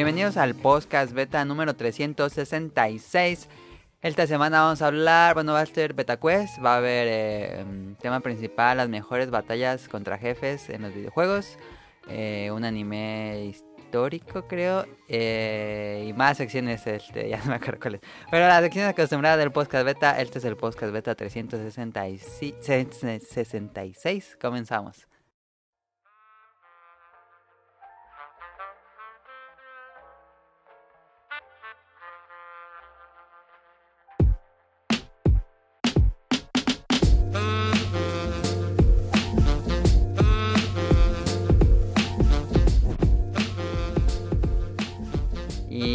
Bienvenidos al podcast beta número 366. Esta semana vamos a hablar, bueno, va a ser Beta Quest, va a haber eh, tema principal, las mejores batallas contra jefes en los videojuegos, eh, un anime histórico creo, eh, y más secciones, este, ya no me acuerdo cuáles. Pero las secciones acostumbradas del podcast beta, este es el podcast beta 366, comenzamos.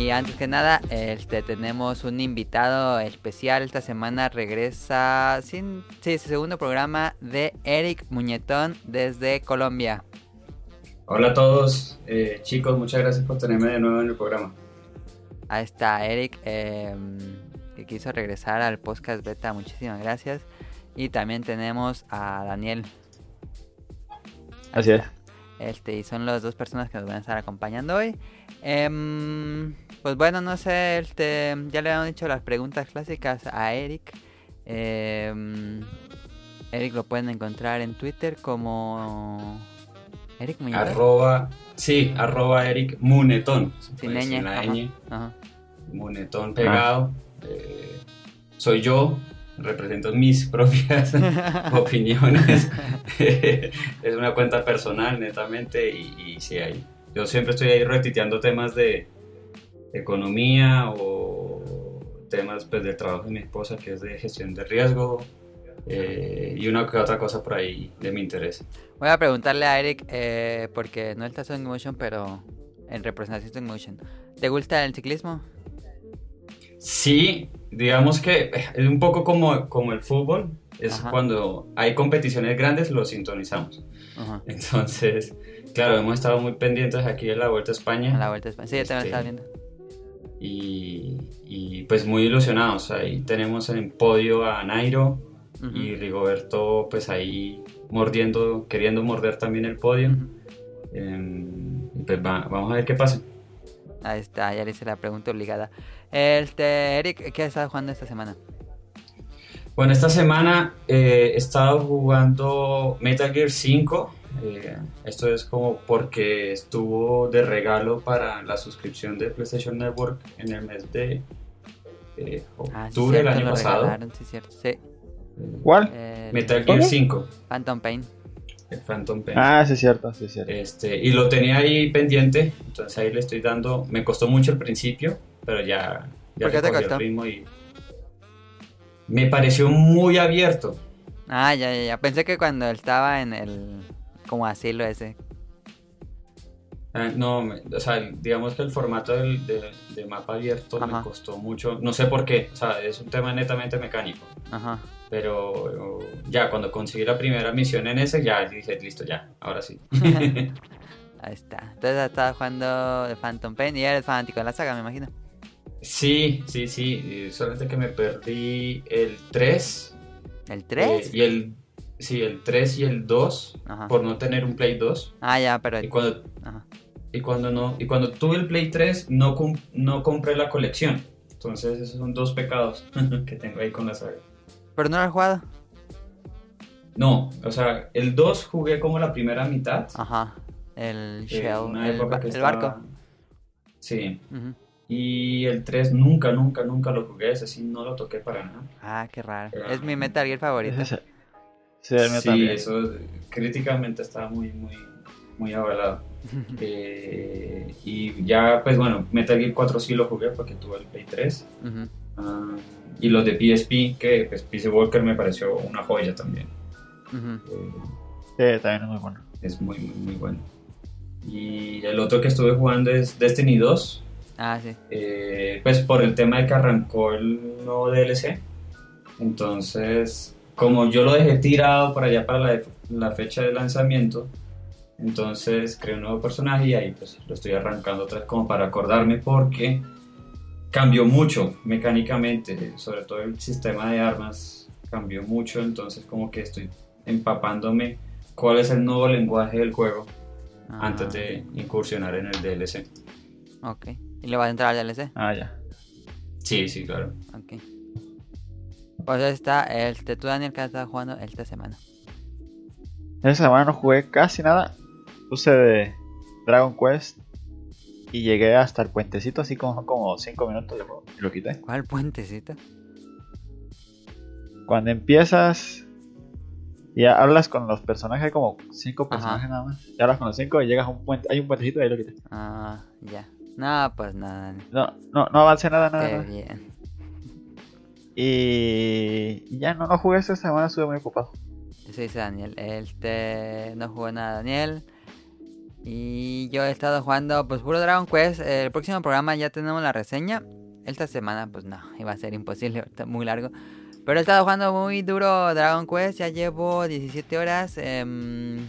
Y antes que nada, este tenemos un invitado especial. Esta semana regresa sin sí, su segundo programa de Eric Muñetón desde Colombia. Hola a todos, eh, chicos, muchas gracias por tenerme de nuevo en el programa. Ahí está Eric, eh, que quiso regresar al podcast beta. Muchísimas gracias. Y también tenemos a Daniel. Así es. Este, y son las dos personas que nos van a estar acompañando hoy. Eh, pues bueno, no sé, este, ya le habíamos dicho las preguntas clásicas a Eric. Eh, Eric lo pueden encontrar en Twitter como Eric Muñoz. Arroba, sí, arroba Eric Munetón. Sin ñ, la ajá, ñ, ajá. Munetón pegado. Eh, soy yo, represento mis propias opiniones. es una cuenta personal, netamente, y, y sí, ahí. Yo siempre estoy ahí retiteando temas de economía o temas pues, del trabajo de mi esposa, que es de gestión de riesgo, eh, y una que otra cosa por ahí de mi interés. Voy a preguntarle a Eric, eh, porque no está en motion, pero en representación en motion. ¿Te gusta el ciclismo? Sí, digamos que es un poco como, como el fútbol, es Ajá. cuando hay competiciones grandes lo sintonizamos. Ajá. Entonces, claro, hemos estado muy pendientes aquí de la Vuelta a A España la vuelta de España. Sí, yo también Este, viendo. y, y, pues muy ilusionados. Ahí tenemos en podio a Nairo y Rigoberto pues ahí mordiendo, queriendo morder también el podio. Y pues va- vamos a ver qué pasa. Ahí está, ya le hice la pregunta obligada. Este, Eric, ¿qué has estado jugando esta semana? Bueno, esta semana eh, he estado jugando Metal Gear 5. Eh, esto es como porque estuvo de regalo para la suscripción de PlayStation Network en el mes de eh, Ah, octubre del año lo pasado. regalaron, sí, cierto. Sí. Eh, ¿Cuál? El Metal Gear ¿Cómo? 5, Phantom Pain. el Phantom Pain. Ah, sí es cierto, sí es cierto. Este, y lo tenía ahí pendiente, entonces ahí le estoy dando. Me costó mucho al principio, pero ya, ya ¿Por qué te cogí el costó? ritmo y me pareció muy abierto. Ah, ya, ya, ya. Pensé que cuando estaba en el como asilo ese. Ah, No, o sea, digamos que el formato del, de, de mapa abierto Ajá. me costó mucho, no sé por qué, o sea, es un tema netamente mecánico, Ajá. pero eh, ya cuando conseguí la primera misión en ese, ya dije, listo, ya, ahora sí. Ahí está. Entonces estaba jugando de Phantom Pain y eres fanático de la saga, me imagino. sí, sí, sí, solamente que me perdí el 3, ¿El eh, 3? y el, sí, el 3 y el 2, Ajá. por no tener un Play 2, Ah, ya, pero... y cuando, Ajá. y cuando, no, y cuando tuve el Play 3, no, cum- no compré la colección. Entonces esos son dos pecados que tengo ahí con la saga. Pero no lo has jugado. No, o sea, el 2 jugué como la primera mitad. Ajá. El Shell, una el, época ba- que el estaba- barco. Sí. Ujú. Y el 3 nunca, nunca, nunca lo jugué. Ese sí no lo toqué para nada. Ah, qué raro. Pero- Es mi Metal Gear favorito. Ese- Sí, el mío sí, también. eso críticamente estaba muy, muy, muy avalado. Eh, y ya, pues bueno, Metal Gear 4 sí lo jugué porque tuve el Play 3. Ujú. Ah, y los de PSP, que pues Peace Walker me pareció una joya también. Eh, Sí, también es muy bueno. es muy, muy, muy bueno. Y el otro que estuve jugando es Destiny 2. Ah, sí. eh, pues por el tema de que arrancó el nuevo DLC. Entonces, como yo lo dejé tirado para allá para la, la fecha de lanzamiento, entonces creé un nuevo personaje y ahí pues lo estoy arrancando otra vez como para acordarme porque cambió mucho mecánicamente, sobre todo el sistema de armas cambió mucho, entonces como que estoy empapándome cuál es el nuevo lenguaje del juego Ah. antes de incursionar en el DLC. Ok. ¿Y le vas a entrar al DLC? Ah, ya. Sí, sí, claro. Ok. Pues ahí está, este, tú Daniel, que has estado jugando esta semana. Esa semana no jugué casi nada. Puse de Dragon Quest y llegué hasta el puentecito, así como, como 5 minutos de juego, y lo quité. ¿Cuál puentecito? Cuando empiezas y hablas con los personajes, hay como 5 personajes Ajá. nada más. Y hablas con los 5 y llegas a un puente, hay un puentecito y ahí lo quité. Ah, ya. No, pues nada. No, no, no avancé nada, nada. Qué nada. bien. Y ya no, no jugué esta semana, estuve muy ocupado. Eso dice Daniel. Este, no jugó nada Daniel. Y yo he estado jugando, pues, puro Dragon Quest. El próximo programa ya tenemos la reseña. Esta semana, pues no, iba a ser imposible, está muy largo. Pero he estado jugando muy duro Dragon Quest. Ya llevo 17 horas. em,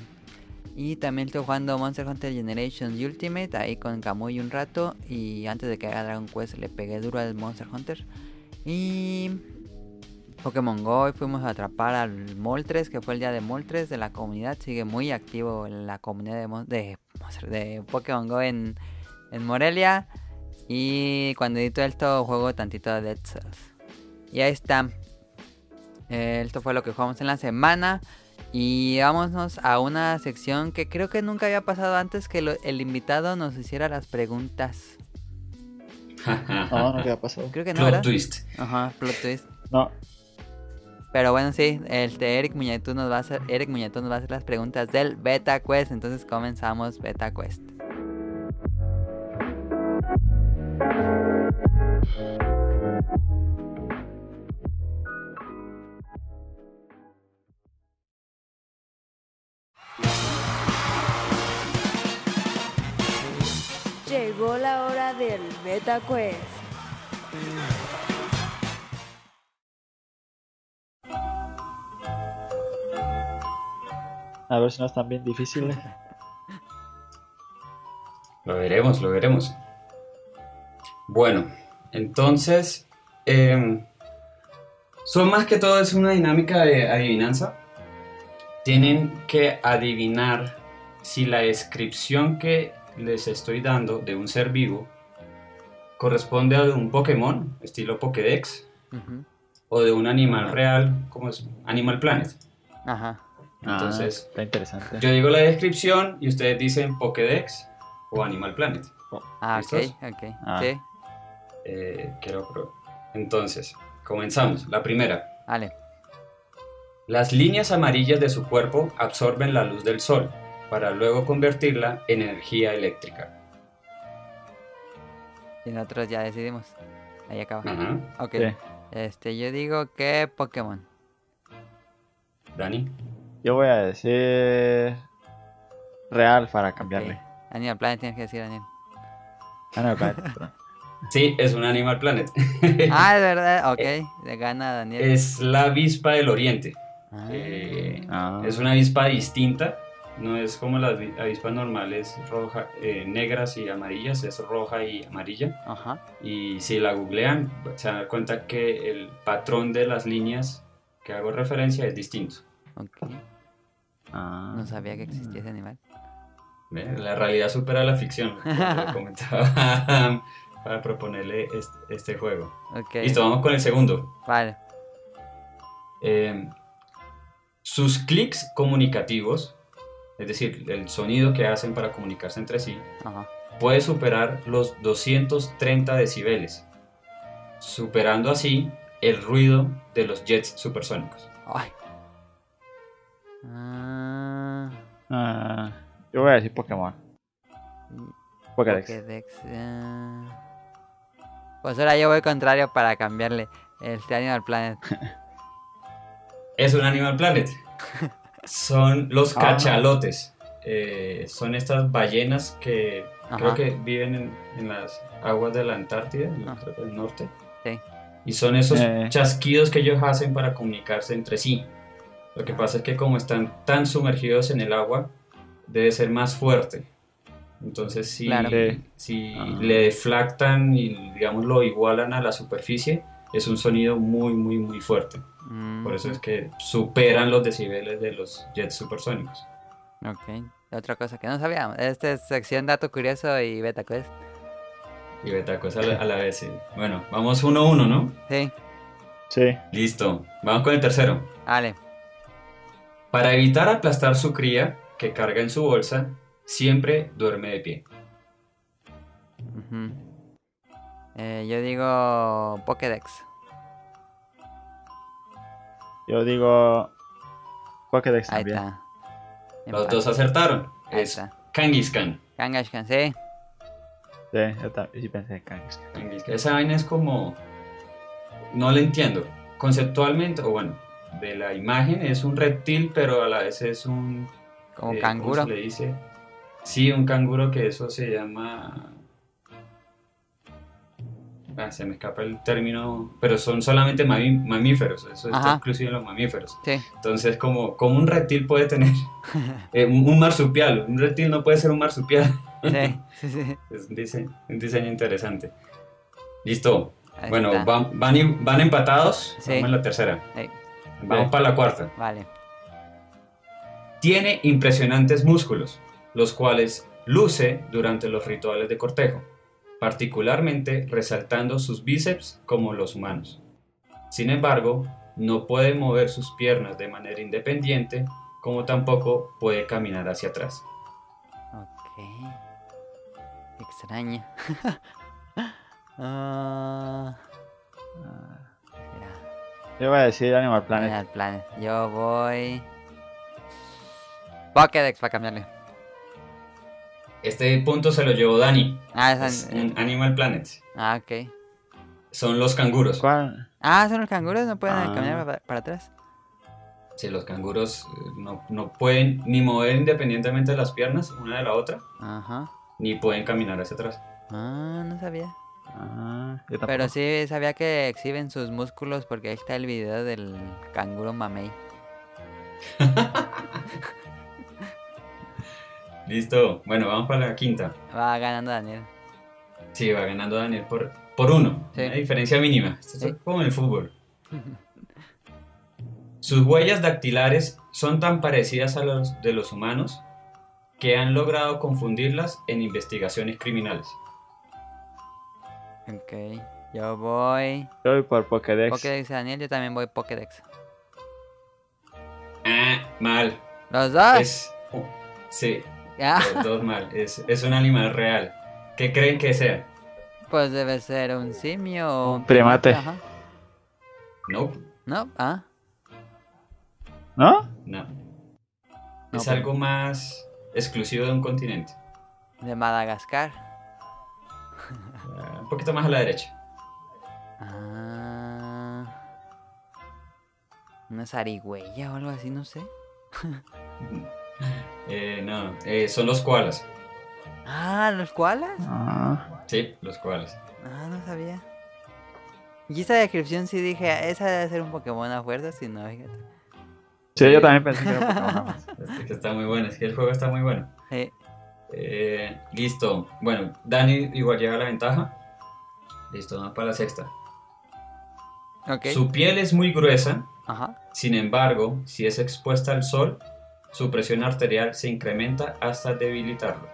y también estoy jugando Monster Hunter Generations Ultimate. Ahí con Kamui un rato. Y antes de que haga Dragon Quest, le pegué duro al Monster Hunter. Y Pokémon Go y fuimos a atrapar al Moltres, que fue el día de Moltres de la comunidad. Sigue muy activo la comunidad de, de, Pokémon Go en, en Morelia. Y cuando edito esto, juego tantito de Dead Cells. Y ahí está. Eh, esto fue lo que jugamos en la semana. Y vámonos a una sección que creo que nunca había pasado antes que el invitado nos hiciera las preguntas. No, no, ¿qué ha pasado? Creo que no, Plot ¿verdad? twist. Ajá, plot twist. No, Pero bueno, sí, este Eric Muñetú nos va a hacer, Eric Muñetú nos va a hacer las preguntas del Beta Quest, entonces comenzamos Beta Quest. Llegó la hora del Beta Quest. a ver si no están bien difíciles. Lo veremos, lo veremos. Bueno, entonces, em, son más que todo es una dinámica de adivinanza. Tienen que adivinar si la descripción que les estoy dando de un ser vivo corresponde a un Pokémon, estilo Pokédex, o de un animal real, como es Animal Planet. Ajá. Entonces, Ah, está interesante. Yo digo la descripción y ustedes dicen Pokédex o Animal Planet. Ah, ok, ¿Listos? ok. Ah. Sí, Eh, quiero Entonces, comenzamos. La primera. vale. Las líneas amarillas de su cuerpo absorben la luz del sol para luego convertirla en energía eléctrica. Y nosotros ya decidimos. Ahí acaba. Ajá. Ok. Sí. Este, yo digo que Pokémon. Dani. Yo voy a decir real para cambiarle. Ok. Animal Planet tienes que decir Daniel. Espérate, perdón. Sí, es un Animal Planet. Ah, es verdad, ok. Le gana Daniel. es la avispa del oriente. Ah. Eh, Ah. Es una avispa distinta. No es como las avi- avispas normales roja, eh, negras y amarillas, es roja y amarilla. Ajá. Y si la googlean, se dan cuenta que el patrón de las líneas que hago referencia es distinto. Ok. Ah. No sabía que existía ese animal. La realidad supera la ficción. como comentaba para proponerle este, este juego. Ok. Listo, vamos con el segundo. Vale. Eh, sus clics comunicativos, es decir, el sonido que hacen para comunicarse entre sí, Ajá. puede superar los 230 decibeles, superando así el ruido de los jets supersónicos. Ay. Ah, Ah, yo voy a decir Pokémon. Pokédex. Pokédex. ah. Pues ahora yo voy contrario para cambiarle este Animal Planet. Es un Animal Planet. Son los Ah. cachalotes. Eh, son estas ballenas que creo Ajá. que viven en, en las aguas de la Antártida, en Ah. creo que el norte. Sí. Y son esos Eh. chasquidos que ellos hacen para comunicarse entre sí. Lo que pasa es que como están tan sumergidos en el agua, debe ser más fuerte. Entonces si, Claro. Si Ah. le deflactan y digamos lo igualan a la superficie, es un sonido muy muy muy fuerte. Mm, Por eso es que superan los decibeles de los jets supersónicos. Ok. Otra cosa que no sabíamos. Esta es sección dato curioso y beta quest. Y Betacuest a la, a la vez, sí. Bueno, vamos uno a uno, ¿no? Sí, Sí. Listo. Vamos con el tercero. vale. Para evitar aplastar su cría, que carga en su bolsa, siempre duerme de pie. Ujú. Eh, yo digo Pokédex. Yo digo Pokédex Ahí también. está. Los dos acertaron. Ahí Es está. Kangaskhan. Kangaskhan, sí. Sí, yo también sí pensé en Kangaskhan. Kangaskhan. Esa vaina es como... No la entiendo. Conceptualmente, o bueno, de la imagen es un reptil, pero a la vez es un... Como eh, canguro. ¿Cómo se le dice? Sí, un canguro que eso se llama... Ah, se me escapa el término, pero son solamente mamíferos, eso está exclusivo en los mamíferos. Sí. Entonces, como, como un reptil puede tener eh, un, marsupial, un reptil no puede ser un marsupial. Sí, sí, sí. Es un diseño, un diseño interesante. Listo. Ahí bueno, está. van, van, van empatados. Sí. Vamos en la tercera. Vamos para la cuarta. vale. Tiene impresionantes músculos, los cuales luce durante los rituales de cortejo, particularmente resaltando sus bíceps como los humanos. Sin embargo, no puede mover sus piernas de manera independiente, como tampoco puede caminar hacia atrás. Ok. Extraña. Ah, mira, Yo voy a decir Animal Planet. Animal Planet. Yo voy. Pokédex para cambiarle. Este punto se lo llevó Dani. Ah, Es es un Animal Planet. ah, ok. Son los canguros. ¿Cuál? Ah, son los canguros, no pueden Ah. caminar para, para atrás. Sí, los canguros eh, no, no pueden ni mover independientemente de las piernas una de la otra, Ajá. ni pueden caminar hacia atrás. Ah, no sabía. Ah, yo tampoco. Pero sí sabía que exhiben sus músculos porque ahí está el video del canguro mamey. Listo. Bueno, vamos para la quinta. Va ganando Daniel. Sí, va ganando Daniel por, por uno. Sí. Una diferencia mínima. Esto Sí. es como en el fútbol. Sus huellas dactilares son tan parecidas a las de los humanos que han logrado confundirlas en investigaciones criminales. Ok. Yo voy. Yo voy por Pokédex. Pokédex Daniel, yo también voy Pokédex. Ah, mal. ¿Los dos? Es. Sí, Ah, los dos mal. Es, es un animal real. ¿Qué creen que sea? pues debe ser un simio o Un primate. Ajá. No, ¿No? Ah. ¿No? no. No, Es pues- algo más exclusivo de un continente. De Madagascar. Ah, Un poquito más a la derecha. Ah. Una zarigüeya o algo así, no sé. Eh, no, eh, son los koalas. Ah, ¿los koalas? Ah, Sí, los koalas. Ah, no sabía. Y esa descripción sí dije, esa debe ser un Pokémon a fuerza, si no, fíjate. sí, yo también pensé que era Pokémon nada más. Este que está muy bueno, es que el juego está muy bueno. Sí. Eh, listo. Bueno, Dani igual lleva la ventaja. Listo, vamos para la sexta. Su piel es muy gruesa, Ajá. sin embargo, si es expuesta al sol, su presión arterial se incrementa hasta debilitarlo.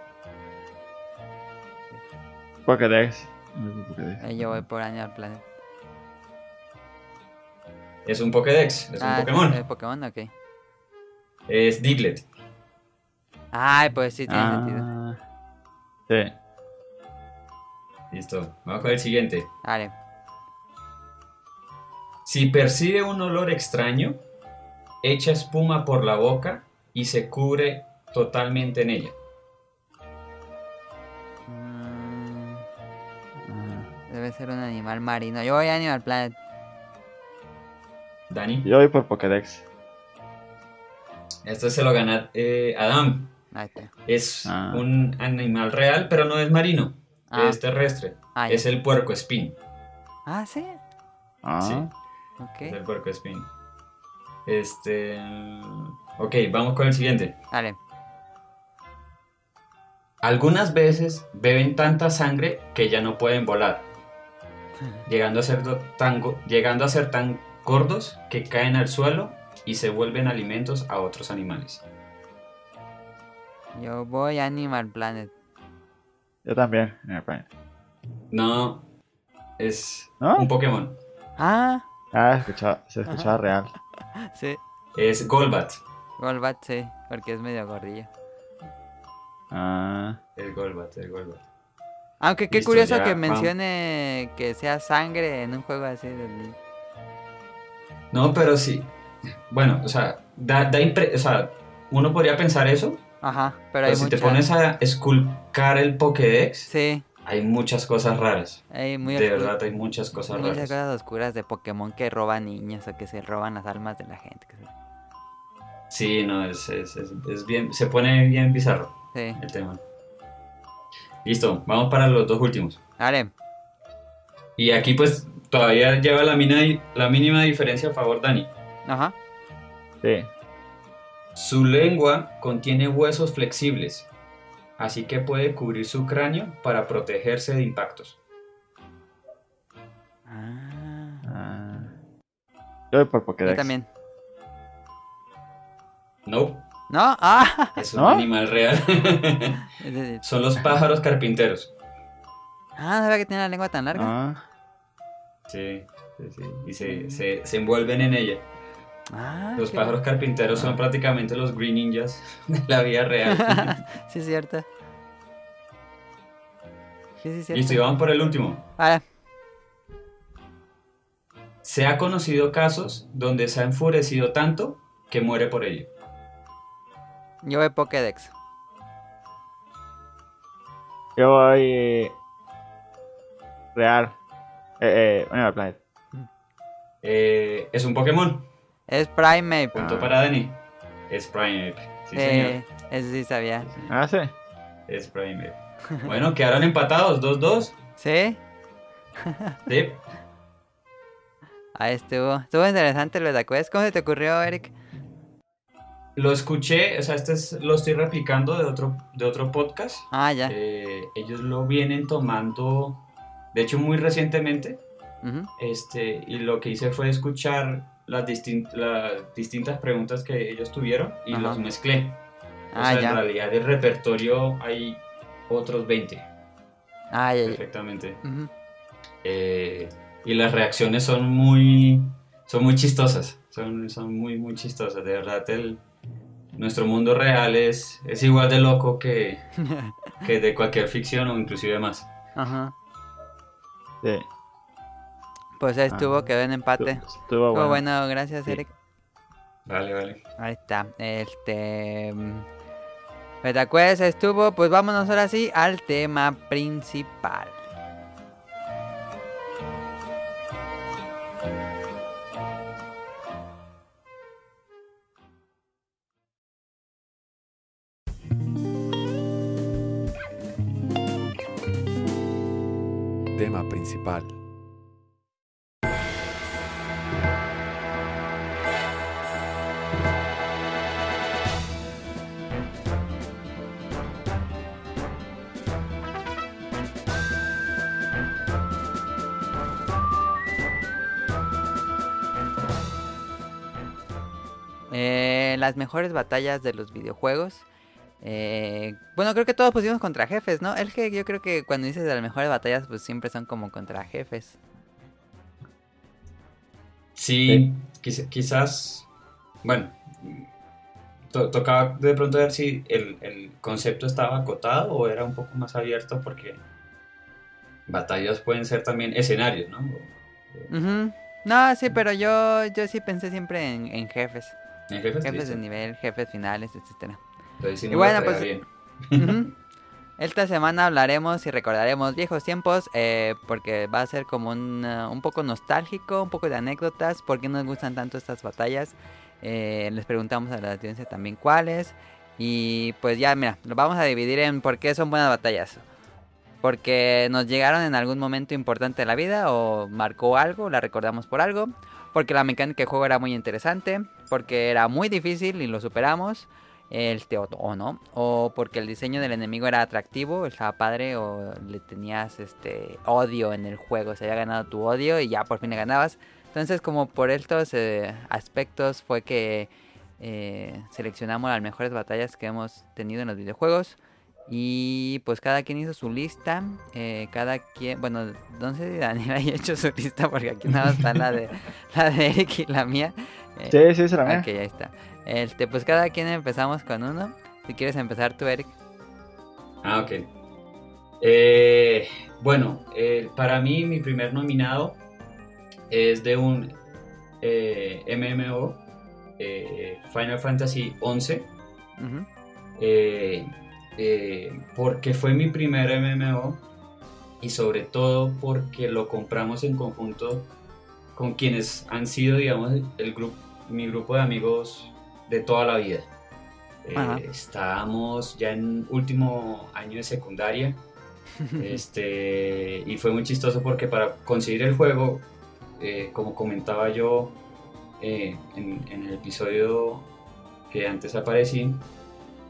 Pokédex. Yo voy por Pokédex. Eh, yo voy por Animal Planet. Es un Pokédex, es ah, un Pokémon. ¿es Pokémon? Ok. Es Diglett. Ay, pues sí tiene sentido. Ah, sí. Listo, vamos con el siguiente. Vale. Si percibe un olor extraño, echa espuma por la boca y se cubre totalmente en ella. Mm, Ah, debe ser un animal marino. Yo voy a Animal Planet. Dani, Yo voy por Pokédex. esto se lo gana eh, Adam. Ahí está. Es Ah. un animal real, pero no es marino, Ah. es terrestre. Ah, es el puerco espín. Ah, sí. Ah, Sí. Ok. Es el puerco espín. Este. Ok, vamos con el siguiente. Vale. Algunas veces beben tanta sangre que ya no pueden volar, llegando a ser, tan, llegando a ser tan gordos que caen al suelo y se vuelven alimentos a otros animales. Yo voy a Animal Planet. Yo también. Animal Planet. No, es ¿No? un Pokémon. Ah, Ah, escuchaba- se escuchaba real. sí. Es Golbat. Golbat, sí, porque es medio gordillo. Ah, El Golbat, el Golbat. Aunque qué Listo, curioso ya, que vamos. mencione que sea sangre en un juego así del... No, pero sí. Bueno, o sea, da, da impre- o sea, uno podría pensar eso, Ajá, pero pero hay si mucha... te pones a esculcar el Pokédex, Sí, hay muchas cosas raras. hay muy De verdad, hay muchas cosas muchas raras. cosas oscuras de Pokémon que roban niños o que se roban las almas de la gente. que se- Sí, no, es, es, es, es bien, se pone bien bizarro Sí, el tema. Listo, vamos para los dos últimos. vale. Y aquí pues todavía lleva la, mina- la mínima diferencia a favor Dani. Ajá. sí. Su lengua contiene huesos flexibles, así que puede cubrir su cráneo para protegerse de impactos. Ah, Ah. Yo voy por yo también. No, ¿No? Ah, es un ¿No? animal real. Son los pájaros carpinteros. ah, no sabía que tenía la lengua tan larga. Ah, Sí, sí, sí. Y se, se, se envuelven en ella. Ah, Los pájaros carpinteros son prácticamente los Green Ninjas de la vida real. sí, es cierto. Sí, sí, es cierto. Listo, y vamos por el último. Vale. Se ha conocido casos donde se ha enfurecido tanto que muere por ello. Yo voy Pokédex. yo voy. Real. Eh, eh, Animal Planet. Eh, es un Pokémon. Es Primeape. Punto para Dani. Es Primeape. Sí, señor. Eh, eso sí sabía. Ah, sí. Es Primeape. Bueno, quedaron empatados, 2-2. ¿Sí? Sí. Ahí estuvo. Estuvo interesante el Betacuest. ¿Cómo se te ocurrió, Eric? Lo escuché, o sea, este es- lo estoy replicando de otro, de otro podcast. Ah, ya. Eh, ellos lo vienen tomando, de hecho, muy recientemente. Este, y lo que hice fue escuchar las, distin- las distintas preguntas que ellos tuvieron y Ajá. los mezclé. O Ah, sea, ya. en realidad del repertorio hay otros 20, Ah, ya, ya. perfectamente. Eh, y las reacciones son muy, son muy chistosas, son, son muy, muy chistosas. De verdad, el, nuestro mundo real es, es igual de loco que, que de cualquier ficción o inclusive más. Ajá. Sí. Pues ahí estuvo, quedó en empate. Estuvo Estuvo bueno. bueno, gracias, Sí. Eric. Vale, vale. Ahí está. Este. mm, Betacuest estuvo. Pues vámonos ahora sí al tema principal. Tema principal. Eh, las mejores batallas de los videojuegos. Eh, bueno, creo que todos pusimos contra jefes, ¿no? Es que yo creo que cuando dices de las mejores batallas, pues siempre son como contra jefes. Sí, quiz- quizás, bueno, to- tocaba de pronto ver si el, el concepto estaba acotado o era un poco más abierto porque batallas pueden ser también escenarios, ¿no? O- Ujú. No, sí, pero yo, yo sí pensé siempre en, en jefes. ¿En jefes? Jefes de nivel, jefes finales, etcétera. Y no bueno, pues- bien. Esta semana hablaremos y recordaremos viejos tiempos eh, porque va a ser como un, uh, un poco nostálgico, un poco de anécdotas, por qué nos gustan tanto estas batallas. Eh, les preguntamos a la audiencia también cuáles. Y pues ya, mira, lo vamos a dividir en por qué son buenas batallas. Porque nos llegaron en algún momento importante de la vida o marcó algo, la recordamos por algo. Porque la mecánica de juego era muy interesante, porque era muy difícil y lo superamos este, o, o no, o porque el diseño del enemigo era atractivo, estaba padre, o le tenías este odio en el juego, se había ganado tu odio y ya por fin le ganabas. Entonces, como por estos eh, aspectos fue que eh, seleccionamos las mejores batallas que hemos tenido en los videojuegos. Y pues cada quien hizo su lista. eh, cada quien, bueno, no sé si Daniel haya hecho su lista porque aquí nada más está la de, la de Eric y la mía. Eh, Sí, sí, se la mía. Ok, ahí está. Este, pues cada quien empezamos con uno. Si quieres empezar tú, Eric. Ah, ok. Eh, bueno, eh, para mí mi primer nominado es de un eh, MMO, eh, Final Fantasy XI, Ujú. eh, eh, porque fue mi primer MMO y sobre todo porque lo compramos en conjunto con quienes han sido, digamos, el grupo, mi grupo de amigos de toda la vida. Eh, estábamos ya en último año de secundaria este, y fue muy chistoso porque para conseguir el juego, eh, como comentaba yo eh, en, en el episodio que antes aparecí,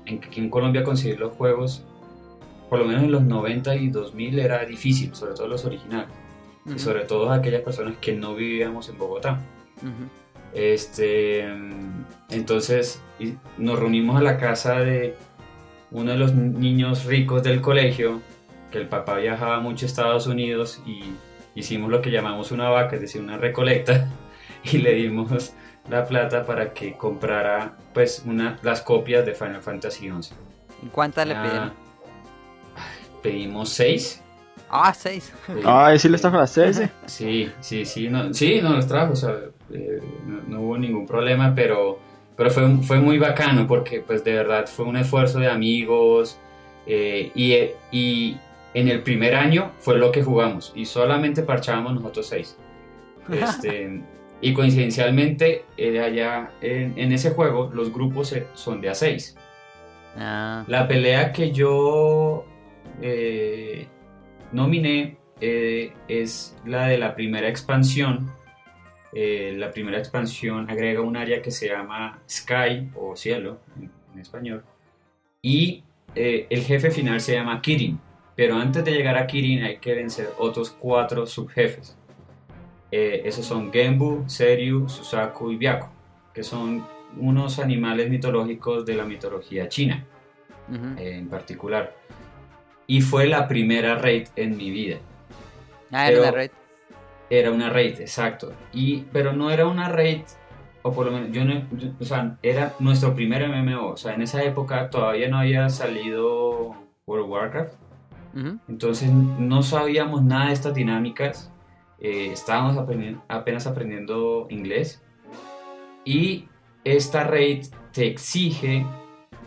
en que aquí en Colombia conseguir los juegos, por lo menos en los 90 y 2000 era difícil, sobre todo los originales, y sobre todo aquellas personas que no vivíamos en Bogotá. Ujú. Este, entonces nos reunimos a la casa de uno de los niños ricos del colegio, que el papá viajaba mucho a Estados Unidos y hicimos lo que llamamos una vaca, es decir, una recolecta, y le dimos la plata para que comprara pues una, las copias de Final Fantasy XI. ¿Y cuántas le Ah, pidieron? pedimos seis. Ah, seis. Ay, sí le está con las 6, sí. Sí, sí, sí, no, sí, no los trajo, o sea, eh, no, no hubo ningún problema, pero, pero fue, fue muy bacano porque pues de verdad fue un esfuerzo de amigos eh, y, y en el primer año fue lo que jugamos y solamente parchábamos nosotros seis. Este, y coincidencialmente eh, allá en, en ese juego los grupos se- son de a seis. Ah, La pelea que yo eh, nominé eh, es la de la primera expansión. Eh, la primera expansión agrega un área que se llama Sky o Cielo en, en español. Y eh, el jefe final se llama Kirin. Pero antes de llegar a Kirin hay que vencer otros cuatro subjefes. Eh, esos son Genbu, Seryu, Susaku y Byaku, que son unos animales mitológicos de la mitología china eh, en particular. Y fue la primera raid en mi vida. Ah, era una red. Era una raid, exacto. Y, pero no era una raid, o por lo menos, yo no, yo- o sea, era nuestro primer MMO. O sea, en esa época todavía no había salido World of Warcraft. Entonces no sabíamos nada de estas dinámicas. Eh, estábamos apenas aprendiendo inglés. Y esta raid te exige,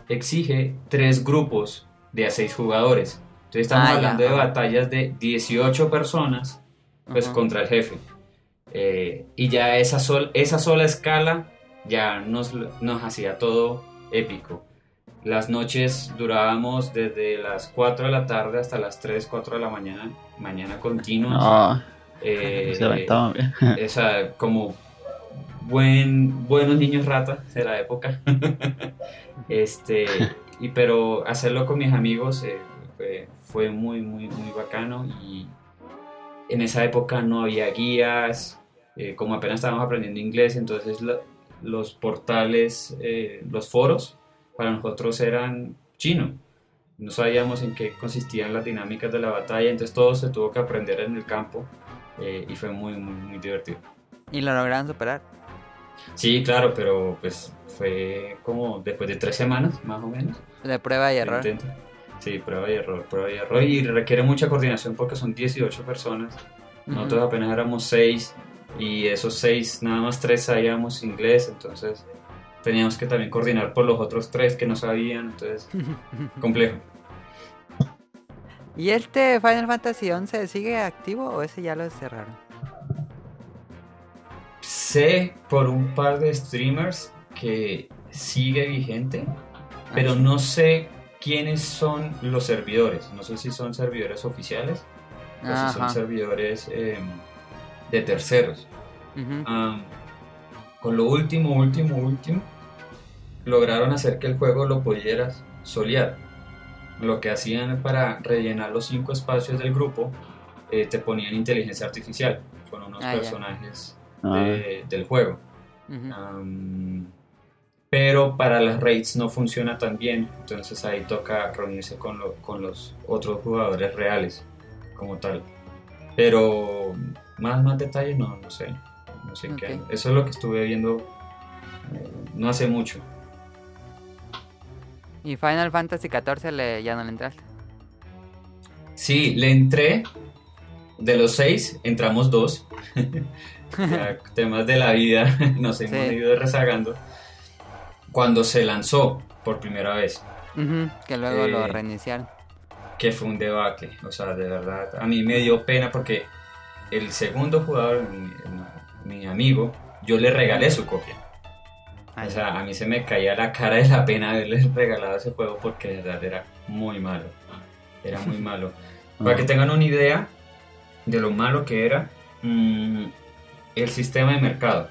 exige tres grupos de a seis jugadores. Entonces estamos Ah, ya, hablando de batallas de 18 personas pues contra el jefe. Eh, y ya esa, sol, esa sola escala ya nos, nos hacía todo épico. Las noches durábamos desde las 4 de la tarde hasta las 3, 4 de la mañana, mañana continuas. No, Eh, se aventaban bien. o sea, como buen, buenos niños rata de la época. este, y pero hacerlo con mis amigos eh, fue, fue muy, muy, muy bacano y en esa época no había guías, eh, como apenas estábamos aprendiendo inglés, entonces los portales, eh, los foros, para nosotros eran chino. No sabíamos en qué consistían las dinámicas de la batalla, entonces todo se tuvo que aprender en el campo eh, y fue muy, muy, muy divertido. Y lo lograron superar. Sí, claro, pero pues fue como después de tres semanas, más o menos. De prueba y error. intento. Sí, prueba y error, prueba y error. Y requiere mucha coordinación porque son 18 personas. Nosotros Ujú. apenas éramos 6 y esos 6, nada más 3 sabíamos inglés, entonces teníamos que también coordinar por los otros 3 que no sabían, entonces complejo. ¿Y este Final Fantasy XI sigue activo o ese ya lo cerraron? Sé por un par de streamers que sigue vigente, pero Ah, sí. no sé quiénes son los servidores. No sé si son servidores oficiales o si son servidores eh, de terceros. Con lo último, último, último, lograron hacer que el juego lo pudieras solear. Lo que hacían para rellenar los cinco espacios del grupo, eh, te ponían inteligencia artificial con unos Ah, personajes Ah, de- del juego. Am, pero para las raids no funciona tan bien, entonces ahí toca reunirse con, lo- con los otros jugadores reales como tal. Pero más, más detalles no, no sé, no sé qué. Eso es lo que estuve viendo eh, no hace mucho. Y Final Fantasy XIV le, ya no le entraste. Sí, le entré. De los seis, entramos dos. Ya, temas de la vida nos hemos Sí. ido rezagando. Cuando se lanzó por primera vez, que luego lo Eh, reiniciaron. que fue un debate. O sea, de verdad, a mí me dio pena porque el segundo jugador, mi, mi amigo, yo le regalé su copia. O sea, a mí se me caía la cara de la pena haberle regalado ese juego porque de verdad era muy malo. Era muy malo. Para que tengan una idea de lo malo que era mm, el sistema de mercado.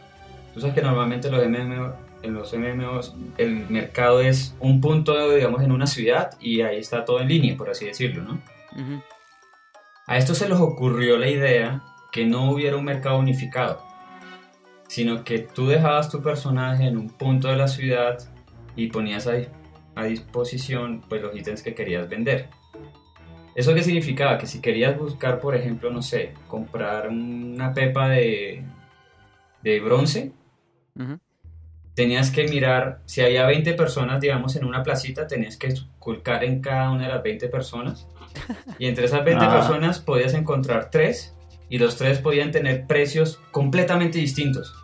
Tú sabes que normalmente los MMO, en los MMOs el mercado es un punto, digamos, en una ciudad y ahí está todo en línea, por así decirlo, ¿no? A esto se les ocurrió la idea que no hubiera un mercado unificado, sino que tú dejabas tu personaje en un punto de la ciudad y ponías a, a disposición pues, los ítems que querías vender. ¿Eso qué significaba? Que si querías buscar, por ejemplo, no sé, comprar una pepa de, de bronce, tenías que mirar, si había 20 personas, digamos, en una placita, tenías que esculcar en cada una de las 20 personas. Y entre esas 20 Ah. personas podías encontrar tres y los tres podían tener precios completamente distintos.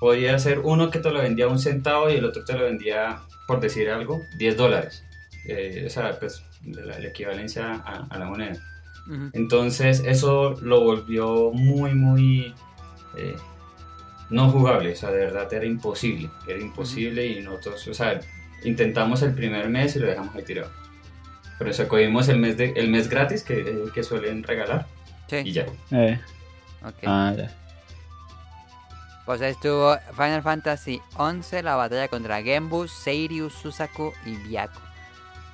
Podía ser uno que te lo vendía a un centavo y el otro te lo vendía, por decir algo, 10 dólares. Eh, o sea, pues la, la equivalencia a, a la moneda. Ujú. Entonces eso lo volvió muy, muy eh, no jugable. O sea, de verdad era imposible. Era imposible y nosotros, o sea, intentamos el primer mes y lo dejamos ahí tirado. Pero eso cogimos el mes, de, el mes gratis que, que suelen regalar y Sí, ya. Eh, ah, ya. Pues ahí estuvo Final Fantasy XI, la batalla contra Genbu, Seiryu, Susaku y Byaku.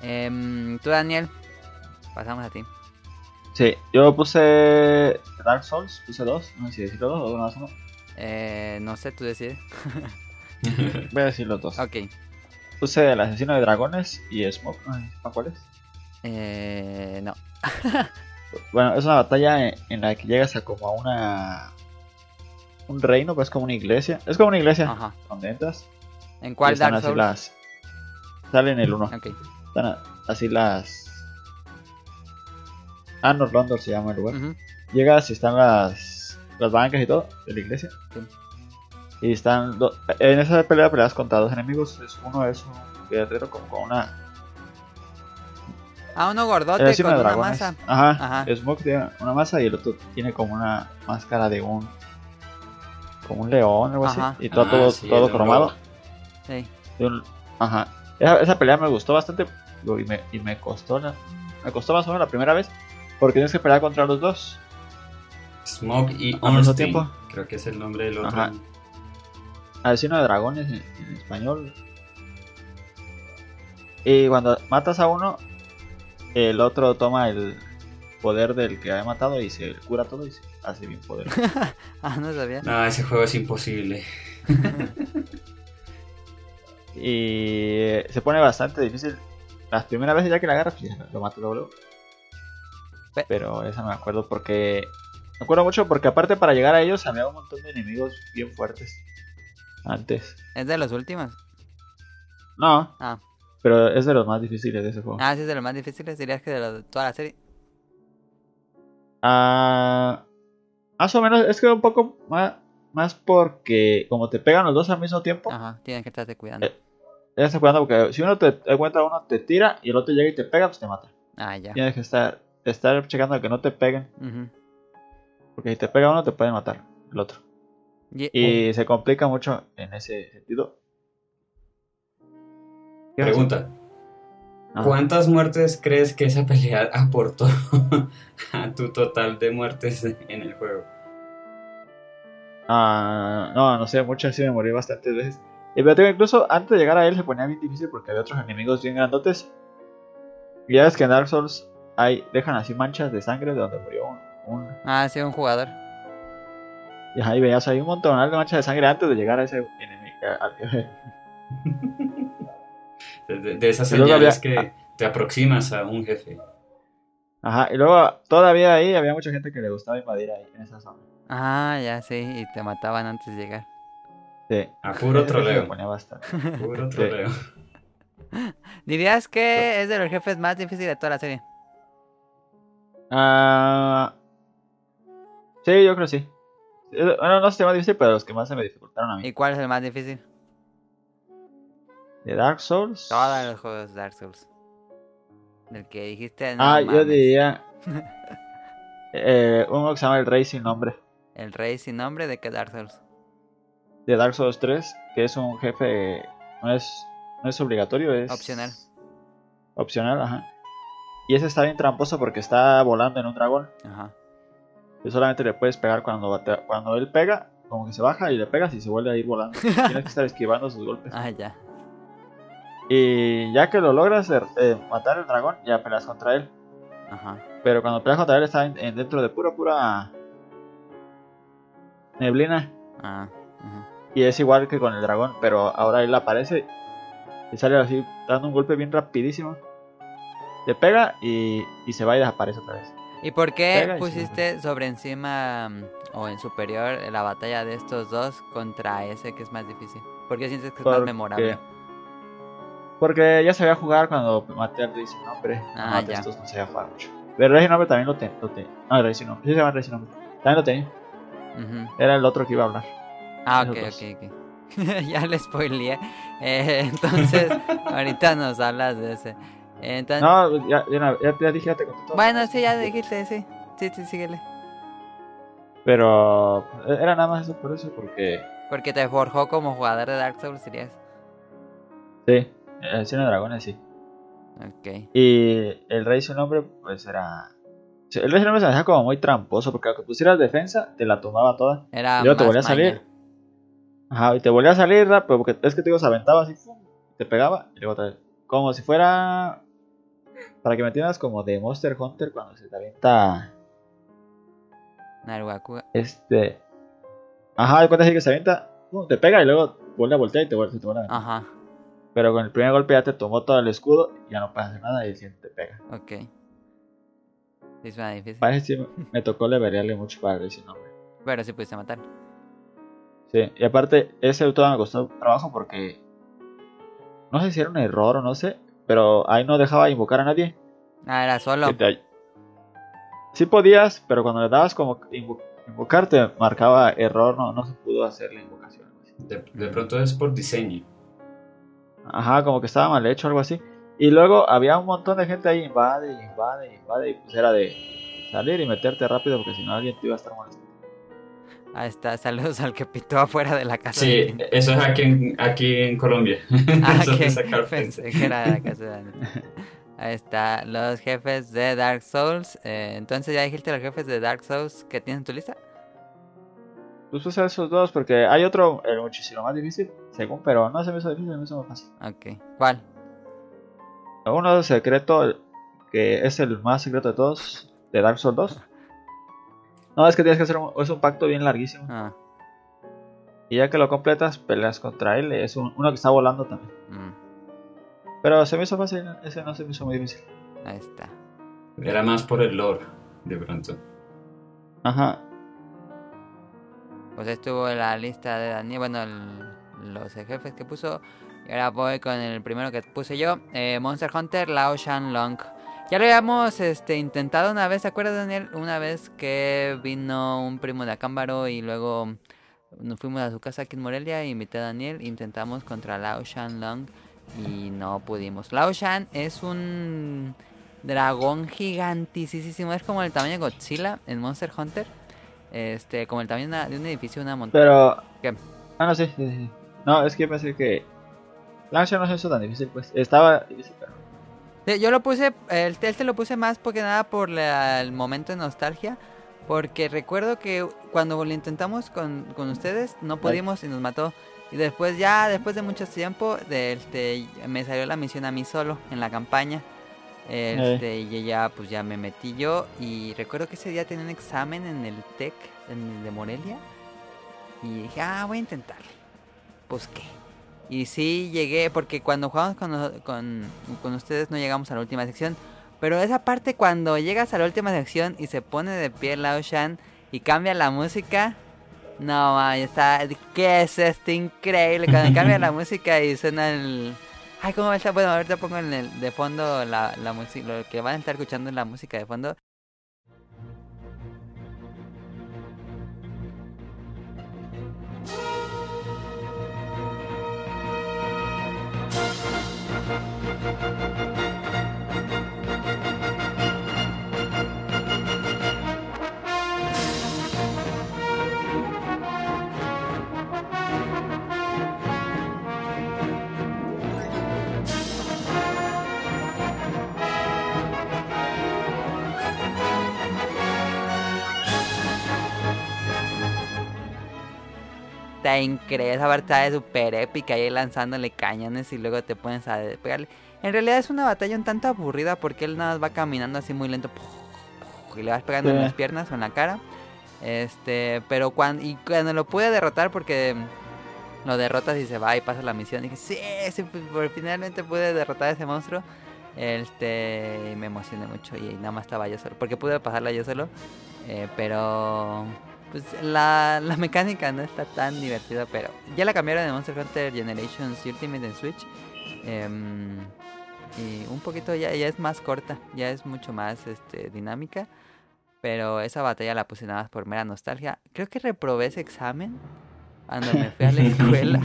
Em, Tú, Daniel, pasamos a ti. Sí, yo puse Dark Souls, puse dos, no sé si decirlo dos o uno más uno. Eh, no sé, tú decides. Voy a decir los dos. Ok. Puse el asesino de dragones y Smoke. Ay, ¿no cuál es? Eh, no. Bueno, es una batalla en, en la que llegas a como a una. Un reino, pues como una iglesia. Es como una iglesia Ajá. donde entras. ¿En cuál están Dark así Souls? las. Salen el 1. Ok. Están a- así las. Anor London se llama el lugar. Llegas y están las. Las bancas y todo de la iglesia. Y están. do- En esa pelea peleas contra dos enemigos. Es, uno es un guerrero como con una. Ah, uno gordote con una dragones. masa. Ajá. Ajá. Smoke tiene una masa y el otro tiene como una máscara de un. Como un león o algo Ajá. así. Y todo, Ah, todo, sí, cromado. Sí. un- Ajá. Esa, esa pelea me gustó bastante. Y me, y me costó. la- Me costó más o menos la primera vez. Porque tienes que pelear contra los dos. Smoke y Al mismo Ornstein. tiempo. Creo que es el nombre del otro. Ajá. Asesino de dragones en, en español. Y cuando matas a uno, el otro toma el poder del que había matado y se cura todo y se hace bien poder. Ah, no sabía. No, ese juego es imposible. y eh, se pone bastante difícil. Las primeras veces ya que la agarras, pues ya lo mato luego. luego. Pe- Pero esa no me acuerdo porque. Me acuerdo mucho porque aparte para llegar a ellos había un montón de enemigos bien fuertes. Antes. ¿Es de los últimos? No, Ah. Pero es de los más difíciles de ese juego. Ah, sí, es de los más difíciles. Dirías que de los- toda la serie. Ah, más o menos, es que un poco más, más porque como te pegan los dos al mismo tiempo, Ajá, tienes que estarte cuidando. Eh. ya se cuidando porque si uno te encuentra uno te tira y el otro llega y te pega, pues te mata. Ah, ya. Tienes que estar, estar checando que no te peguen, porque si te pega uno te pueden matar el otro. Y- Y se complica mucho en ese sentido. ¿Qué vas a Pregunta. Ah. ¿Cuántas muertes crees que esa pelea aportó a tu total de muertes en el juego? Ah, no, no sé, muchas sí me morí bastantes veces. Y pero te digo, incluso antes de llegar a él se ponía bien difícil porque había otros enemigos bien grandotes. Y ya ves que en Dark Souls hay, dejan así manchas de sangre de donde murió un. un- Ah, sí, un jugador. y ahí veías ahí un montón de manchas de sangre antes de llegar a ese enemigo. al. De, de esas señales había- que te aproximas a un jefe. Ajá, y luego todavía ahí había mucha gente que le gustaba invadir ahí, en esa zona. Ah, ya sí, y te mataban antes de llegar. Sí. A puro sí troleo. ponía bastante. Puro troleo. ¿Dirías que es de los jefes más difíciles de toda la serie? Ah, sí, yo creo que sí. Eh, Bueno, no sé si más difícil, pero los que más se me dificultaron a mí. ¿Y cuál es el más difícil? De Dark Souls. Todos los juegos de Dark Souls. Del que dijiste. no ah, yo diría. eh, uno que se llama El Rey Sin Nombre. El rey sin nombre de que Dark Souls. De Dark Souls 3. Que es un jefe. No es, no es obligatorio, es. Opcional. Opcional, ajá. Y ese está bien tramposo porque está volando en un dragón. Ajá. Y solamente le puedes pegar cuando, cuando él pega. Como que se baja y le pegas y se vuelve a ir volando. Tienes que estar esquivando sus golpes. Ah, ya. Y ya que lo logras eh, eh, matar el dragón, ya peleas contra él. Ajá. Pero cuando peleas contra él está en- en dentro de pura, pura neblina. Ah. ajá. Y es igual que con el dragón, pero ahora él aparece y sale así dando un golpe bien rapidísimo. Le pega y, y se va y desaparece otra vez. ¿Y por qué Pega pusiste sobre encima mm, o en superior la batalla de estos dos contra ese que es más difícil? ¿Por qué sientes que es más memorable? Porque ya sabía jugar cuando maté al Rey sin nombre. Ah, maté a ya. estos no sabía jugar mucho. Pero Rey sin nombre también lo tenía. Lo ten- No, Rey sin nombre. Sí se llama Rey sin nombre. También lo tenía. Era el otro que iba a hablar. Ah, ok, ok, ok. ya le spoileé. Eh, entonces, ahorita nos hablas de ese. Entonces, No, ya, ya, ya, ya dije, ya te conté todo. bueno, sí, ya dijiste, sí. Sí, sí, síguele. Pero eh, era nada más eso por eso, porque Porque te forjó como jugador de Dark Souls, dirías. sí, el cine de dragones sí. Ok. Y el rey sin nombre, pues era. El rey sin nombre se me hacía como muy tramposo, porque aunque pusieras defensa, te la tomaba toda. Era y luego te volvía a salir. Ajá, y te volvía a salir rápido, porque es que te digo, se aventaba así, te pegaba, y luego otra vez. Como si fuera. Para que me entiendas, como de Monster Hunter cuando se te avienta. Narugaku. Este. Ajá, de cuenta así que se avienta, te pega y luego vuelve a voltear y te vuelve, te vuelve a aventar. Ajá, Pero con el primer golpe ya te tomó todo el escudo y ya no puedes hacer nada y el siguiente te pega. ok. Sí, suena difícil. Parece me- tocó levelearle mucho para sin nombre. Pero sí pudiste matar. Sí, y aparte, ese todo me costó trabajo porque. No sé si era un error o no sé, pero ahí no dejaba invocar a nadie. Ah, era solo. Te- Sí podías, pero cuando le dabas como invo- invocar te marcaba error, no, no se pudo hacer la invocación. De, de pronto es por diseño. Ajá, como que estaba mal hecho, algo así. Y luego había un montón de gente ahí, invade, invade, invade, y pues era de salir y meterte rápido porque si no alguien te iba a estar molestando. Ahí está, saludos al que pitó afuera de la casa. Sí, de eso es aquí en, aquí en Colombia. Ah, Eso que de sacar pensé frente. que era de la casa de Daniel. Ahí está, los jefes de Dark Souls. Eh, entonces, ¿ya dijiste los jefes de Dark Souls que tienes en tu lista? Pues usa esos dos porque hay otro eh, muchísimo más difícil, según, pero no se me hizo difícil, se me hizo más fácil. Ok. ¿Cuál? Uno secreto, que es el más secreto de todos, de Dark Souls 2. No, es que tienes que hacer un, es un pacto bien larguísimo. Ah, Y ya que lo completas, peleas contra él. Es un- uno que está volando también. mm, Pero se me hizo fácil, ese no se me hizo muy difícil. ahí está. Era más por el lore, de pronto. Ajá. Pues estuvo la lista de Daniel. Bueno, el- los jefes que puso. Y ahora voy con el primero que puse yo. eh, Monster Hunter Lao Shan Long. Ya lo habíamos este, intentado una vez, ¿te acuerdas Daniel? Una vez que vino un primo de Acámbaro y luego nos fuimos a su casa aquí en Morelia y invité a Daniel. Intentamos contra Lao Shan Long y no pudimos. Lao Shan es un dragón gigantísimo. Es como el tamaño de Godzilla en Monster Hunter. Este, como el tamaño de una- de un edificio, una montaña. Pero. ¿Qué? Ah, no, sí, sí, sí. No, es que yo pensé que. Launcher no se hizo tan difícil, pues. Estaba difícil, pero. Sí, Yo lo puse, el, este lo puse más porque nada por la- el momento de nostalgia. Porque recuerdo que cuando lo intentamos con, con ustedes no pudimos y nos mató. Y después ya, después de mucho tiempo, de, este, me salió la misión a mí solo en la campaña. Este, Y ya, pues ya me metí yo. Y recuerdo que ese día tenía un examen en el TEC en el de Morelia. Y dije, ah, voy a intentarlo. Pues qué. Y sí llegué, porque cuando jugamos con, con, con ustedes no llegamos a la última sección. Pero esa parte cuando llegas a la última sección y se pone de pie Lao Shan y cambia la música. No, man, está. ¿Qué es esto? Increíble. Cuando cambia la música y suena el. Ay, ¿cómo está? Bueno, ahorita pongo en el, de fondo la, la música. Lo que van a estar escuchando es la música de fondo. Está increíble, esa batalla es súper épica ahí lanzándole cañones y luego te pones a pegarle. En realidad es una batalla un tanto aburrida porque él nada más va caminando así muy lento y le vas pegando en las piernas o en la cara. Este, pero cuando, y cuando lo pude derrotar porque lo derrotas y se va y pasa la misión, dije, sí, sí, pues, por- finalmente pude derrotar a ese monstruo. Este, me emocioné mucho y nada más estaba yo solo, porque pude pasarla yo solo, eh, pero pues la, la mecánica no está tan divertida, pero ya la cambiaron de Monster Hunter Generations Ultimate en Switch. em, y un poquito ya, ya es más corta, ya es mucho más este, dinámica. Pero esa batalla la puse nada más por mera nostalgia. Creo que reprobé ese examen cuando me fui a la escuela.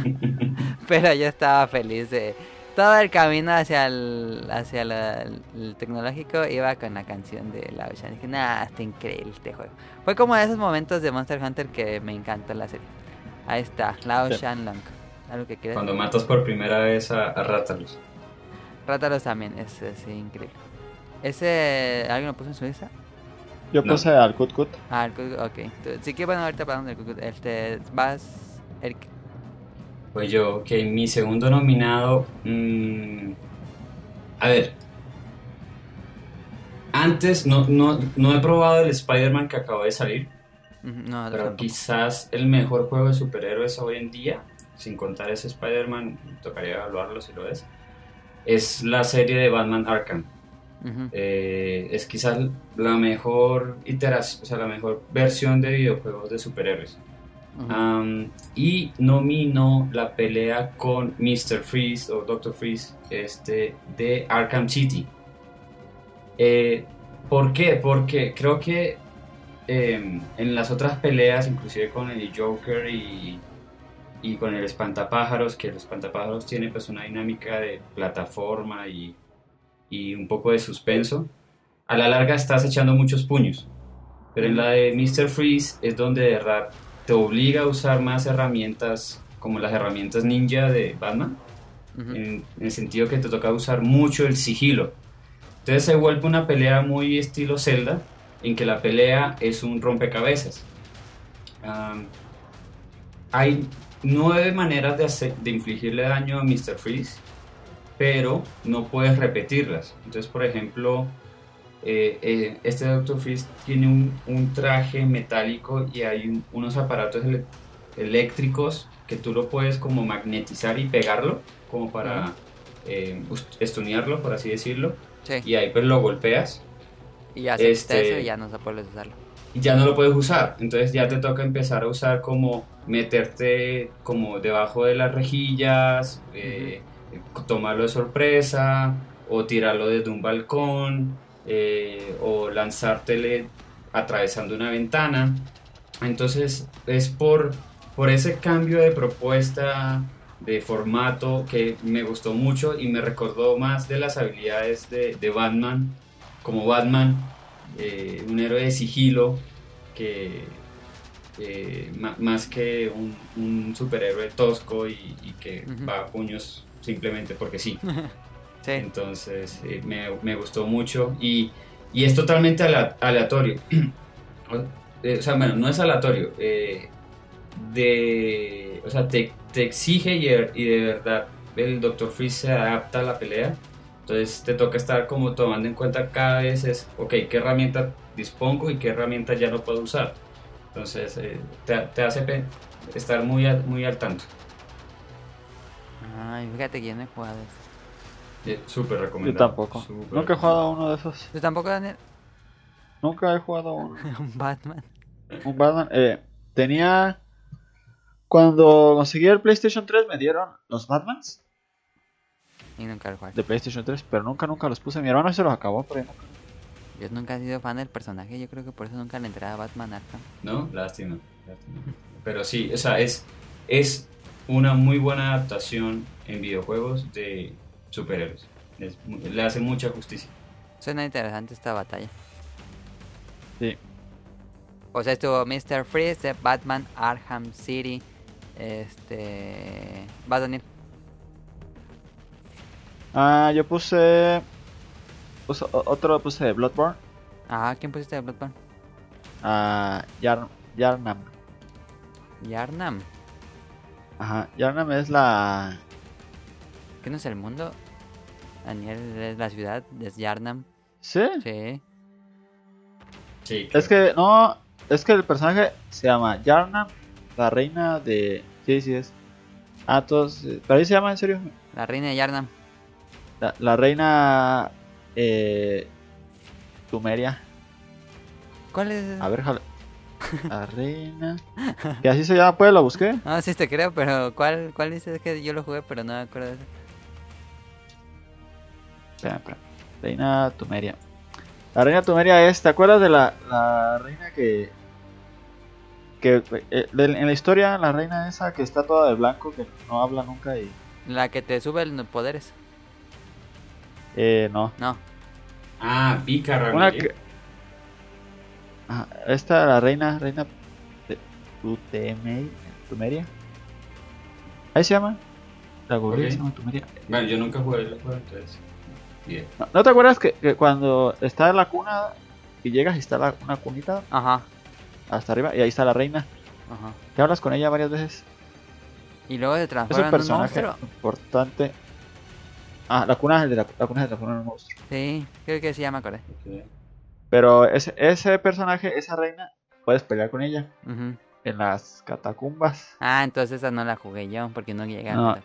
pero yo estaba feliz de... Todo el camino hacia el, hacia la- el, tecnológico iba con la canción de la Ocean. Dije, nah, está increíble este juego. Fue como de esos momentos de Monster Hunter que me encantó la serie. Ahí está, Lao Sí. Shanlong. ¿Algo que quieras? Cuando matas por primera vez a, a Rathalos. Rátalos también, es, es increíble. ¿Ese alguien lo puso en su lista? Yo No. puse al Kut Kut. Ah, el Cucut, ok. Tú- Sí que bueno, ahorita hablando del Cucut. Este, vas, Eric. Pues yo, que mi segundo nominado. mm, a ver. Antes no, no, no he probado el Spider-Man que acaba de salir. No, Pero tampoco. quizás el mejor juego de superhéroes hoy en día, sin contar ese Spider-Man, tocaría evaluarlo si lo es, es la serie de Batman Arkham. Eh, es quizás la mejor iteración, o sea, la mejor versión de videojuegos de superhéroes. Am, y nominó la pelea con Mr. Freeze o Dr. Freeze este, de Arkham City. Eh, ¿Por qué? Porque creo que em, en las otras peleas, inclusive con el Joker y, y con el Espantapájaros, que el Espantapájaros tiene pues una dinámica de plataforma y, y un poco de suspenso, a la larga estás echando muchos puños. Pero en la de Mr. Freeze es donde de te obliga a usar más herramientas como las herramientas ninja de Batman, Ujú. en, en el sentido que te toca usar mucho el sigilo. Entonces se vuelve una pelea muy estilo Zelda, en que la pelea es un rompecabezas. Am, hay nueve maneras de, hacer- de infligirle daño a Mr. Freeze, pero no puedes repetirlas. Entonces, por ejemplo, eh, eh, este Dr. Freeze tiene un, un traje metálico y hay un- unos aparatos ele- eléctricos que tú lo puedes como magnetizar y pegarlo, como para eh, us- estunearlo, por así decirlo, Sí. y ahí pues lo golpeas Y ya se este- eso y ya no se puede usarlo. y ya no lo puedes usar. Entonces ya te toca empezar a usar como meterte como debajo de las rejillas, tomarlo de sorpresa, o tirarlo desde un balcón, eh, o lanzártele atravesando una ventana. Entonces es por, por ese cambio de propuesta, de formato, que me gustó mucho y me recordó más de las habilidades de, de Batman, como Batman, eh, un héroe de sigilo que eh, más que un, un superhéroe tosco y, y que va a puños simplemente porque sí. Sí. Entonces eh, me, me gustó mucho y, y es totalmente aleatorio. Eh, o sea, bueno, no es aleatorio. eh, de, o sea, te, te exige y de, y de verdad el Dr. Freeze se adapta a la pelea. Entonces te toca estar como tomando en cuenta cada vez es, ok, qué herramienta dispongo y qué herramienta ya no puedo usar. Entonces eh, te, te hace estar muy, al- muy al tanto. Ay, fíjate yo no he Eh, Súper Yo recomendado. tampoco. Nunca he jugado a uno de esos. ¿Tú tampoco, Daniel? Nunca he jugado a uno. Un Batman. Un Batman. Eh, tenía. Cuando conseguí el PlayStation 3 me dieron los Batmans Y nunca lo jugué. de PlayStation 3, pero nunca, nunca los puse. Mi hermano se los acabó, pero yo nunca. Yo nunca he sido fan del personaje, yo creo que por eso nunca le entré a Batman Arkham. ¿No? Lástima. lástima. Pero sí, o sea, es, es una muy buena adaptación en videojuegos de superhéroes. Es mu- le hace mucha justicia. Suena interesante esta batalla. Sí. O sea, estuvo Mr. Freeze, de Batman Arkham City. Este. Va Daniel. Ah, yo puse. otro puse de Bloodborne. Ah, ¿quién pusiste de Bloodborne? A Yar, Yarnam. Yarnam. Ajá, Yarnam es la. ¿Qué no es el mundo? Daniel es la ciudad, es Yarnam. ¿Sí? Sí. Sí, Es que, no. Es que el personaje se llama Yarnam, la reina de. Sí, sí es. Ah, todos. eh, ¿Pero ahí se llama en serio? La reina de Yarnam. La, la reina. Eh. Tumeria. ¿Cuál es? A ver, jala. La reina. Que así se llama, pues lo busqué. No, sí te creo, pero ¿cuál, cuál dices que yo lo jugué, pero no me acuerdo de eso? Espera, espera. Reina Tumeria. La reina Tumeria es, ¿te acuerdas de la, la reina que... que eh, de- en la historia, la reina esa que está toda de blanco, que no habla nunca y... La que te sube los poderes. Eh, no. No. Ah, Pika Una que... Ajá, esta, la reina, reina Tumeria. Ahí se llama. La googleé, Ok. se llama Tumeria. Bueno, yo nunca jugué el juego, entonces. Bien. ¿No, no te acuerdas que, que cuando está en la cuna y llegas y está la, una cunita Ajá. hasta arriba y ahí está la reina? Ajá. Que hablas con ella varias veces. Y luego se Es transforma un en un personaje monstruo. importante. Ah, la cuna es el de la, la cuna se transforma en un monstruo. Sí, creo que sí, ya me acordé. Pero ese, ese personaje, esa reina, puedes pelear con ella en las catacumbas. Ah, entonces esa no la jugué yo, porque no llegué a No.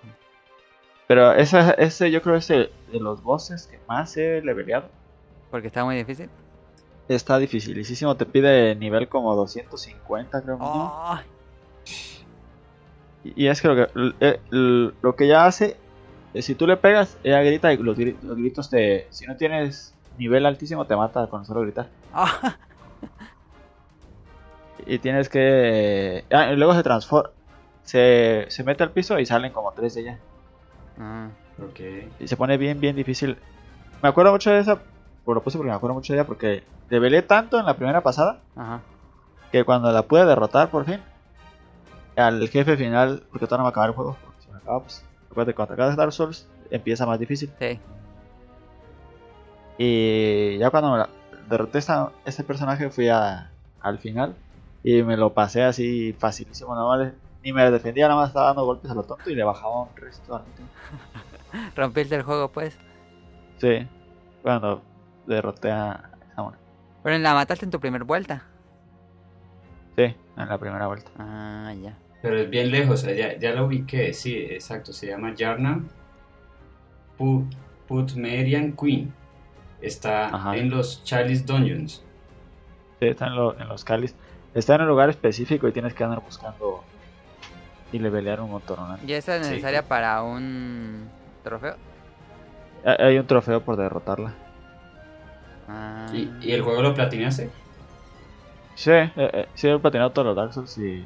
Pero ese, ese yo creo es el- de los bosses que más he leveleado. Porque está muy difícil. Está dificilísimo, te pide nivel como 250 creo. Oh, Y y es que lo que, eh, lo que ella hace, es si tú le pegas, ella grita y los, gri- los gritos te... Si no tienes nivel altísimo, te mata con solo gritar. oh. Y tienes que... Ah, y luego se transforma. Se, se mete al piso y salen como tres de ella. Ah, Ok. Y se pone bien, bien difícil. Me acuerdo mucho de esa... Pues lo puse porque me acuerdo mucho de ella porque develé tanto en la primera pasada Ajá. que cuando la pude derrotar por fin, al jefe final, porque todavía no me acaba el juego, porque si me acaba, pues, recuerda que cuando acabas Dark Souls empieza más difícil. Sí. Y ya cuando me la- derroté esta, este personaje fui a, al final y me lo pasé así facilísimo, nada más ni me defendía, nada más estaba dando golpes a lo tonto y le bajaba un resto al último. Rompiste el juego, pues. Sí, cuando derroté a esa mona. Pero la mataste en tu primer vuelta. Sí, en la primera vuelta. Ah, ya. Pero es bien lejos, o sea, ya, ya lo ubiqué, sí, exacto, se llama Yarna Put, Putmerian Queen. Está Ajá. en los Chalice Dungeons. Sí, está en, lo- en los cáliz. Está en un lugar específico y tienes que andar buscando y levelear un montón. ¿no? ¿Y esa es Sí. necesaria para un trofeo? Hay hay un trofeo por derrotarla. Ah. ¿Y, y el juego lo platinaste? Sí, eh, eh, sí, he platinado todos los Dark Souls y,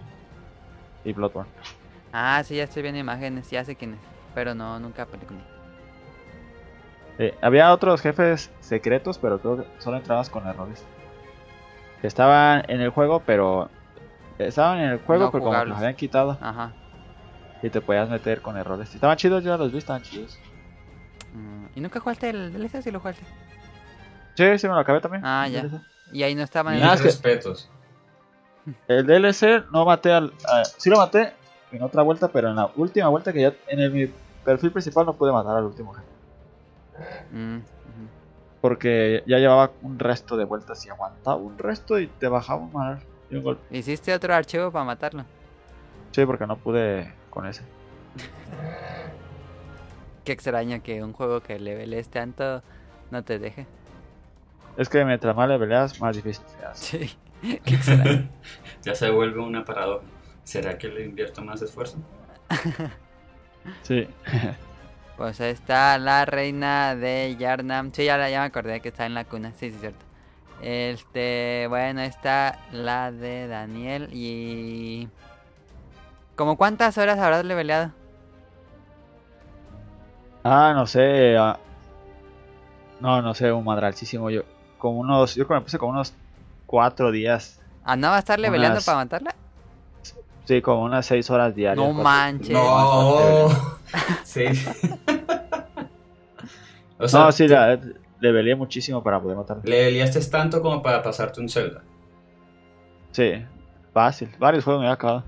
y Bloodborne. Ah, sí, ya estoy viendo imágenes, ya sé quién es. Pero no, nunca él. Eh, había otros jefes secretos, pero creo que solo entrabas con errores. Que estaban en el juego, pero. Estaban en el juego, No pero como los habían quitado. Ajá. Y te podías meter con errores. Estaban chidos, yo los vi, estaban chidos. Mm, ¿Y nunca jugaste el DLC? Sí lo jugaste. Sí, sí, me lo acabé también. Ah, el ya. DLC. Y ahí no estaban en que- respetos. El DLC no maté al. a- sí lo maté en otra vuelta, pero en la última vuelta que ya. En el, mi perfil principal no pude matar al último jefe. Mm. Porque ya llevaba un resto de vueltas y aguantaba un resto y te bajaba un mal y un golpe. ¿Hiciste otro archivo para matarlo? Sí, porque no pude con ese. Qué extraño que un juego que levelees tanto no te deje. Es que mientras más le peleas, más difícil se hace. Sí, qué extraño. ya se vuelve una paradoja. ¿Será que le invierto más esfuerzo? Sí. Pues ahí está la reina de Yarnam. Sí, ya, la- ya me acordé que está en la cuna. Sí, sí, cierto. Este, bueno, está la de Daniel y... ¿Como cuántas horas habrás leveleado? Ah, no sé. ah, No, no sé, un madralísimo. Yo, como unos. Yo creo que me puse como unos cuatro días. ¿Ah, no va a estar leveleando Unas- para matarla? Sí, como unas seis horas diarias. No cuatro- manches. No. sí. o sea, No, sí, la, le peleé muchísimo para poder matarla. le liaste tanto como para pasarte un Zelda. Sí, fácil. Varios juegos me había acabado.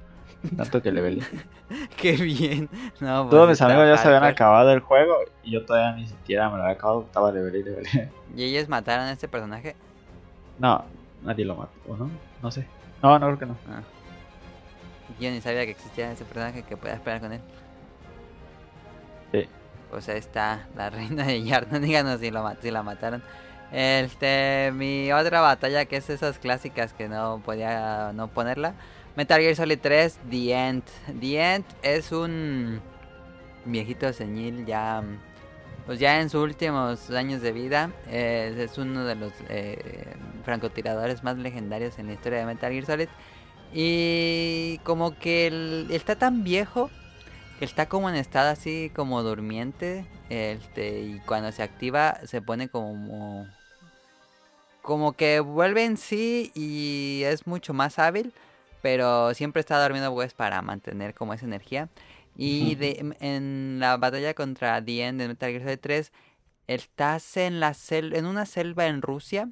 Tanto que le peleé. Qué bien. No, pues Todos mis amigos ya se habían acabado el juego y yo todavía ni siquiera me lo había acabado. Estaba de peleé y. ¿Y ellos mataron a este personaje? No, nadie lo mató, ¿o no? No sé. No, no creo que no. Ah. Yo ni sabía que existía ese personaje que pueda pelear con él. Sí. Pues ahí está la reina de Yarnan. Díganos si, lo, si la mataron. Este, mi otra batalla que es esas clásicas que no podía no ponerla. Metal Gear Solid 3, The End. The End es un viejito señil ya, pues ya en sus últimos años de vida. eh, es uno de los eh, francotiradores más legendarios en la historia de Metal Gear Solid. Y como que él está tan viejo que está como en estado así como durmiente. Este, y cuando se activa se pone como. Como que vuelve en sí y es mucho más hábil. Pero siempre está dormido pues para mantener como esa energía. Y de, en la batalla contra The End de Metal Gear Solid 3, estás en, la sel en una selva en Rusia.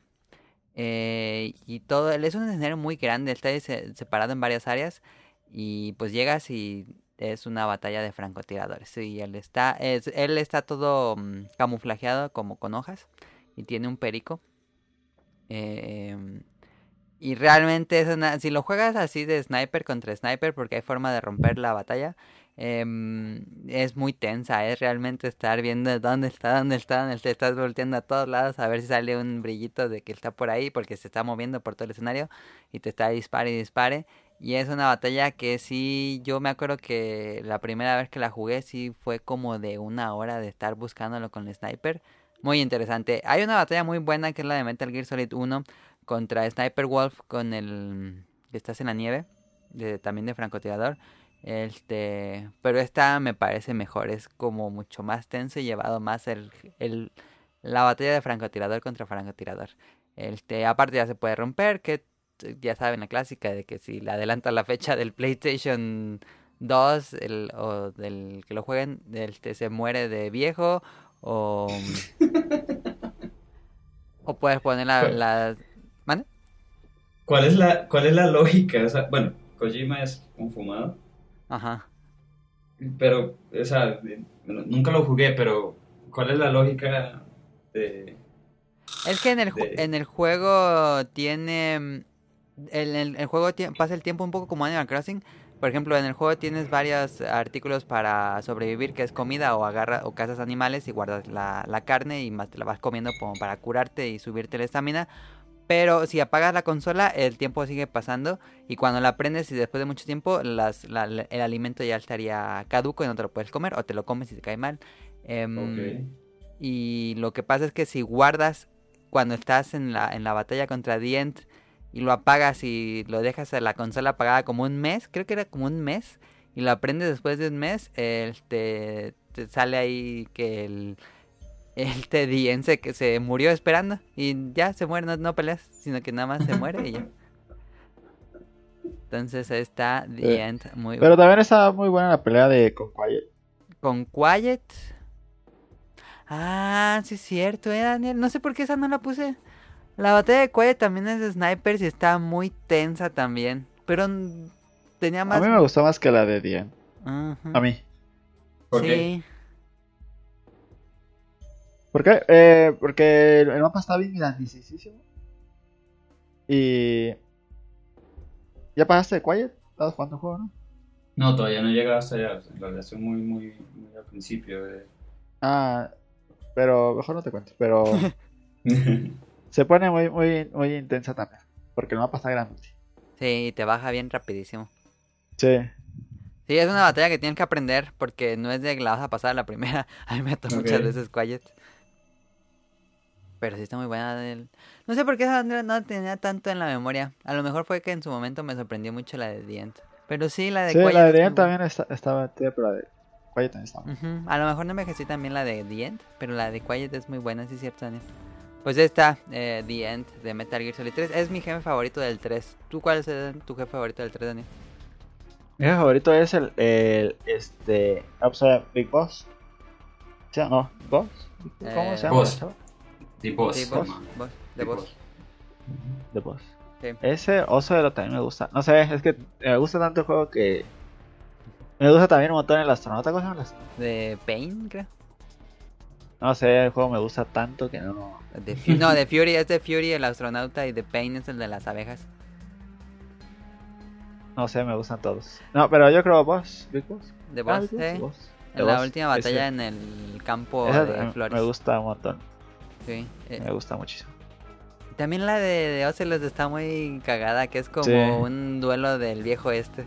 eh, y todo, es un escenario muy grande, está se- separado en varias áreas. Y pues llegas y es una batalla de francotiradores. Y él está, es, él está todo mm, camuflajeado como con hojas. Y tiene un perico. Eh, y realmente es una, si lo juegas así de sniper contra sniper, porque hay forma de romper la batalla, em, es muy tensa, es realmente estar viendo dónde está, dónde está, dónde está, estás volteando a todos lados a ver si sale un brillito de que está por ahí, porque se está moviendo por todo el escenario y te está dispare y dispare. Y es una batalla que sí, yo me acuerdo que la primera vez que la jugué sí fue como de una hora de estar buscándolo con el sniper. Muy interesante. Hay una batalla muy buena que es la de Metal Gear Solid 1 contra Sniper Wolf con el que estás en la nieve, de, también de francotirador. Este, pero esta me parece mejor, es como mucho más tenso y llevado más el, el la batalla de francotirador contra francotirador. Este, aparte ya se puede romper, que ya saben la clásica de que si le adelanta la fecha del PlayStation 2 el, o del que lo jueguen, este, se muere de viejo o o puedes poner la, la ¿Mande? ¿Cuál es la, cuál es la lógica? O sea, bueno, Kojima es un fumado, Ajá. pero, o sea, nunca lo jugué, pero ¿cuál es la lógica de... Es que en el, de- en el juego tiene. El, el- el juego pasa el tiempo un poco como Animal Crossing. Por ejemplo, en el juego tienes varios artículos para sobrevivir, que es comida o agarra o cazas animales y guardas la, la carne y más te la vas comiendo como para curarte y subirte la estamina. Pero si apagas la consola, el tiempo sigue pasando y cuando la prendes y después de mucho tiempo, las, la- el alimento ya estaría caduco y no te lo puedes comer o te lo comes y te cae mal. Em, y lo que pasa es que si guardas cuando estás en la, en la batalla contra End y lo apagas y lo dejas a la consola apagada como un mes, creo que era como un mes, y lo aprendes después de un mes, este, te sale ahí que el, el The End se, que se murió esperando y ya se muere, no, no peleas, sino que nada más se muere y ya. Entonces está The Eh, End muy Pero también estaba muy buena la pelea de con Quiet. con Quiet. Ah, sí es cierto, eh, Daniel. No sé por qué esa no la puse. La batalla de Quiet también es de snipers y está muy tensa también. Pero tenía A más. mí me gustó más que la de Diane. Ujú. A mí. ¿Por qué? Sí. ¿Por qué? Eh, porque el mapa está bien grandísimo. Y. ¿Ya pagaste de Quiet? ¿Estabas jugando el juego, no? No, todavía no he llegado hasta allá. En realidad estoy muy, muy, muy al principio de, Ah, pero mejor no te cuento. Pero se pone muy, muy, muy intensa también. Porque el mapa está grande. Sí, y te baja bien rapidísimo. Sí. Sí, es una batalla que tienes que aprender porque no es de que la vas a pasar a la primera. A mí me tocó muchas Ok. veces Quiet. Pero sí está muy buena. el- No sé por qué esa no la tenía tanto en la memoria. A lo mejor fue que en su momento me sorprendió mucho la de End. Pero sí, la de Sí, Quiet. la de buena. también está, estaba tía, pero la de Quiet también. Ujú, A lo mejor no me ejercí también la de End, pero la de Quiet es muy buena, sí es cierto, Daniel. Pues esta, eh, The End de Metal Gear Solid 3, es mi jefe favorito del 3. ¿Tú cuál es eh, tu jefe favorito del 3, Daniel? Mi favorito es el, el este, ah, o sea, Big Boss. ¿Sí o no? ¿Boss? ¿Cómo Eh, se llama? Boss. The Boss. Sí, Boss. Boss, The de Boss. Boss. The Boss. Sí. Ese oso de lo también me gusta. No sé, es que me gusta tanto el juego que. Me gusta también un montón el astronauta. ¿Cómo se llama? De Pain, creo. No sé, el juego me gusta tanto que no. No, de Fury es de Fury el astronauta y de Pain es el de las abejas. No sé, me gustan todos. No, pero yo creo Boss. Big Boss. De Boss, Big Boss, sí. The En la Boss, última batalla ese. en el campo Esa de me- Flores. me gusta un montón. Sí. eh, Me gusta muchísimo. También la de, de Ocelot está muy cagada, que es como Sí. un duelo del viejo este.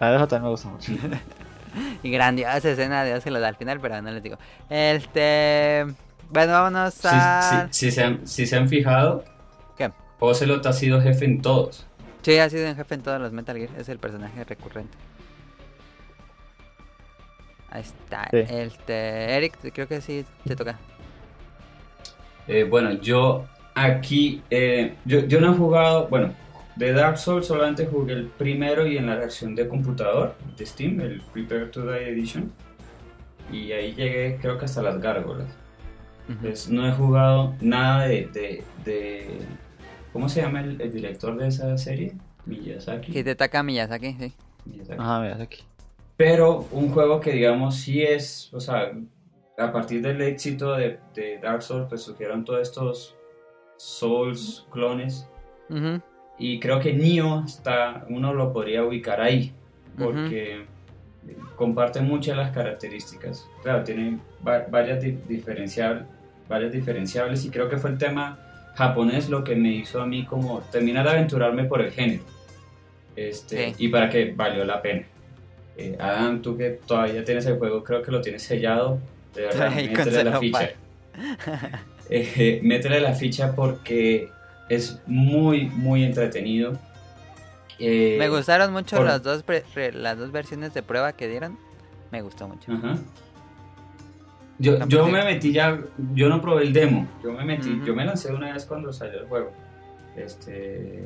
La de eso también me gusta mucho. Y grandiosa escena de Ocelot al final, pero no les digo. Este. Bueno, vámonos Si, a. si- si se han, si se han fijado, ¿Qué? Ocelot ha sido jefe en todos. Sí, ha sido un jefe en todos los Metal Gear, es el personaje recurrente. Ahí está. Sí. Este. Eric, creo que sí te toca. Eh, bueno, yo aquí, eh, yo, yo no he jugado, bueno, de Dark Souls solamente jugué el primero y en la versión de computador de Steam, el Prepare to Die Edition. Y ahí llegué creo que hasta las gárgolas. Pues no he jugado nada de... de, de- ¿Cómo se llama el, el director de esa serie? Miyazaki. Hidetaka Miyazaki, sí. Miyazaki. Ajá, aquí. Pero un juego que digamos sí es, o sea, a partir del éxito de, de Dark Souls pues surgieron todos estos Souls clones y creo que Nioh está, uno lo podría ubicar ahí porque comparte muchas de las características. Claro, tiene va- varias di- diferenciables, varias diferenciables y creo que fue el tema japonés lo que me hizo a mí como terminar de aventurarme por el género. Este, Sí. Y para que valió la pena. Eh, Adam, tú que todavía tienes el juego, creo que lo tienes sellado. De verdad, métele la ficha. Eh, métele la ficha porque es muy, muy entretenido. Eh, Me gustaron mucho por- las dos pre- re- las dos versiones de prueba que dieron. Me gustó mucho. Ajá. Yo, yo me metí ya, yo no probé el demo, yo me metí, yo me lancé una vez cuando salió el juego. Este,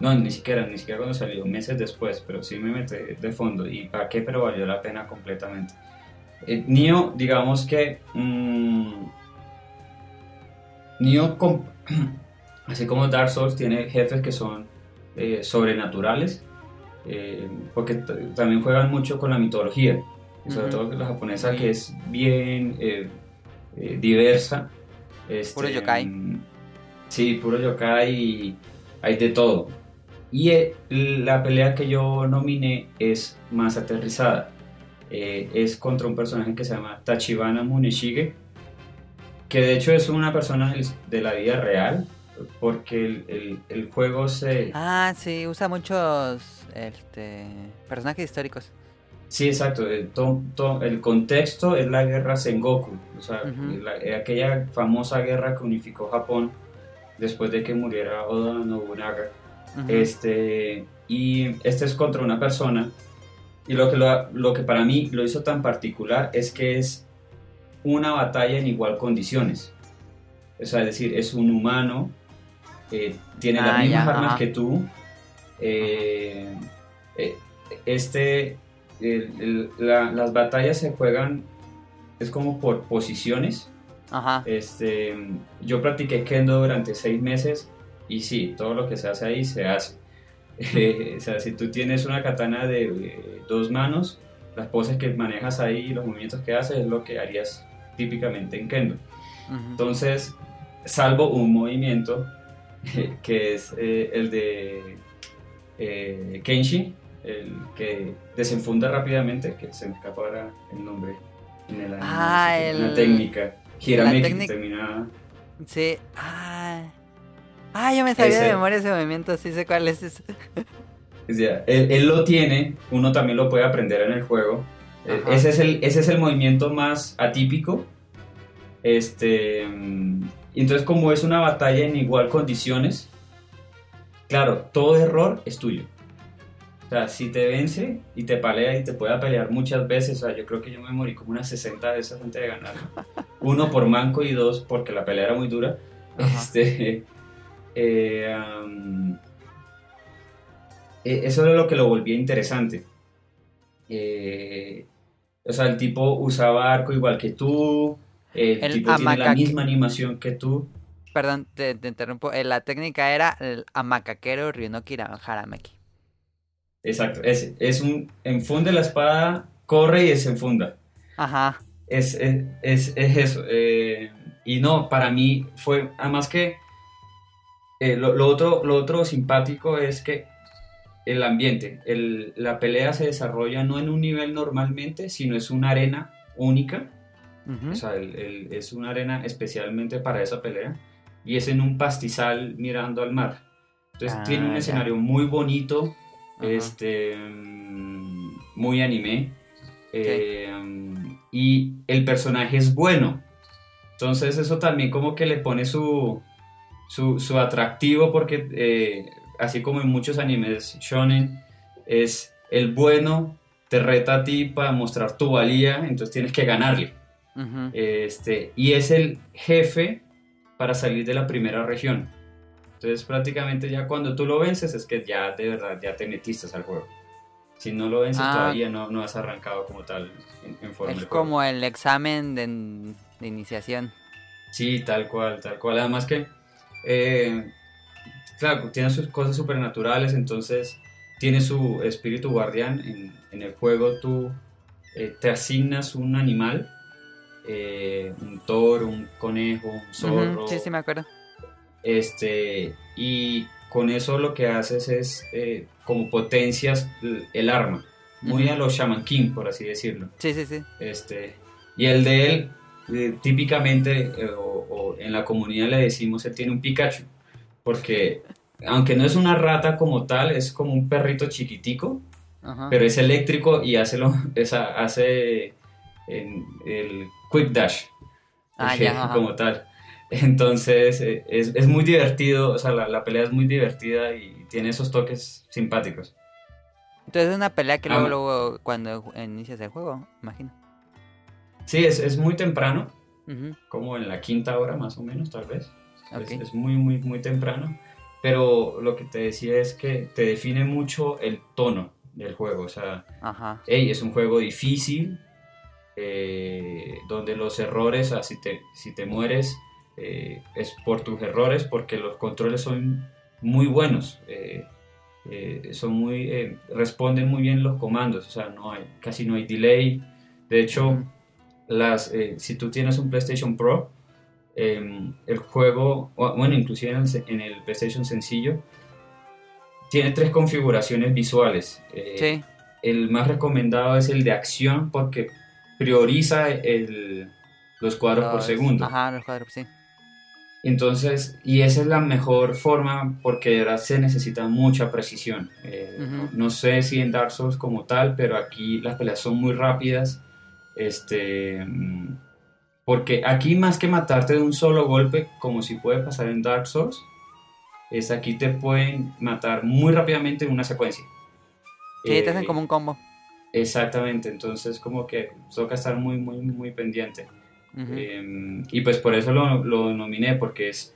no, ni siquiera, ni siquiera cuando salió, meses después, pero sí me metí de fondo y para qué, pero valió la pena completamente. Eh, Nioh, digamos que mm, Nioh, com- así como Dark Souls, tiene jefes que son eh, sobrenaturales, eh, porque también juegan mucho con la mitología, sobre todo la japonesa que es bien eh, eh, diversa. Este, Puro yokai. mm, Sí, puro yokai y hay de todo. Y eh, la pelea que yo nominé es más aterrizada. Es contra un personaje que se llama Tachibana Muneshige, que de hecho es una persona de la vida real, porque el, el- el juego se... Ah, sí, usa muchos este, personajes históricos. Sí, exacto. El, to- to- el contexto es la guerra Sengoku, o sea, la- eh, aquella famosa guerra que unificó Japón después de que muriera Oda Nobunaga. Este, y este es contra una persona. Y lo que, lo, lo que para mí lo hizo tan particular es que es una batalla en igual condiciones. O sea, es decir, es un humano, eh, tiene las Ah, mismas ya, armas ajá. que tú. eh, eh, este, el- el- la- las batallas se juegan, es como por posiciones. Ajá. Este, yo practiqué kendo durante seis meses y sí, todo lo que se hace ahí se hace. O sea, si tú tienes una katana de dos manos, las poses que manejas ahí y los movimientos que haces es lo que harías típicamente en kendo. Entonces, salvo un movimiento que es eh, el de eh, Kenshi, el que desenfunda rápidamente, que se me escapa ahora el nombre. En el anime, Ah, el- Una técnica. Hirameki técnica- terminada. Sí. Ah, ah yo me sabía de memoria ese movimiento, sí sé cuál es ese. Sea, él, él lo tiene, uno también lo puede aprender en el juego. Ajá. Ese es, el, ese es el movimiento más atípico. Este, mm, y entonces como es una batalla en igual condiciones, claro, todo error es tuyo. O sea, si te vence y te palea y te puede pelear muchas veces, o sea, yo creo que yo me morí como unas 60 veces antes de ganar. Uno por manco y dos porque la pelea era muy dura. Ajá. Este, eh, eh, eso es lo que lo volvía interesante. Eh, o sea, el tipo usaba arco igual que tú, el, El tipo tiene la misma animación que tú. Perdón, te, te interrumpo. Eh, La técnica era el amacaquero Ryunoki Harameki. Exacto, es, es un enfunde la espada, corre y desenfunda. Ajá. Es, es, es, es eso. eh, y no, para mí fue, además que eh, lo, lo otro, lo otro simpático es que el ambiente, el- la pelea se desarrolla no en un nivel normalmente, sino es una arena única. Ujú. O sea, el- el- es una arena especialmente para esa pelea. Y es en un pastizal mirando al mar. Entonces Ah, tiene un ya. escenario muy bonito, este, mm, muy anime. eh, y el personaje es bueno. Entonces eso también como que le pone su, su, su atractivo porque eh, así como en muchos animes shonen es el bueno te reta a ti para mostrar tu valía, entonces tienes que ganarle. Este, y es el jefe para salir de la primera región. Entonces prácticamente ya cuando tú lo vences es que ya de verdad ya te metiste al juego. Si no lo vences Ah. todavía no, no has arrancado como tal en, en forma Es juego. como el examen de, de iniciación. Sí, tal cual, tal cual. Además que, eh, claro, tiene sus cosas supernaturales, entonces tiene su espíritu guardián. En, en el juego tú eh, te asignas un animal, eh, un toro, un conejo, un zorro. Sí, sí, me acuerdo. Este, y con eso lo que haces es eh, como potencias el arma, muy a los Shaman King, por así decirlo. Sí, sí, sí. Este, y el de él, eh, típicamente, o, o en la comunidad le decimos, él tiene un Pikachu, porque aunque no es una rata como tal, es como un perrito chiquitico, pero es eléctrico y hace, lo, esa, hace en- el Quick Dash, Ah, ya, como tal. Entonces, eh, es, es muy divertido, o sea, la, la pelea es muy divertida y tiene esos toques simpáticos. Entonces es una pelea que Ah, luego, luego cuando inicias el juego, imagino. Sí, es, es muy temprano, Ujú, como en la quinta hora más o menos, tal vez. ok. Es, es muy, muy, muy temprano. Pero lo que te decía es que te define mucho el tono del juego. O sea, Ajá. hey, es un juego difícil, eh, donde los errores, si te, si te mueres, eh, es por tus errores, porque los controles son muy buenos. eh, eh, son muy, eh, responden muy bien los comandos, o sea, no hay, casi no hay delay. De hecho, las, eh, si tú tienes un PlayStation Pro, eh, el juego, bueno, inclusive en el, en el PlayStation sencillo, tiene tres configuraciones visuales. Sí. El más recomendado es el de acción porque prioriza el- los cuadros por segundo. Ajá, los cuadros, sí. Entonces, y esa es la mejor forma porque de verdad se necesita mucha precisión. Eh, no sé si en Dark Souls como tal, pero aquí las peleas son muy rápidas. Este, mm, porque aquí más que matarte de un solo golpe, como si puede pasar en Dark Souls, es aquí te pueden matar muy rápidamente en una secuencia. Sí, te hacen Eh, como un combo. Exactamente, entonces como que toca estar muy, muy, muy pendiente. Eh, y pues por eso lo, lo nominé, porque es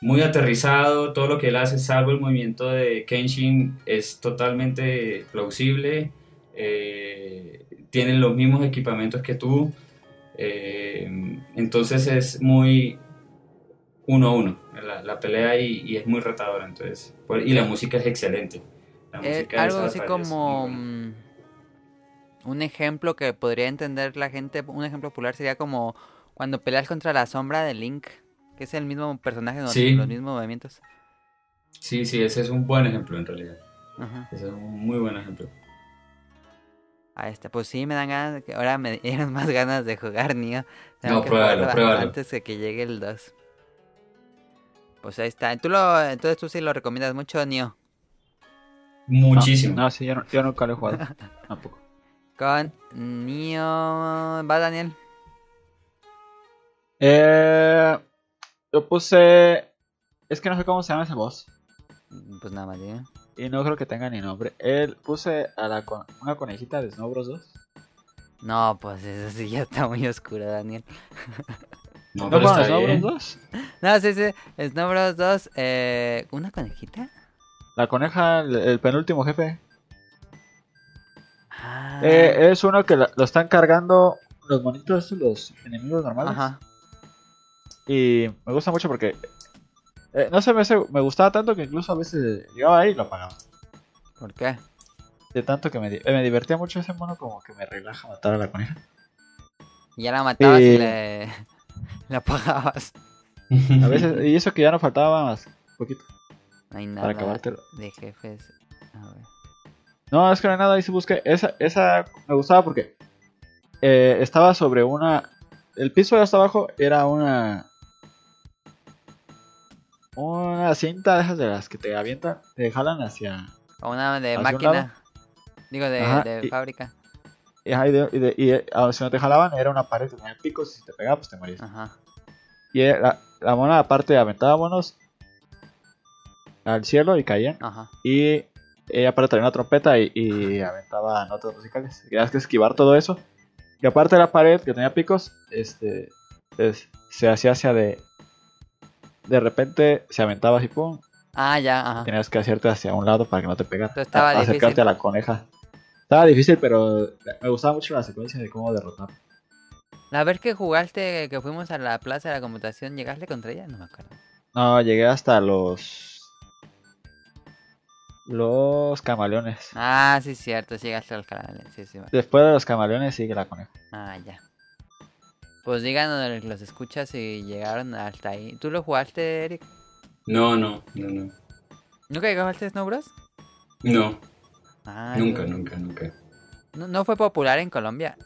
muy aterrizado, todo lo que él hace, salvo el movimiento de Kenshin, es totalmente plausible, eh, tienen los mismos equipamientos que tú, eh, entonces es muy uno a uno la, la pelea y, y es muy retadora, entonces, y la música es excelente. La Eh, música algo así es un ejemplo que podría entender la gente, un ejemplo popular sería como cuando peleas contra la sombra de Link, que es el mismo personaje con Sí. los mismos movimientos. Sí, sí, ese es un buen ejemplo en realidad. Ajá. Ese es un muy buen ejemplo. Ahí está. Pues sí, me dan ganas. que Ahora me dieron más ganas de jugar Nioh. Tengo No, pruébalo, jugarlo pruébalo. Antes de que llegue el 2. Pues ahí está. ¿Tú lo, entonces tú sí lo recomiendas mucho, Nioh. Muchísimo. No, sí, yo, no- yo nunca lo he jugado. Tampoco. Con Nioh. ¿Va, Daniel? Eh, yo puse. Es que no sé cómo se llama ese boss. Pues nada más. Y no creo que tenga ni nombre. Él puse a la con- una conejita de Snow Bros 2. No, pues eso sí ya está muy oscuro, Daniel. No, ¿No Snow Bros bien. 2? No, sí, sí. Snow Bros 2. Eh, ¿Una conejita? La coneja, el, el penúltimo jefe. Ah, Eh, es uno que lo están cargando los monitos, estos, los enemigos normales. Ajá. Y me gusta mucho porque. eh, no sé, me, me gustaba tanto que incluso a veces llegaba ahí y lo apagaba. ¿Por qué? De tanto que me, eh, me divertía mucho ese mono, como que me relaja matar a la coneja. Y ya la matabas y Eh. le, le apagabas. A veces, y eso que ya no faltaba más poquito No hay nada para acabártelo. de jefes. A ver. No, es que no hay nada, ahí se busqué. Esa, esa me gustaba porque eh, estaba sobre una. El piso de hasta abajo era una. Una cinta de esas de las que te avientan, te jalan hacia. Una de ¿Hacia un máquina. Digo, de, Ajá, de y- fábrica. Y, y de- y de- y, eh, a- si no te jalaban, era una pared que tenía picos y si te pegaba, pues te morías. Ajá. Y la, la mona, aparte, aventaba monos al cielo y caían. Ajá. Y ella aparte traía una trompeta y, y aventaba notas musicales. Tenías que esquivar todo eso. Y aparte de la pared que tenía picos, este es- se hacía hacia de. De repente se aventaba así, pum. Ah, ya, ajá. Tenías que hacerte hacia un lado para que no te pegara. Entonces estaba A- acercarte difícil. a la coneja. Estaba difícil, pero me gustaba mucho la secuencia de cómo derrotar. La vez que jugaste, que fuimos a la plaza de la computación, ¿llegaste contra ella? No me acuerdo. No, llegué hasta los. Los camaleones. Ah, sí, cierto, sí llegaste al canal. Sí, sí. va. Después de los camaleones sigue la coneja. Ah, ya. Pues díganos los escuchas si llegaron hasta ahí. ¿Tú lo jugaste, Eric? No, no, no, no. ¿Nunca llegaste a Snow Bros? No, Ah, nunca, no. nunca, nunca. No, no fue popular en Colombia.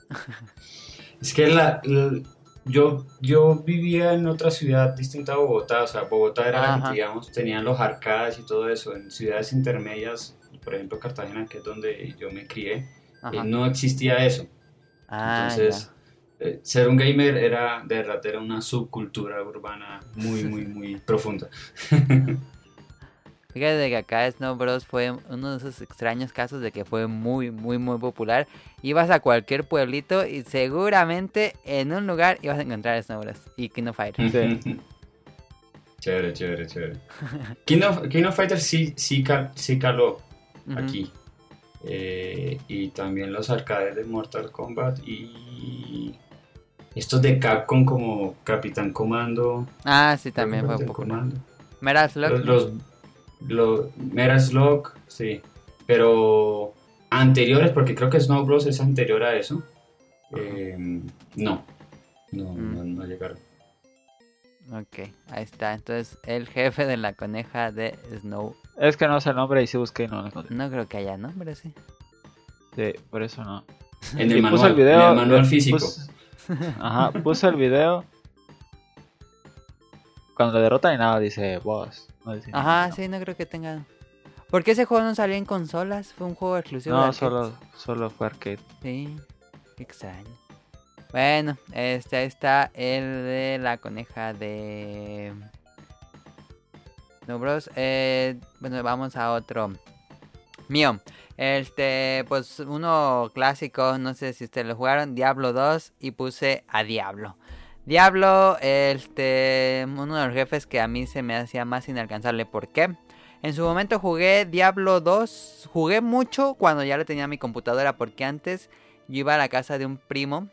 Es que la, la- yo, yo vivía en otra ciudad distinta a Bogotá, o sea, Bogotá era la que, digamos, tenían los arcades y todo eso. En ciudades intermedias, por ejemplo, Cartagena, que es donde yo me crié, eh, no existía eso. Ah, Entonces, eh, ser un gamer era, de verdad, era una subcultura urbana muy, muy, muy profunda. Fíjate que acá Snow Bros fue uno de esos extraños casos de que fue muy, muy, muy popular. Ibas a cualquier pueblito y seguramente en un lugar ibas a encontrar Snow Bros y King of Fighters. Sí. chévere, chévere, chévere. King of, King of Fighters sí, sí, cal- sí caló aquí. Eh, y también los arcades de Mortal Kombat y estos de Capcom como Capitán Comando. Ah, sí, también fue Capitán popular. Comando. Metal Slug. Los, los, los Metal Slug, sí. Pero anteriores, porque creo que Snow Bros es anterior a eso. eh, no. No, Mm. no, no llegaron. Ok, ahí está. Entonces, el jefe de la coneja de Snow. Es que no sé el nombre y sí busqué y no lo encontré. No creo que haya nombre, sí. Sí, por eso no. En Y el manual, el video, en el manual físico. puse- ajá, puse el video. Cuando le derrotan y nada, dice boss. Ajá, sí, no creo que tengan. ¿Por qué ese juego no salió en consolas? Fue un juego exclusivo de No, solo, solo fue arcade. Sí, extraño. Bueno, este ahí está el de la coneja de. No, bros. Eh, bueno, vamos a otro. Mío. Este, pues uno clásico, no sé si ustedes lo jugaron, Diablo 2 y puse a Diablo. Diablo, este, uno de los jefes que a mí se me hacía más inalcanzable. ¿Por qué? En su momento jugué Diablo 2, jugué mucho cuando ya lo tenía en mi computadora, porque antes yo iba a la casa de un primo,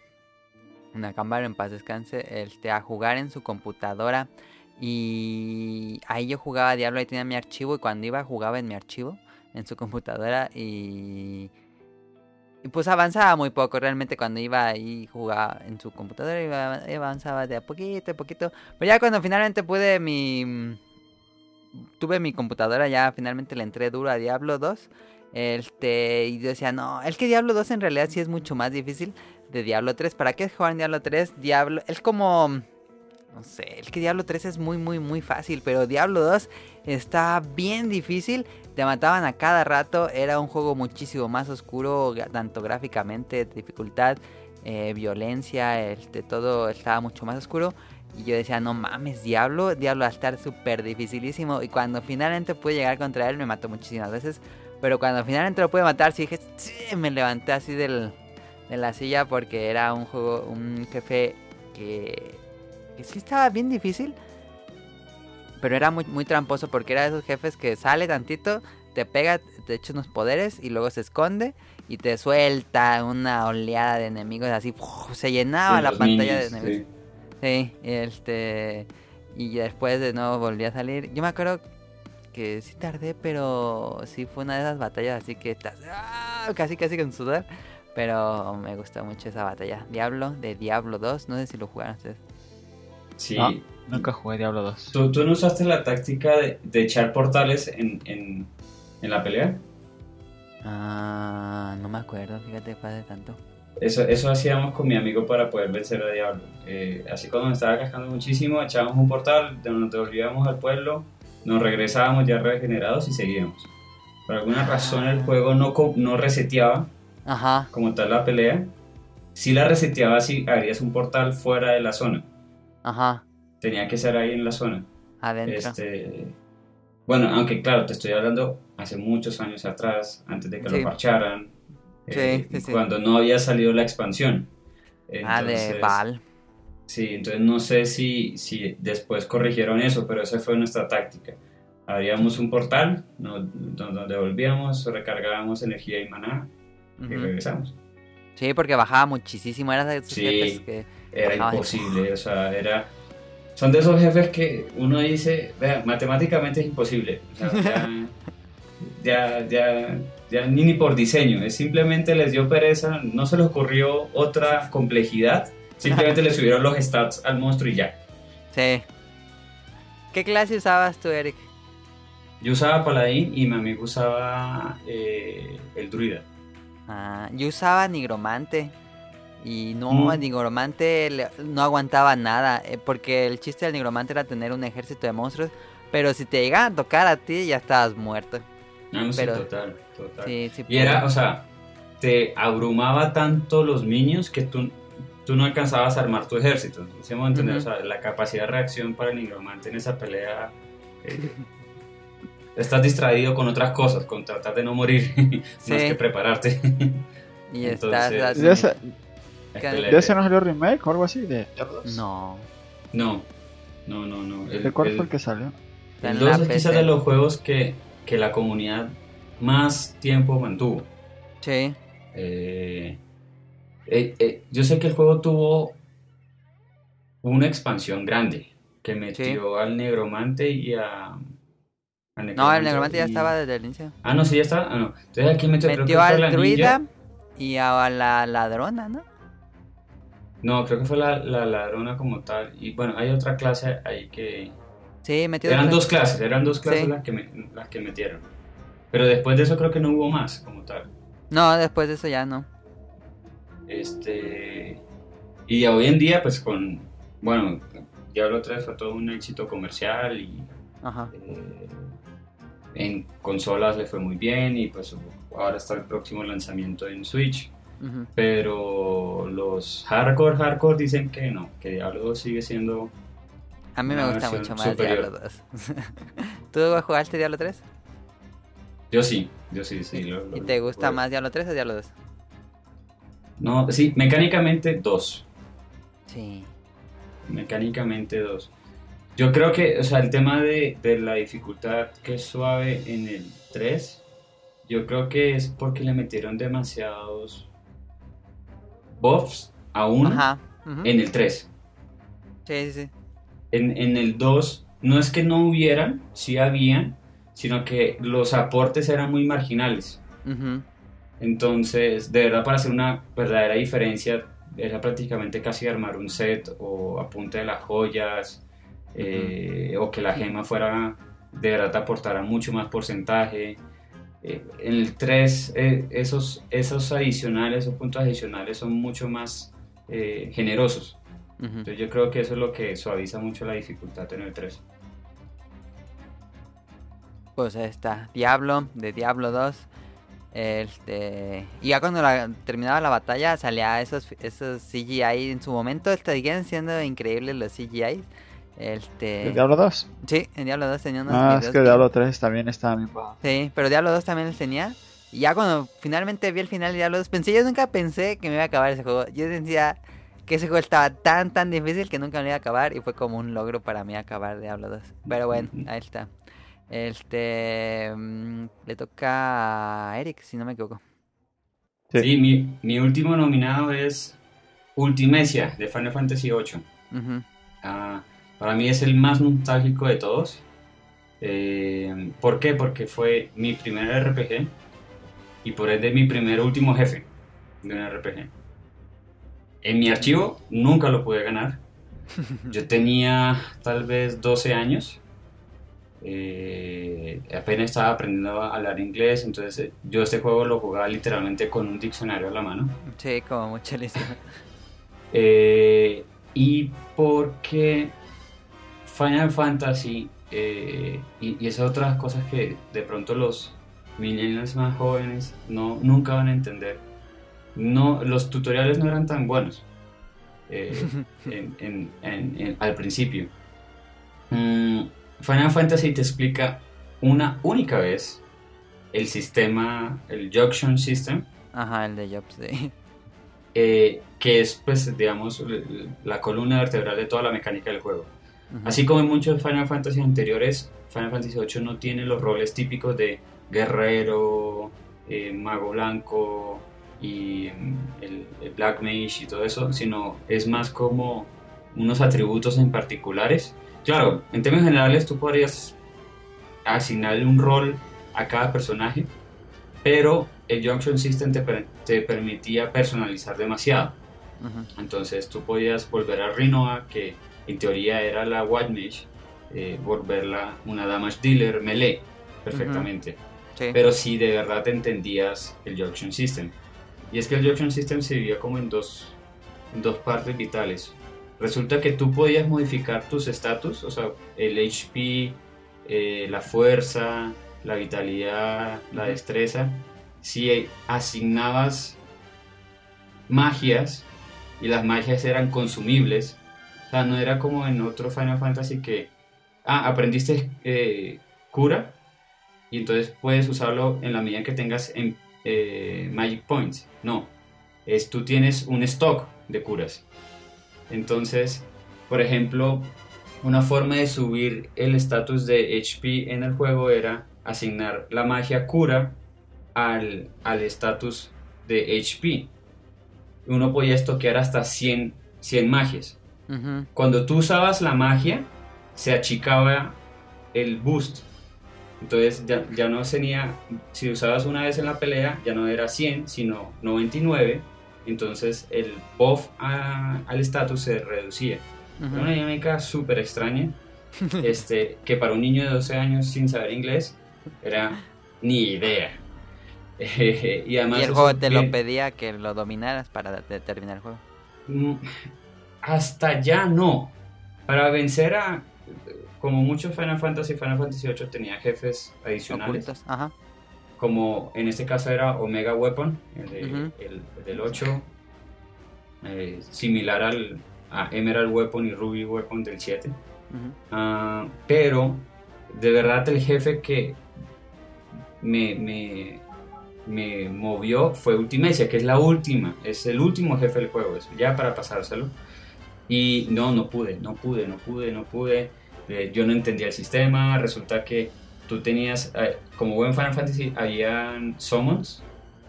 una cámara en paz descanse, este, a jugar en su computadora. Y ahí yo jugaba Diablo, ahí tenía mi archivo y cuando iba jugaba en mi archivo, en su computadora y... pues avanzaba muy poco, realmente cuando iba ahí jugaba en su computadora iba, avanzaba de a poquito, a poquito. Pero ya cuando finalmente pude mi... Tuve mi computadora, ya finalmente le entré duro a Diablo 2. Este, y yo decía, no, el que Diablo 2 en realidad sí es mucho más difícil de Diablo 3. ¿Para qué jugar en Diablo 3? Diablo, es como, no sé, el que Diablo 3 es muy, muy, muy fácil, pero Diablo 2 está bien difícil. Te mataban a cada rato, era un juego muchísimo más oscuro, tanto gráficamente, dificultad, eh, violencia, este, todo estaba mucho más oscuro. Y yo decía, no mames, Diablo, Diablo va a estar súper dificilísimo. Y cuando finalmente pude llegar contra él, me mató muchísimas veces. Pero cuando finalmente lo pude matar, sí dije, me levanté así del, de la silla porque era un juego, un jefe que, que sí estaba bien difícil. Pero era muy, muy tramposo porque era de esos jefes que sale tantito, te pega, te echa unos poderes y luego se esconde y te suelta una oleada de enemigos así. ¡uf! se llenaba Sí, la pantalla de enemigos. sí. Sí, este. Y después de nuevo volví a salir. Yo me acuerdo que sí tardé, pero sí fue una de esas batallas así que estás ¡ah! casi casi con sudor. Pero me gustó mucho esa batalla. Diablo de Diablo 2. No sé si lo jugaron ustedes. Sí. No, nunca jugué Diablo 2. ¿Tú, tú no usaste la táctica de, de echar portales en, en, en la pelea? Ah, no me acuerdo, fíjate, hace tanto. Eso, eso hacíamos con mi amigo para poder vencer a Diablo. Eh, así cuando nos estaba cascando muchísimo, echábamos un portal, nos devolvíamos al pueblo, nos regresábamos ya regenerados y seguíamos. Por alguna razón el juego no, no reseteaba Ajá, como tal la pelea. Si la reseteaba si harías un portal fuera de la zona. ajá, Tenía que ser ahí en la zona. adentro. Este, bueno, aunque claro, te estoy hablando hace muchos años atrás, antes de que Sí. lo parcharan, Sí, eh, sí, sí. cuando no había salido la expansión. ah, de Entonces, Val. Sí, entonces no sé si, si después corrigieron eso, pero esa fue nuestra táctica. Abríamos un portal, nos, nos devolvíamos, recargábamos energía y maná y regresamos. Sí, porque bajaba muchísimo. Era de esos Sí. jefes que. Era imposible, o sea, era... Son de esos jefes que uno dice, vea, matemáticamente es imposible. O sea, ya, ya, ya, ya ni, ni por diseño, es simplemente les dio pereza, no se les ocurrió otra complejidad, simplemente le subieron los stats al monstruo y ya. Sí. ¿Qué clase usabas tú, Eric? Yo usaba paladín y mi amigo usaba eh, el druida. Ah, yo usaba nigromante. Y no, Mm. el nigromante no aguantaba nada. eh, porque el chiste del nigromante era tener un ejército de monstruos. Pero si te llegaban a tocar a ti, ya estabas muerto. Ah, no, sí, Pero- total, total. Sí, sí. Y era, o sea, te abrumaba tanto los minions que tú, tú no alcanzabas a armar tu ejército. ¿Sí? Ujú. O sea, la capacidad de reacción para el nigromante en esa pelea. eh, estás distraído con otras cosas, con tratar de no morir, Sí. más que prepararte. Y Entonces- estás ¿De ese, no salió remake o algo así? ¿De Diablo 2? No. No, no, no, no. El, ¿De cuál el- fue el que salió? El en 2 la es quizás de los juegos que, que la comunidad más tiempo mantuvo. Sí. Eh, eh, eh, yo sé que el juego tuvo una expansión grande que metió al negromante y a. No, el negromante ya estaba desde el inicio. Ah, no, sí, ya está. Ah, no. Entonces aquí metió, creo que Metió al druida y a la ladrona, ¿no? No, creo que fue la, la ladrona como tal. Y bueno, hay otra clase ahí que. Sí, metió Eran dos clases, eran dos clases Sí. las, que me- las que metieron. Pero después de eso creo que no hubo más como tal. No, después de eso ya no. Este. Y hoy en día, pues con. Bueno, Diablo 3 fue todo un éxito comercial y Ajá. eh, en consolas le fue muy bien y pues ahora está el próximo lanzamiento en Switch. Ujú. Pero los hardcore, hardcore dicen que no, que Diablo 2 sigue siendo. A mí me gusta mucho más superior. Diablo 2. ¿Tú jugaste Diablo 3? Yo sí, yo sí, sí. lo- lo- ¿Y te gusta lo- más Diablo 3 o Diablo 2? No, sí, mecánicamente dos. Sí. Mecánicamente dos. Yo creo que, o sea, el tema de, de la dificultad que es suave en el 3, yo creo que es porque le metieron demasiados buffs a uno Ajá. ujú. en el 3. Sí, sí, sí. En, en el 2 no es que no hubieran, sí habían, sino que los aportes eran muy marginales. Entonces, de verdad, para hacer una verdadera diferencia, era prácticamente casi armar un set o apunte de las joyas, eh, o que la gema fuera, de verdad, te aportara mucho más porcentaje. Eh, en el 3 eh, esos, esos adicionales o puntos adicionales son mucho más eh, generosos. Ujú. Entonces yo creo que eso es lo que suaviza mucho la dificultad en el 3. Pues ahí está, Diablo, de Diablo 2. Este, y ya cuando la- terminaba la batalla salía esos, esos CGI en su momento, seguían siendo increíbles los CGI. Este, ¿El Diablo 2? sí, en Diablo 2 tenía unos Ah, es que el Diablo 3 también estaba bien bajo. Sí, pero Diablo 2 también los tenía. Y ya cuando finalmente vi el final de Diablo 2, pensé, yo nunca pensé que me iba a acabar ese juego. Yo decía que ese juego estaba tan, tan difícil que nunca me iba a acabar. Y fue como un logro para mí acabar Diablo 2. Pero bueno, ahí está. Este. mm, le toca a Eric, si no me equivoco. Sí. Sí, mi, mi último nominado es Ultimecia de Final Fantasy VIII. Ujú, Ah, para mí es el más nostálgico de todos. Eh, ¿Por qué? Porque fue mi primer RPG y por ende mi primer último jefe de un RPG. En mi archivo nunca lo pude ganar. Yo tenía tal vez 12 años. Eh, apenas estaba aprendiendo a hablar inglés, entonces eh, yo este juego lo jugaba literalmente con un diccionario a la mano. Sí, como hicieron. Eh, y porque Final Fantasy eh, y, y esas otras cosas que de pronto los millennials más jóvenes no, nunca van a entender. No, los tutoriales no eran tan buenos eh, en- en- en- en- al principio. Mm, Final Fantasy te explica una única vez el sistema, el Junction System, Ajá, el de Jobs, sí. eh, que es, pues, digamos, la columna vertebral de toda la mecánica del juego. Así como en muchos Final Fantasy anteriores, Final Fantasy VIII no tiene los roles típicos de guerrero, eh, mago blanco y mm, el, el Black Mage y todo eso, sino es más como unos atributos en particulares. Claro, en términos generales tú podrías asignarle un rol a cada personaje, pero el Junction System te, te permitía personalizar demasiado. Entonces tú podías volver a Rinoa, que en teoría era la White Mage, eh, volverla una Damage Dealer melee perfectamente. Sí. Pero si de verdad entendías el Junction System. Y es que el Junction System se dividía como en dos, en dos partes vitales. Resulta que tú podías modificar tus estatus, o sea, el HP, eh, la fuerza, la vitalidad, la destreza, si asignabas magias y las magias eran consumibles. No era como en otro Final Fantasy que, ah, aprendiste eh, cura y entonces puedes usarlo en la medida que tengas en, eh, Magic Points. No, es tú tienes un stock de curas. Entonces, por ejemplo, una forma de subir el estatus de HP en el juego era asignar la magia cura al al estatus de HP. Uno podía estoquear hasta 100, 100 magias. Ujú. Cuando tú usabas la magia, se achicaba el boost. Entonces ya, ya no tenía, si usabas una vez en la pelea, ya no era 100, sino 99. Entonces el buff a- al estatus se reducía. Era una dinámica súper extraña, este, que para un niño de 12 años sin saber inglés era ni idea. y además Y el juego te lo pedía que lo dominaras para de- terminar el juego. Hasta ya no. Para vencer a. Como muchos Final Fantasy, Final Fantasy VIII tenía jefes adicionales. Ajá. Como en este caso era Omega Weapon, el, de- Ujú. el- el del 8. eh, similar al, a Emerald Weapon y Ruby Weapon del 7. Ujú. Ah, pero de verdad el jefe que me, me, me movió fue Ultimecia, que es la última, es el último jefe del juego, es ya para pasárselo. Y no, no pude, no pude, no pude, no pude. Eh, yo no entendía el sistema, resulta que tú tenías, eh, como buen Final Fantasy, habían summons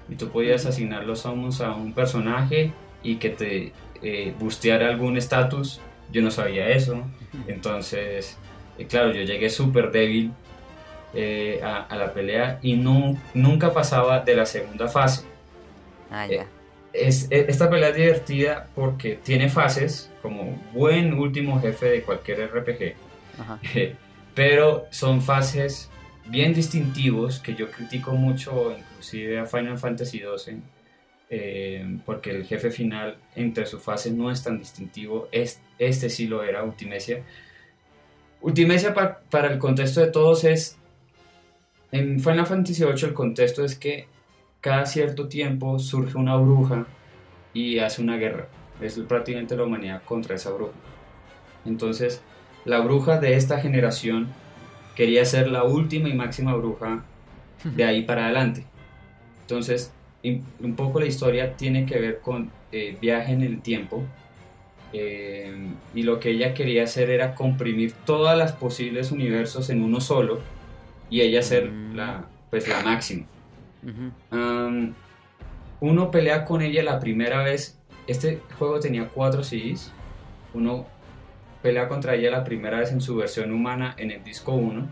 y tú podías asignar los summons a un personaje y que te eh, boosteara algún estatus. Yo no sabía eso. Entonces, eh, claro, yo llegué súper débil a, a la pelea y no, nunca pasaba de la segunda fase. Ah, ya. Es, e- esta pelea es divertida porque tiene fases, como buen último jefe de cualquier RPG, Ajá. pero son fases bien distintivos que yo critico mucho, inclusive a Final Fantasy XII, eh, porque el jefe final entre sus fases no es tan distintivo. Es, este sí lo era, Ultimecia. Ultimecia para el contexto de todos es... En Final Fantasy VIII el contexto es que cada cierto tiempo surge una bruja y hace una guerra. Es prácticamente la humanidad contra esa bruja. Entonces, la bruja de esta generación quería ser la última y máxima bruja de ahí para adelante. Entonces, un poco la historia tiene que ver con eh, viaje en el tiempo. Eh, y lo que ella quería hacer era comprimir todas las posibles universos en uno solo y ella ser la, pues, la máxima. Uno pelea con ella la primera vez. Este juego tenía cuatro CDs. Uno pelea contra ella la primera vez en su versión humana en el disco 1.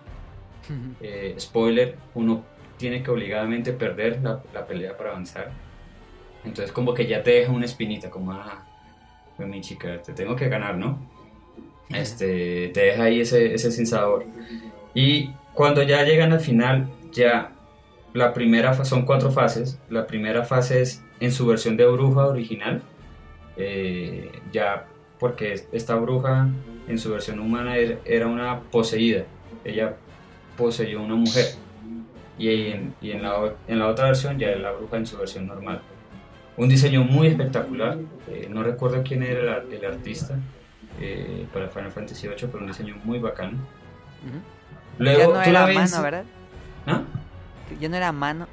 Eh, spoiler, uno tiene que obligadamente perder la, pelea para avanzar. Entonces como que ya te deja una espinita, como, ah, mi chica, te tengo que ganar, ¿no? Este, te deja ahí ese, ese sin sabor. Y cuando ya llegan al final, ya la primera son cuatro fases. La primera fase es en su versión de bruja original. Eh, ya porque esta bruja en su versión humana er, era una poseída. Ella poseyó una mujer. Y en, y en, la, en la otra versión ya es la bruja en su versión normal. Un diseño muy espectacular. Eh, no recuerdo quién era el, artista eh, para Final Fantasy VIII, pero un diseño muy bacano. Luego, ya no era a mano, ¿verdad? ¿Ah? Ya no era a mano.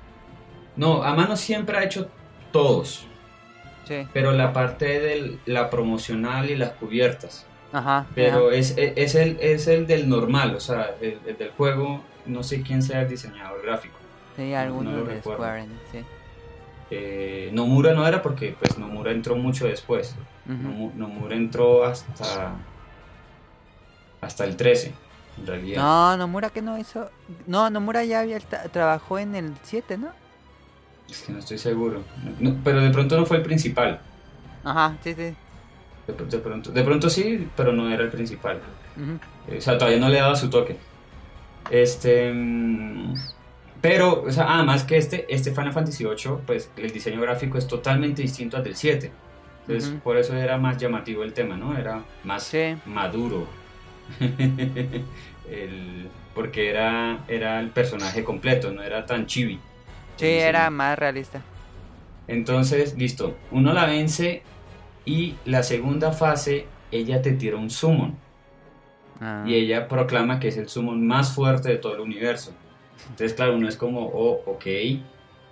No, a mano siempre ha hecho todos. Pero la parte de la promocional y las cubiertas. Ajá. Pero es, es, el, es el del normal, o sea, el, del juego, no sé quién sea el diseñador gráfico. Sí, alguno de Square sí. Eh, Nomura no era porque pues Nomura entró mucho después. Nomura entró hasta hasta el 13, en realidad. No, Nomura que no hizo... No, Nomura ya había trabajó en el 7, ¿no? Es que no estoy seguro. pero de pronto no fue el principal. Ajá, sí, sí. De, pronto, de pronto sí, pero no era el principal. O sea, todavía no le daba su toque. Este. Mm, pero, o sea, además que este, este Final Fantasy VIII, pues el diseño gráfico es totalmente distinto al del 7. Entonces, por eso era más llamativo el tema, ¿no? Era más maduro. porque era, era el personaje completo, no era tan chibi. Sí, era más realista. Entonces, listo. Uno la vence y la segunda fase, ella te tira un summon. Ah. Y ella proclama que es el summon más fuerte de todo el universo. Entonces, claro, uno es como, oh, ok,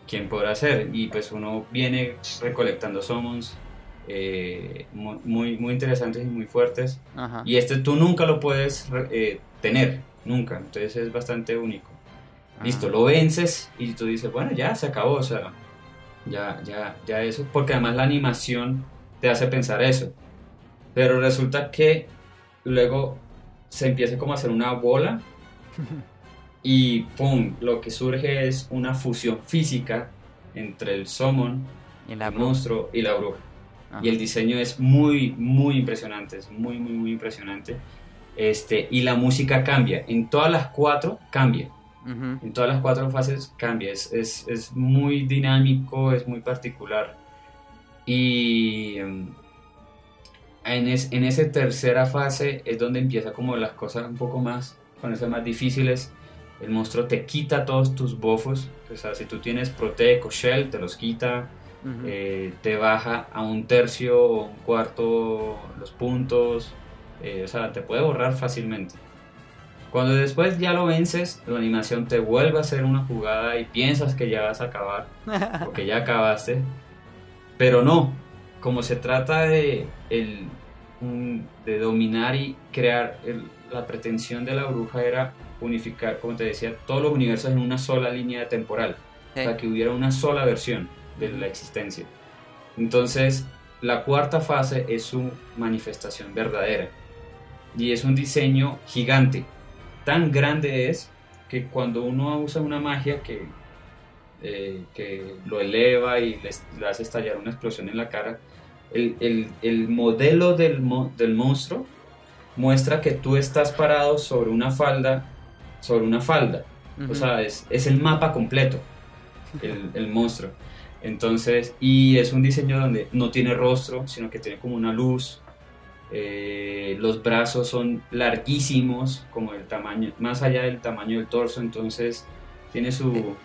¿quién podrá ser? Y pues uno viene recolectando summons eh, muy, muy interesantes y muy fuertes. Y este tú nunca lo puedes eh, tener, nunca. Entonces es bastante único. Listo, lo vences y tú dices, bueno, ya se acabó, o sea, ya, ya, ya eso, porque además la animación te hace pensar eso. Pero resulta que luego se empieza como a hacer una bola y pum, lo que surge es una fusión física entre el summon, el monstruo y la bruja. Y el diseño es muy, muy impresionante, es muy, muy, muy impresionante. Este, y la música cambia, en todas las cuatro cambia. En todas las cuatro fases cambia, es, es, es muy dinámico, es muy particular. Y em, en, es, en esa tercera fase es donde empieza como las cosas un poco más, con más difíciles. El monstruo te quita todos tus buffos. O sea, si tú tienes Protect o Shell, te los quita. Eh, te baja a un tercio o un cuarto los puntos. Eh, o sea, te puede borrar fácilmente. Cuando después ya lo vences, la animación te vuelve a hacer una jugada y piensas que ya vas a acabar, porque ya acabaste, pero no, como se trata de, el, de dominar y crear, la pretensión de la bruja era unificar, como te decía, todos los universos en una sola línea temporal, para que hubiera una sola versión de la existencia. Entonces, la cuarta fase es su manifestación verdadera y es un diseño gigante tan grande es que cuando uno usa una magia que, eh, que lo eleva y le, hace estallar una explosión en la cara, el, el, modelo del, del, monstruo muestra que tú estás parado sobre una falda, sobre una falda. O sea, es, es el mapa completo, el, el monstruo. Entonces, y es un diseño donde no tiene rostro, sino que tiene como una luz. Eh, los brazos son larguísimos, como el tamaño, más allá del tamaño del torso, entonces tiene su,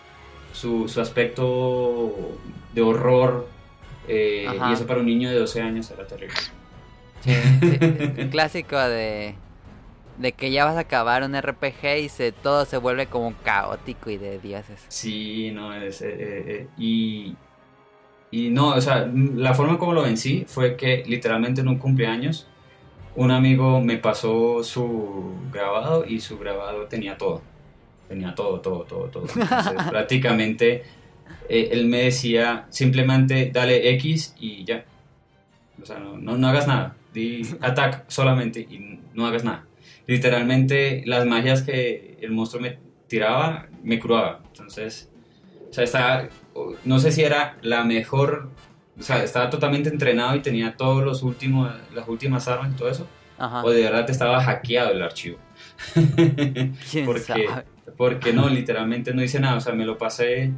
su, su aspecto de horror. eh, y eso para un niño de 12 años era terrible. Sí, sí, un clásico de, de que ya vas a acabar un RPG y se, todo se vuelve como caótico y de dioses. Sí, no, es, eh, y, y no, o sea, la forma como lo vencí fue que literalmente en un cumpleaños un amigo me pasó su grabado y su grabado tenía todo, tenía todo, todo, todo, todo. Entonces, prácticamente eh, él me decía simplemente dale X y ya. O sea, no, no, no hagas nada, di attack solamente y no hagas nada. Literalmente las magias que el monstruo me tiraba me curaba. Entonces, o sea, estaba, no sé si era la mejor, o sea, estaba totalmente entrenado y tenía todos los últimos, las últimas armas y todo eso, Ajá. o de verdad estaba hackeado el archivo. ¿Quién porque, sabe? porque no, literalmente no hice nada, o sea, me lo pasé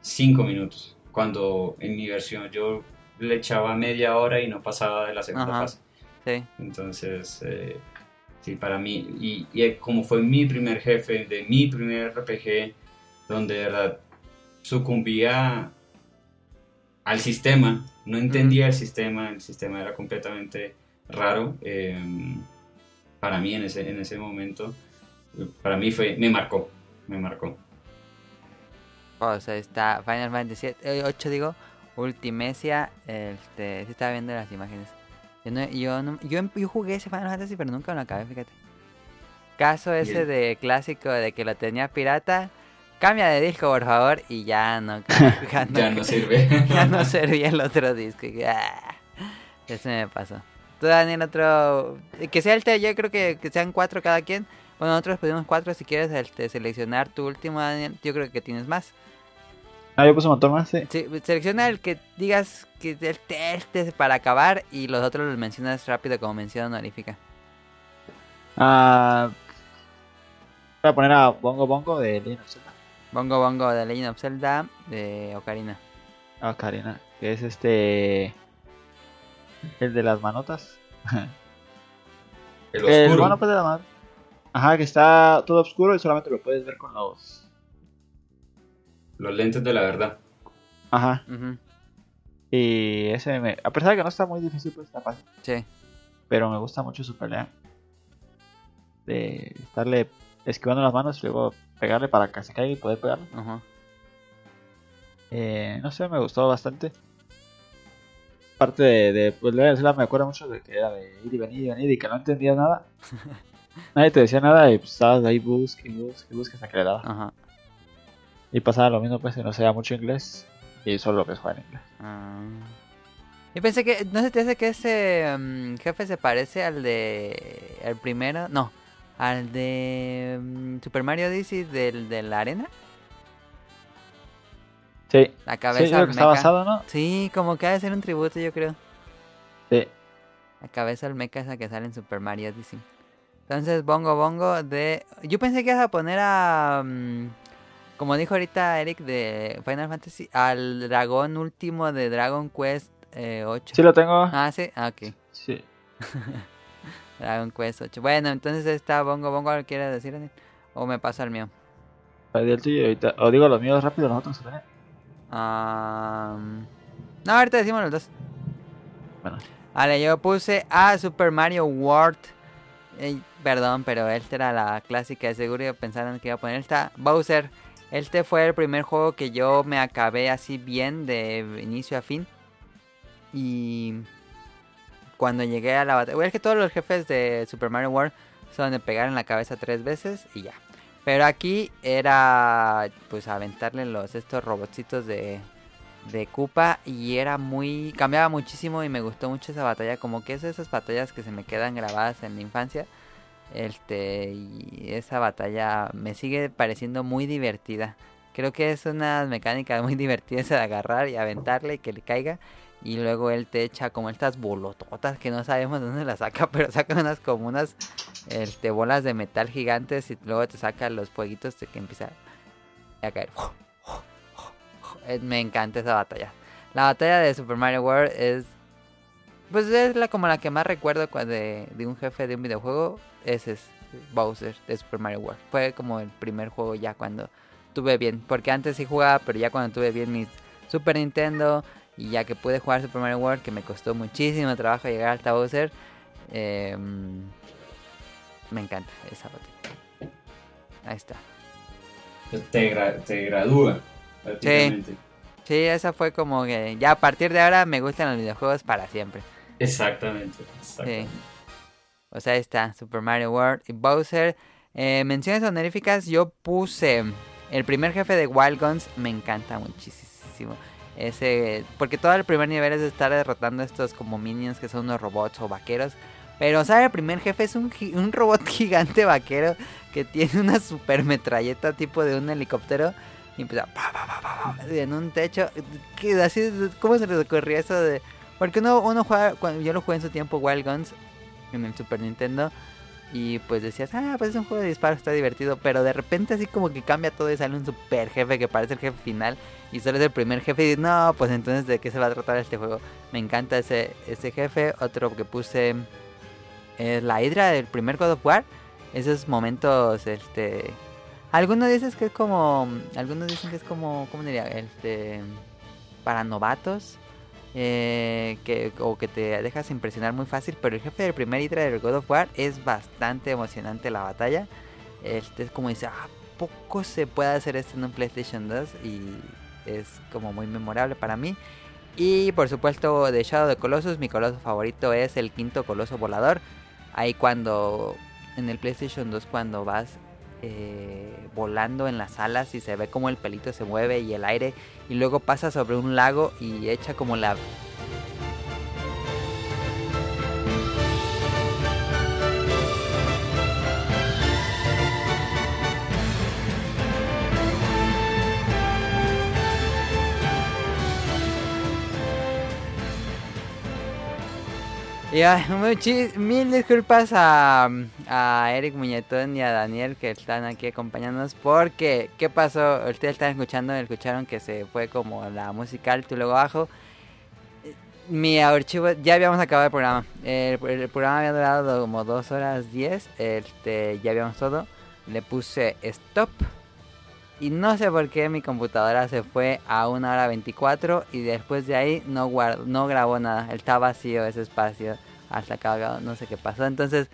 cinco minutos, cuando en mi versión yo le echaba media hora y no pasaba de la segunda Ajá. fase. Sí. Entonces, eh, sí, para mí, y, y como fue mi primer jefe de mi primer RPG, donde de verdad sucumbía al sistema, no entendía el sistema, el sistema era completamente raro. eh, para mí en ese, en ese momento, para mí fue, me marcó, me marcó. O sea, está Final Fantasy 8, digo, Ultimecia. Este, sí estaba viendo las imágenes. Yo, no- yo, no- yo, em- yo jugué ese Final Fantasy, pero nunca lo acabé, fíjate. Caso ese de clásico de que lo tenía pirata. Cambia de disco, por favor, y ya no. Ya no, Ya no sirve. ya no servía el otro disco. ah, Eso me pasó. Tú, Daniel, otro. Que sea el T, yo creo que, que sean cuatro cada quien. Bueno, nosotros pedimos cuatro. Si quieres este, seleccionar tu último, Daniel, yo creo que tienes más. Ah, yo puse un montón más, sí. Sí, selecciona el que digas que el T este es para acabar y los otros los mencionas rápido como mención honorífica. Ah, voy a poner a Bongo Bongo de Zelda. Bongo Bongo de Legend of Zelda de Ocarina. Ah, Karina, que es este. El de las manotas. El El oscuro. bueno, pues de manotas. Ajá, que está todo oscuro y solamente lo puedes ver con los. Los lentes de la verdad. Ajá. Y ese me. A pesar de que no está muy difícil, pues está fácil. Sí. Pero me gusta mucho su pelea. De estarle esquivando las manos y luego pegarle para que se caiga y poder pegarle. Eh, no sé, me gustó bastante. Parte de, de pues, me acuerdo mucho de que era de ir y venir y venir y que no entendías nada. Nadie te decía nada y pues estabas ahí busque y busque y busque hasta que le daba. Ajá. Y pasaba lo mismo, pues que no sabía mucho inglés y solo lo que jugar en inglés. Ah. Yo pensé que, ¿no se te hace que ese mm, jefe se parece al de, al primero? No, al de mm, Super Mario Odyssey del, de la arena. Sí, La sí, cabeza creo que está basado, ¿no? Sí, como que ha de ser un tributo, yo creo. Sí. La cabeza olmeca esa que sale en Super Mario Odyssey. Entonces, Bongo Bongo de... Yo pensé que ibas a poner a... mm, como dijo ahorita Eric de Final Fantasy, al dragón último de Dragon Quest eh, 8. Sí lo tengo. Ah, sí, ah, ok. Sí. Dragon Quest 8. Bueno, entonces está Bongo Bongo, ¿algo quieres decir, Daniel? O me pasa el mío. El tuyo ahorita. O digo los míos rápido, los otros se ven. Ah, no, ahorita decimos los dos. Bueno. Vale, yo puse a Super Mario World. Perdón, pero esta era la clásica. De seguro pensaron que iba a poner esta. Bowser. Este fue el primer juego que yo me acabé así bien de inicio a fin. Y cuando llegué a la batalla. Es que todos los jefes de Super Mario World son de pegar en la cabeza tres veces y ya. Pero aquí era pues aventarle los estos robotcitos de de Koopa y era muy cambiaba muchísimo y me gustó mucho esa batalla, como que es esas batallas que se me quedan grabadas en la infancia. Este y esa batalla me sigue pareciendo muy divertida. Creo que es una mecánica muy divertida esa de agarrar y aventarle y que le caiga y luego él te echa como estas bolototas que no sabemos de dónde las saca, pero saca unas como unas este, bolas de metal gigantes y luego te saca los fueguitos que empieza a caer. Eh, Me encanta esa batalla. La batalla de Super Mario World es. Pues es la, como la que más recuerdo de, de un jefe de un videojuego. Ese es Bowser de Super Mario World. Fue como el primer juego ya cuando tuve bien. Porque antes sí jugaba, pero ya cuando tuve bien mi Super Nintendo. Y ya que pude jugar Super Mario World, que me costó muchísimo trabajo llegar hasta Bowser. eh, me encanta esa batalla. Ahí está. Te, gra- te gradúa, prácticamente. Sí, esa fue como que ya a partir de ahora me gustan los videojuegos para siempre. Exactamente. exactamente. O sea, ahí está Super Mario World y Bowser. Eh, menciones honoríficas, yo puse el primer jefe de Wild Guns, me encanta muchísimo. Ese, porque todo el primer nivel es estar derrotando a estos como minions que son unos robots o vaqueros. Pero, o sea, el primer jefe es un, un robot gigante vaquero que tiene una super metralleta tipo de un helicóptero. Y empieza pa, pa, pa, en un techo. Que así, ¿Cómo se les ocurrió eso de.? Porque uno, uno juega. Cuando yo lo jugué en su tiempo, Wild Guns, en el Super Nintendo. Y pues decías, ah, pues es un juego de disparos, está divertido. Pero de repente, así como que cambia todo y sale un super jefe que parece el jefe final. Y solo es el primer jefe. Y dices, no, pues entonces, ¿de qué se va a tratar este juego? Me encanta ese, ese jefe. Otro que puse es la Hydra del primer God of War. Esos momentos, este. Algunos dicen que es como. Algunos dicen que es como. ¿Cómo diría? Este. Para novatos. Eh, que, o que te dejas impresionar muy fácil. Pero el jefe del primer Hydra del God of War es bastante emocionante la batalla. Este es como dice, ¿a poco se puede hacer esto en un PlayStation 2? Y es como muy memorable para mí. Y por supuesto de Shadow the Colossus, mi coloso favorito es el quinto coloso volador. Ahí cuando en el PlayStation 2 cuando vas eh, volando en las alas y se ve como el pelito se mueve y el aire y luego pasa sobre un lago y echa como la Ya, mil disculpas a, a Eric Muñetón y a Daniel que están aquí acompañándonos porque, ¿qué pasó? Ustedes están escuchando, escucharon que se fue como la música alto y luego bajo. Mi archivo, ya habíamos acabado el programa. El, el programa había durado como 2 horas 10, este, ya habíamos todo. Le puse stop y no sé por qué mi computadora se fue a 1 hora 24 y después de ahí no, guard- no grabó nada. Está vacío ese espacio hasta acá, no sé qué pasó. Entonces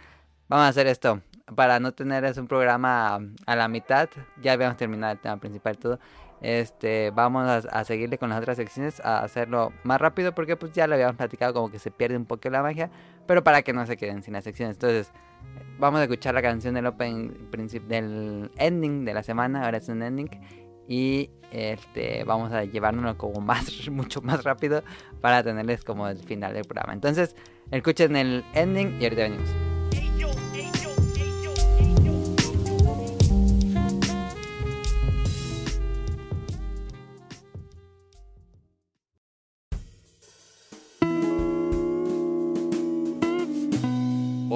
vamos a hacer esto. Para no tener es un programa a la mitad, ya habíamos terminado el tema principal todo. Este, vamos a, a seguirle con las otras secciones, a hacerlo más rápido porque pues ya lo habíamos platicado como que se pierde un poco la magia, pero para que no se queden sin las secciones. Entonces, vamos a escuchar la canción del open del ending de la semana, ahora es un ending y este vamos a llevárnoslo como más mucho más rápido para tenerles como el final del programa. Entonces, escuchen el ending y ahorita venimos.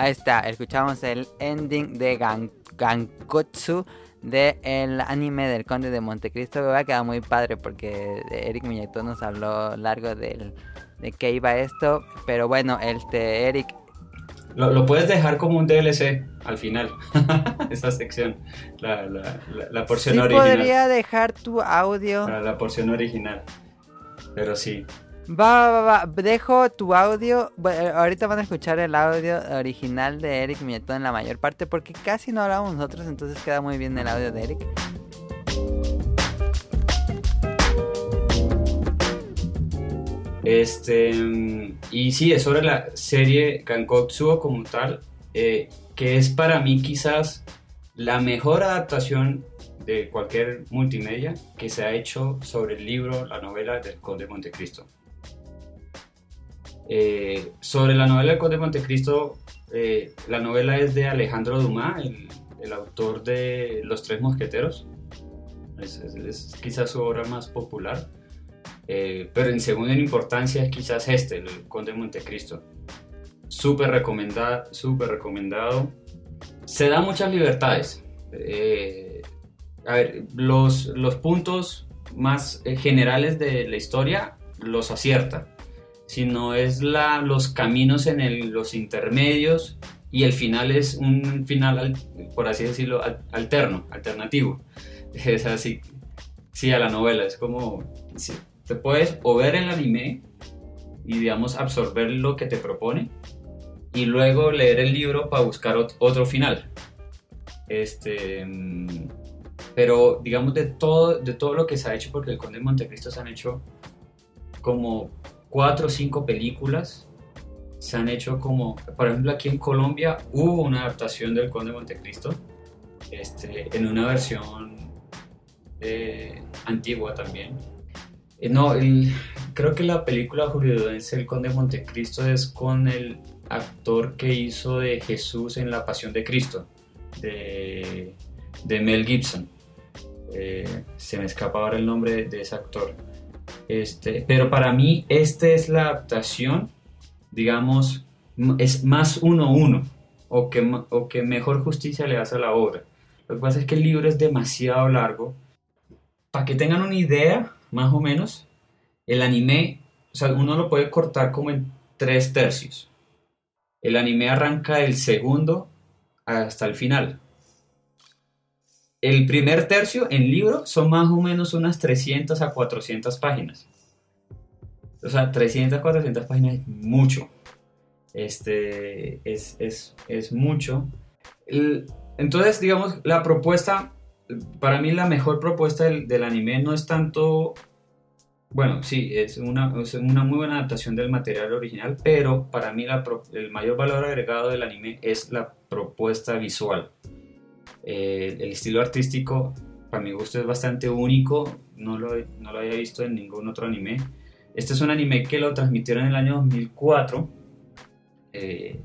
Ahí está, escuchamos el ending de Gan Gankotsu de el anime del Conde de Montecristo. Me va a quedar muy padre porque Eric Miñeto nos habló largo del, de qué iba esto. Pero bueno, este Eric, Lo, lo puedes dejar como un DLC al final, esa sección, la, la, la, la porción sí original. podría dejar tu audio. Para la porción original. Pero sí. Va, va, va, dejo tu audio. Ahorita van a escuchar el audio original de Eric Miñetón en la mayor parte porque casi no hablamos nosotros, entonces queda muy bien el audio de Eric. Este, y sí, es sobre la serie Kankotsuo como tal, eh, que es para mí quizás la mejor adaptación de cualquier multimedia que se ha hecho sobre el libro, la novela del Conde de Montecristo. Eh, sobre la novela del Conde de Montecristo, eh, la novela es de Alejandro Dumas, el, el autor de Los Tres Mosqueteros. Es, es- quizás su obra más popular. Eh, pero en segunda en importancia es quizás este, el Conde de Montecristo. Súper recomendado, súper recomendado. Se da muchas libertades. A ver, los, los puntos más generales de la historia los acierta. Sino es la, los caminos en el- los intermedios y el final es un final, al- por así decirlo, al- alterno, alternativo. Es así, sí, a la novela. Es como, sí, te puedes o ver el anime y, digamos, absorber lo que te propone y luego leer el libro para buscar ot- otro final. Este, mm, pero, digamos, de todo, de todo lo que se ha hecho, porque el Conde de Montecristo se han hecho como cuatro o cinco películas. Se han hecho como, por ejemplo, aquí en Colombia hubo una adaptación del Conde de Montecristo este, en una versión eh, antigua también. Eh, no, creo que la película hollywoodense El Conde de Montecristo es con el actor que hizo de Jesús en La Pasión de Cristo, de, de Mel Gibson. Eh, se me escapa ahora el nombre de ese actor. Este, pero para mí, esta es la adaptación, digamos, es más uno uno, o que, o que mejor justicia le hace a la obra. Lo que pasa es que el libro es demasiado largo. Para que tengan una idea, más o menos, el anime, o sea, uno lo puede cortar como en tres tercios. El anime arranca del segundo hasta el final. El primer tercio en libro son más o menos unas 300 a 400 páginas. O sea, 300 400 páginas es mucho. Este, es, es, es mucho. Entonces, digamos, la propuesta, para mí la mejor propuesta del, del anime no es tanto, bueno, sí, es una, es una muy buena adaptación del material original, pero para mí la el mayor valor agregado del anime es la propuesta visual. Eh, el estilo artístico, para mi gusto, es bastante único, no lo, no lo había visto en ningún otro anime. Este es un anime que lo transmitieron en el año 2004. Eh,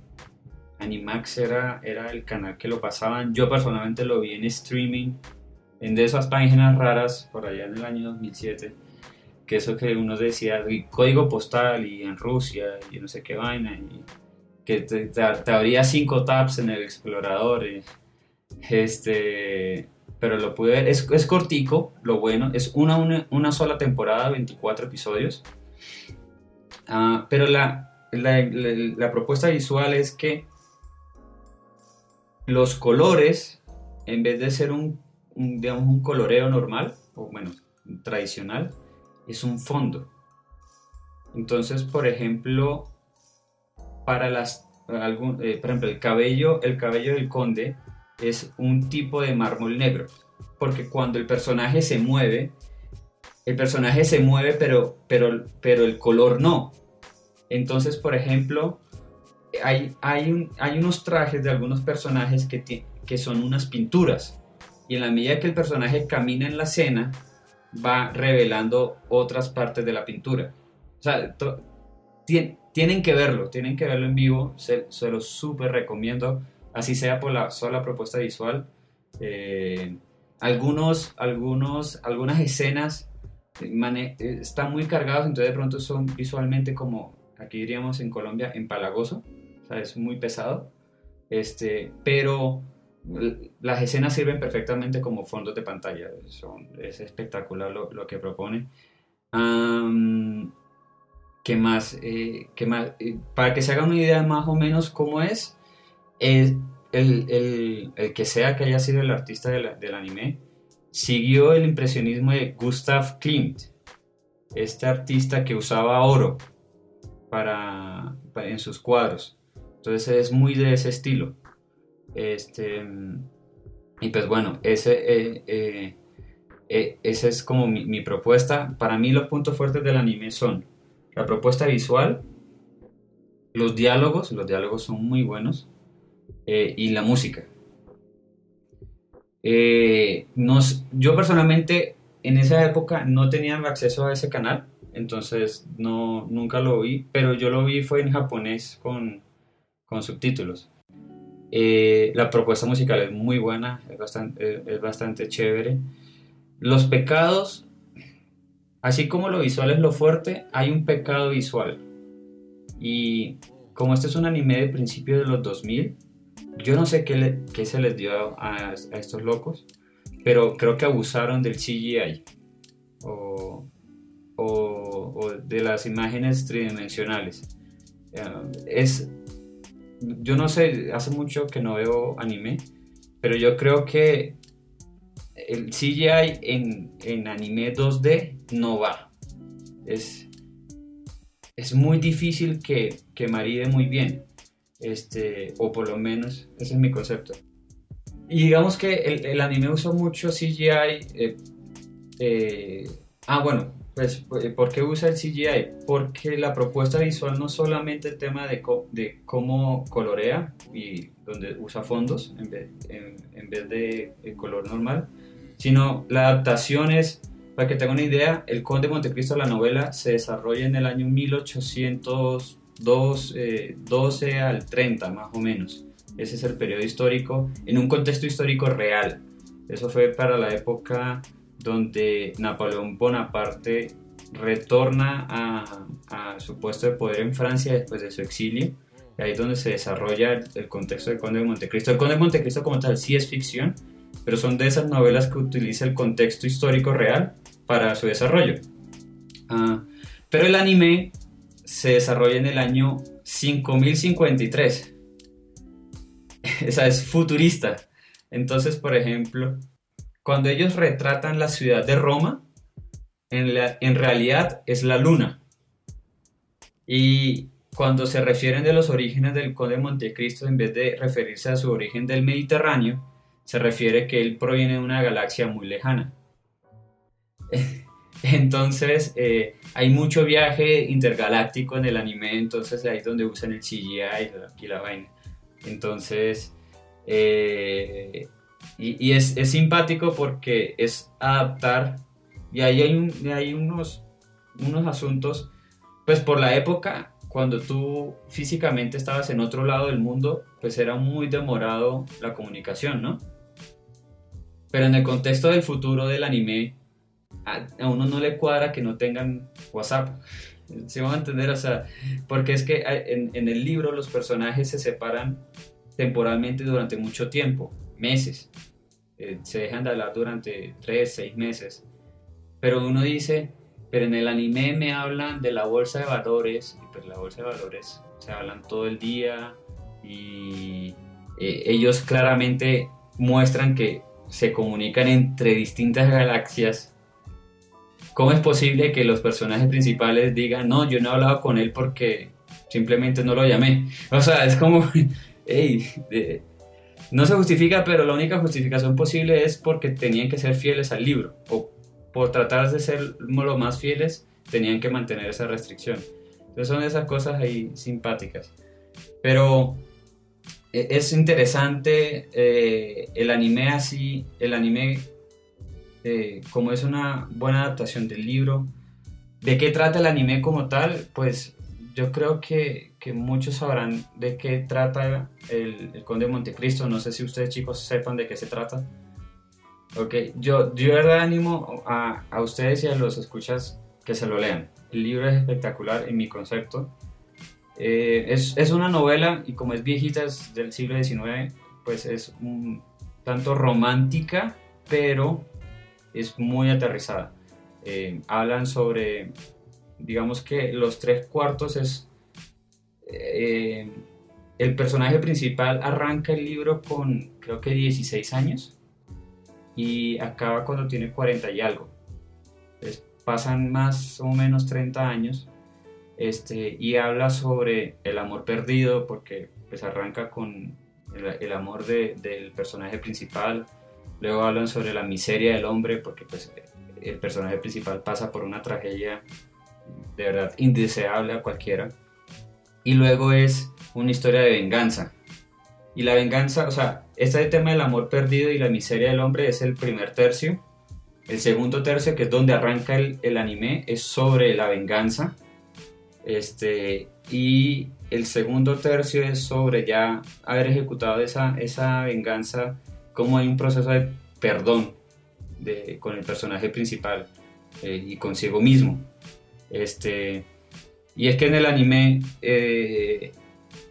Animax era, era el canal que lo pasaban. Yo personalmente lo vi en streaming, en de esas páginas raras por allá en el año 2007. Que eso que uno decía, y código postal y en Rusia y no sé qué vaina. Y que te, abría cinco tabs en el explorador. y- este, pero lo pude ver. Es, es cortico, lo bueno. Es una, una, una sola temporada, 24 episodios. Ah, pero la, la, propuesta visual es que los colores, en vez de ser un, un, digamos, un coloreo normal, o bueno, tradicional, es un fondo. Entonces, por ejemplo, para las, algún, eh, por ejemplo, el cabello, el cabello del conde es un tipo de mármol negro, porque cuando el personaje se mueve, el personaje se mueve, pero, pero, pero el color no. Entonces, por ejemplo, hay, hay, hay unos trajes de algunos personajes que, que son unas pinturas. Y en la medida que el personaje camina en la escena, va revelando otras partes de la pintura. O sea, tien- tienen que verlo, tienen que verlo en vivo, se, se lo súper recomiendo, así sea por la sola propuesta visual. Eh, algunos, algunos, algunas escenas eh, eh, están muy cargados, entonces de pronto son visualmente como, aquí diríamos en Colombia, empalagoso, o sea, es muy pesado, este, pero las escenas sirven perfectamente como fondos de pantalla, es espectacular lo, que propone. ¿Qué más? ¿qué más? Para que se hagan una idea más o menos cómo es el, el- el que sea que haya sido el artista del anime, siguió el impresionismo de Gustav Klimt, este artista que usaba oro para, para- en sus cuadros. Entonces es muy de ese estilo. Este, y pues bueno, ese, eh, eh, eh, esa es como mi, mi propuesta. Para mí los puntos fuertes del anime son la propuesta visual, los diálogos, los diálogos son muy buenos, eh, y la música. Eh, nos, yo personalmente en esa época no tenía acceso a ese canal, entonces no, nunca lo vi, pero yo lo vi fue en japonés con, con subtítulos. Eh, la propuesta musical es muy buena, es bastante, es bastante chévere. Los pecados, así como lo visual es lo fuerte, hay un pecado visual. Y como este es un anime de principios de los 2000, yo no sé qué, se les dio a, estos locos, pero creo que abusaron del CGI o de las imágenes tridimensionales. Eh, es, yo no sé, hace mucho que no veo anime, pero yo creo que el CGI en, en anime 2D no va. Es, es muy difícil que, que maride muy bien. Este, o por lo menos, ese es mi concepto. Y digamos que el, el anime usa mucho CGI. eh, eh, ah, bueno, pues, eh, ¿por qué usa el CGI? Porque la propuesta visual no solamente el tema de, de cómo colorea y donde usa fondos en vez, en, en vez de el color normal, sino la adaptación es, para que tengan una idea, El Conde de Montecristo, la novela, se desarrolla en el año 1812 eh, al 30, más o menos. Ese es el periodo histórico, en un contexto histórico real. Eso fue para la época donde Napoleón Bonaparte retorna a, su puesto de poder en Francia después de su exilio. Y ahí es donde se desarrolla el, el contexto del Conde de Montecristo. El Conde de Montecristo como tal sí es ficción, pero son de esas novelas que utiliza el contexto histórico real para su desarrollo. Ah, pero el anime se desarrolla en el año 5053. Esa es futurista. Entonces, por ejemplo, cuando ellos retratan la ciudad de Roma, en, la- en realidad es la luna. Y cuando se refieren de los orígenes del Conde de Montecristo, en vez de referirse a su origen del Mediterráneo, se refiere que él proviene de una galaxia muy lejana. Entonces, eh, hay mucho viaje intergaláctico en el anime, entonces ahí es donde usan el CGI y la, y la vaina. Entonces, eh, y, y es, es simpático porque es adaptar, y ahí hay, hay unos, unos asuntos, pues por la época, cuando tú físicamente estabas en otro lado del mundo, pues era muy demorado la comunicación, ¿no? Pero en el contexto del futuro del anime, a, a uno no le cuadra que no tengan WhatsApp. ¿Se van a entender? O sea, porque es que en, en el libro los personajes se separan temporalmente durante mucho tiempo, meses. Eh, se dejan de hablar durante 3, 6 meses. Pero uno dice, pero en el anime me hablan de la bolsa de valores, y pues la bolsa de valores se hablan todo el día y eh, ellos claramente muestran que se comunican entre distintas galaxias. ¿Cómo es posible que los personajes principales digan, no, yo no he hablado con él porque simplemente no lo llamé? O sea, es como, hey, no se justifica, pero la única justificación posible es porque tenían que ser fieles al libro, o por tratar de ser lo más fieles, tenían que mantener esa restricción. Entonces son esas cosas ahí simpáticas. Pero e- es interesante eh, el anime así, el anime eh, como es una buena adaptación del libro. ¿De qué trata el anime como tal? Pues yo creo que, muchos sabrán de qué trata el, Conde de Montecristo. No sé si ustedes chicos sepan de qué se trata. Ok, yo, yo de verdad animo a, a ustedes y a los escuchas que se lo lean. El libro es espectacular en mi concepto. Eh, es, es una novela y como es viejita, es del siglo XIX, pues es tanto romántica, pero es muy aterrizada. Eh, hablan sobre, digamos que los tres cuartos es... eh, el personaje principal arranca el libro con creo que 16 años y acaba cuando tiene 40 y algo. Pasan más o menos 30 años este, y habla sobre el amor perdido porque pues arranca con el, el amor de- del personaje principal, luego hablan sobre la miseria del hombre porque pues el personaje principal pasa por una tragedia de verdad indeseable a cualquiera y luego es una historia de venganza y la venganza, o sea, este tema del amor perdido y la miseria del hombre es el primer tercio. El segundo tercio, que es donde arranca el, el anime, es sobre la venganza. Este, y el segundo tercio es sobre ya haber ejecutado esa, esa venganza, como hay un proceso de perdón con el personaje principal eh, y consigo mismo. Este, y es que en el anime eh,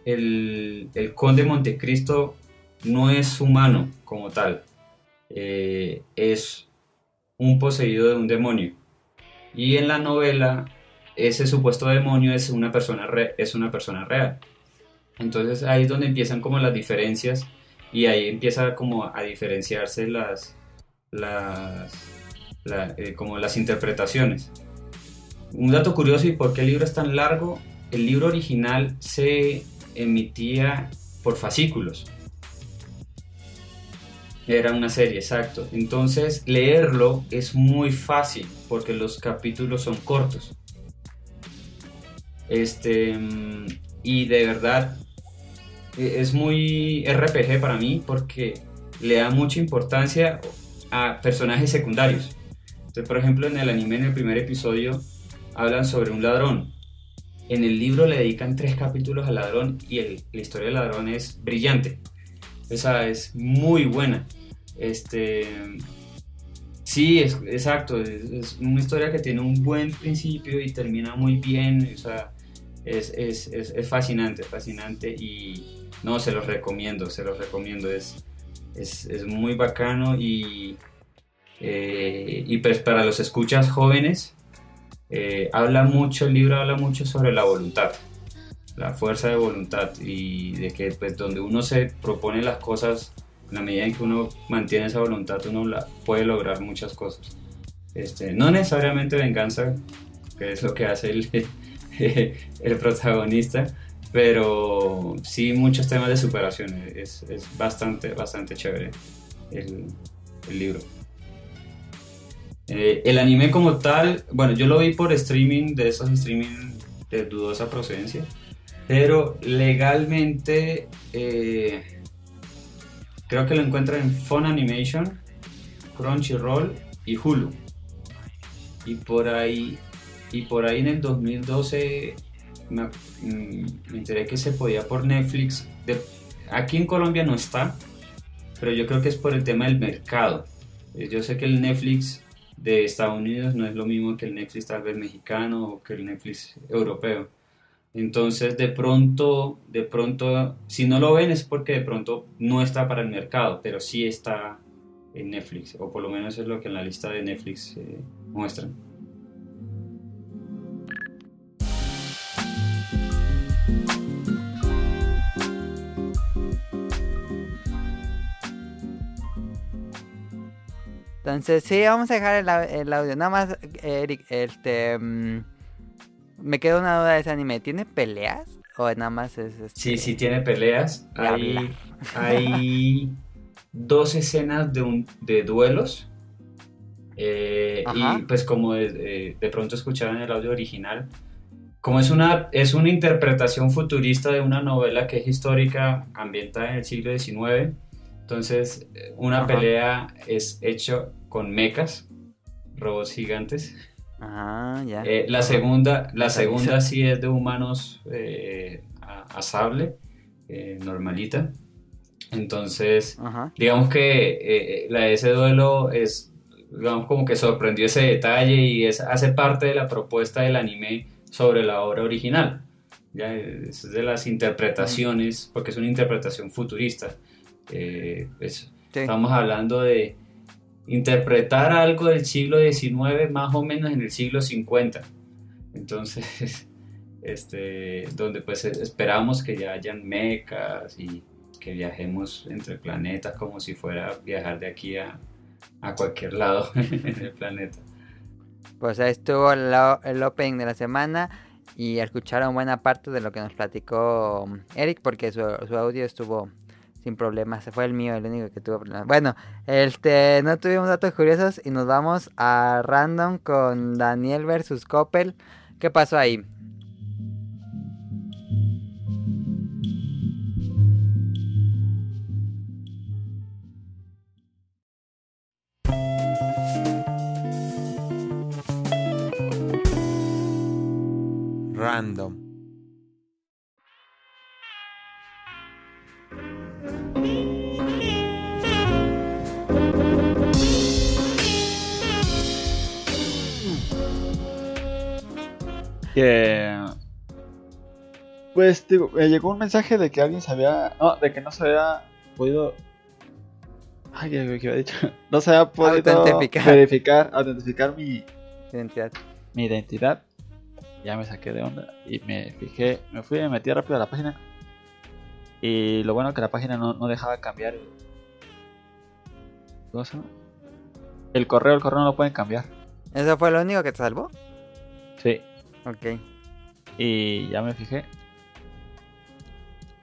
el, conde Montecristo no es humano como tal, eh, es un poseído de un demonio. Y en la novela, ese supuesto demonio es una persona, es una persona real. Entonces ahí es donde empiezan como las diferencias y ahí empieza como a diferenciarse las, las, la- eh, como las interpretaciones. Un dato curioso y por qué el libro es tan largo, el libro original se emitía por fascículos. Era una serie, exacto. Entonces leerlo es muy fácil porque los capítulos son cortos. Este, mm, y de verdad es muy RPG para mí porque le da mucha importancia a personajes secundarios. Entonces, por ejemplo, en el anime, en el primer episodio, hablan sobre un ladrón. En el libro le dedican tres capítulos al ladrón y el- la historia del ladrón es brillante. Esa es muy buena. Este, Sí, es, exacto. Es, es una historia que tiene un buen principio y termina muy bien. O sea, es, es, es, es fascinante, fascinante. Y no, se los recomiendo, se los recomiendo. Es, es, es muy bacano y, eh, y pues para los escuchas jóvenes, eh, habla mucho, el libro habla mucho sobre la voluntad, la fuerza de voluntad y de que pues donde uno se propone las cosas, en la medida en que uno mantiene esa voluntad, uno la, puede lograr muchas cosas. Este, no necesariamente venganza, que es lo que hace el, el protagonista, pero sí muchos temas de superación. Es, es bastante, bastante chévere el, el libro. Eh, el anime como tal, bueno, yo lo vi por streaming, de esos streaming de dudosa procedencia, pero legalmente eh, creo que lo encuentran en Fun Animation, Crunchyroll y Hulu. Y por ahí, y por ahí en el 2012 me, mm, me enteré que se podía por Netflix. Aquí en Colombia no está, pero yo creo que es por el tema del mercado. Eh, Yo sé que el Netflix de Estados Unidos no es lo mismo que el Netflix tal vez mexicano o que el Netflix europeo. Entonces, de pronto, de pronto, si no lo ven es porque de pronto no está para el mercado, pero sí está en Netflix, o por lo menos es lo que en la lista de Netflix eh, muestran. Entonces, sí, vamos a dejar el, el audio. Nada más, Eric, este. mm, me queda una duda de ese anime. ¿Tiene peleas? ¿O nada más es. Este... Sí, sí tiene peleas. Hay, hay dos escenas de, un, de duelos. Eh, y pues como de, de- de pronto escucharon el audio original, como es una, es una interpretación futurista de una novela que es histórica, ambientada en el siglo XIX, entonces eh, una Ajá. pelea es hecho con mechas, robots gigantes. Ah, ya. Eh, la segunda, la segunda sí es de humanos eh, a, a sable, eh, normalita. Entonces, Ajá. digamos que la de ese duelo es, digamos, como que sorprendió ese detalle y es, hace parte de la propuesta del anime sobre la obra original. Ya, es de las interpretaciones, porque es una interpretación futurista. Eh, pues, Sí. Estamos hablando de interpretar algo del siglo XIX más o menos en el siglo 50. Entonces, este, donde pues esperamos que ya hayan mecas y que viajemos entre planetas como si fuera viajar de aquí a, a cualquier lado en el planeta. Pues ahí estuvo el, opening de la semana. Y escucharon buena parte de lo que nos platicó Eric. Porque su, su audio estuvo sin problemas. Fue el mío el único que tuvo problemas. Bueno, este, no tuvimos datos curiosos. Y nos vamos a random con Daniel versus Coppel. ¿Qué pasó ahí? Que pues digo, me llegó un mensaje de que alguien se había no, de que no se había podido ay, ¿qué qué había dicho? No se había podido Autentificar. verificar, autentificar mi, Identidad. mi identidad. Ya me saqué de onda y me fijé, me fui, me metí rápido a la página. Y lo bueno que la página no, no dejaba cambiar el, ¿cómo se llama? El correo, el correo no lo pueden cambiar. ¿Eso fue lo único que te salvó? Ok. Y ya me fijé.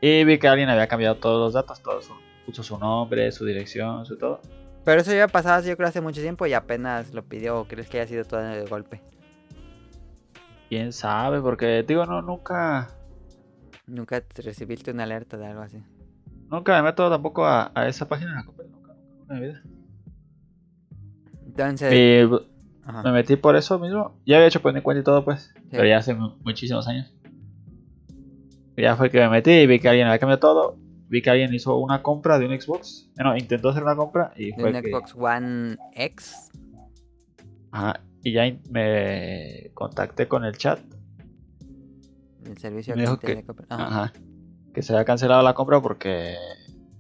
Y vi que alguien había cambiado todos los datos, todos su, puso su nombre, su dirección, su todo. Pero eso ya pasaba yo creo hace mucho tiempo y apenas lo pidió. ¿O crees que haya sido todo de golpe? Quién sabe, porque digo, no, nunca, Nunca te recibiste una alerta de algo así. nunca me meto tampoco a, a esa página de nunca, nunca, nunca en mi vida. Entonces. Y me metí por eso mismo. Ya había hecho mi cuenta y todo, pues, pero ya hace mu- muchísimos años. Ya fue que me metí y vi que alguien había cambiado todo. Vi que alguien hizo una compra de un Xbox. Eh, No, intentó hacer una compra y de fue un que... Xbox One X. Ajá. Y ya me contacté con el chat. El servicio Me dijo que- de Coppel. Ajá. Ajá. Que se había cancelado la compra porque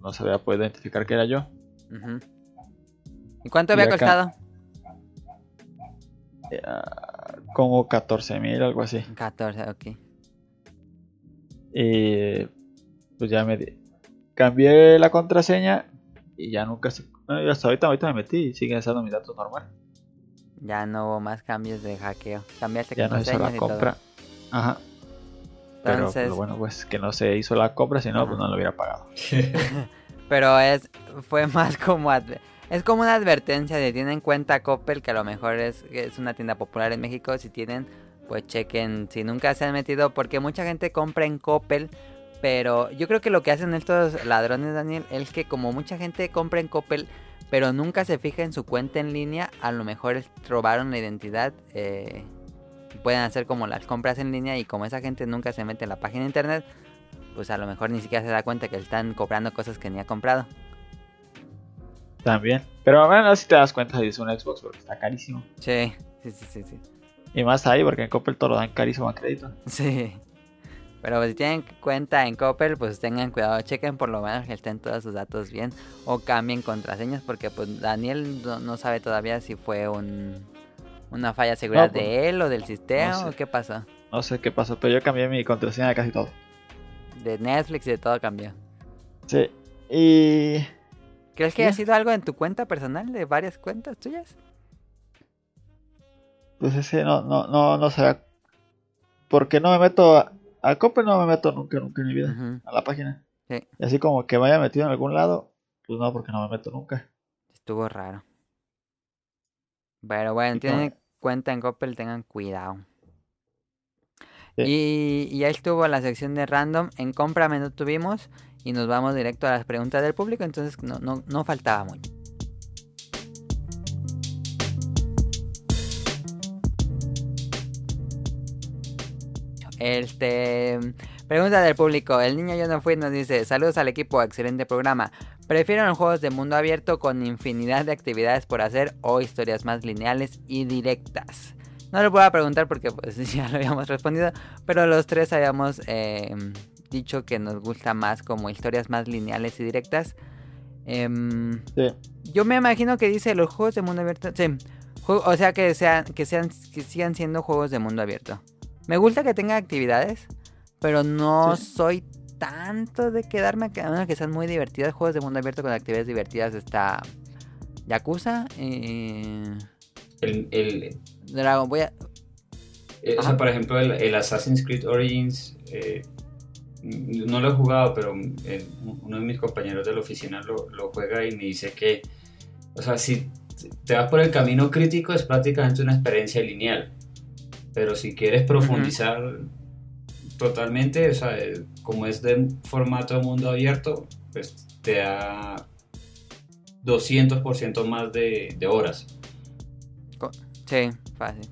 no se había podido identificar que era yo. Ujú. ¿Y cuánto Y había acá- costado? Era como 14 mil, algo así. 14, ok. Y pues ya me di- cambié la contraseña y ya nunca se... hasta ahorita, ahorita me metí y siguen usando mis datos normal. Ya no hubo más cambios de hackeo. Cambiaste Ya no se hizo la y todo. compra. Ajá. Pero Entonces, pues, bueno, pues que no se hizo la compra, si no, pues no lo hubiera pagado. pero es fue más como es como una advertencia de tienen en cuenta Coppel que a lo mejor es, es una tienda popular en México. Si tienen, pues chequen si nunca se han metido porque mucha gente compra en Coppel. Pero yo creo que lo que hacen estos ladrones, Daniel, es que como mucha gente compra en Coppel, pero nunca se fija en su cuenta en línea, a lo mejor robaron la identidad. eh, pueden hacer como las compras en línea y como esa gente nunca se mete en la página de internet, pues a lo mejor ni siquiera se da cuenta que están cobrando cosas que ni ha comprado. También. Pero bueno, si te das cuenta si es un Xbox porque está carísimo. Sí, sí, sí, sí, sí. Y más ahí porque en Coppel todo lo dan carísimo a crédito. Sí. Pero si tienen cuenta en Coppel, pues tengan cuidado, chequen por lo menos que estén todos sus datos bien o cambien contraseñas porque pues Daniel no, no sabe todavía si fue un una falla de seguridad No, pues, de él o del sistema no sé. o qué pasó. No sé qué pasó, pero yo cambié mi contraseña de casi todo. De Netflix y de todo cambió. Sí. Y ¿Crees que Ya. haya sido algo en tu cuenta personal de varias cuentas tuyas? pues ese no, no, no, no sé. Porque no me meto a, a no me meto nunca, nunca en mi vida. A la página. Sí. Y así como que me haya metido en algún lado, pues no, porque no me meto nunca. Estuvo raro. Pero bueno, tienen cuenta en Coppel, tengan cuidado. Sí. Y, y ya estuvo la sección de random. En Cómprame no tuvimos. Y nos vamos directo a las preguntas del público. Entonces no, no, no faltaba mucho. Este. Pregunta del público. El niño yo no fui nos dice: Saludos al equipo, excelente programa. Prefiero los juegos de mundo abierto con infinidad de actividades por hacer o historias más lineales y directas. No lo a preguntar porque pues ya lo habíamos respondido, pero los tres habíamos eh, dicho que nos gusta más como historias más lineales y directas. Em, Sí. yo me imagino que dice los juegos de mundo abierto. Sí, o sea que sean, que sean, que sigan siendo juegos de mundo abierto. Me gusta que tenga actividades, pero no Sí. soy tanto de quedarme a menos que sean muy divertidas. Juegos de mundo abierto con actividades divertidas está Yakuza y El, el, Dragon. Voy a, eh, o sea, por ejemplo, el, el Assassin's Creed Origins, eh, no lo he jugado, pero eh, uno de mis compañeros de la oficina lo, lo juega y me dice que, o sea, si te vas por el camino crítico es prácticamente una experiencia lineal, pero si quieres profundizar totalmente, o sea, eh, como es de formato de mundo abierto, pues te da 200% más de, de horas. Sí, fácil.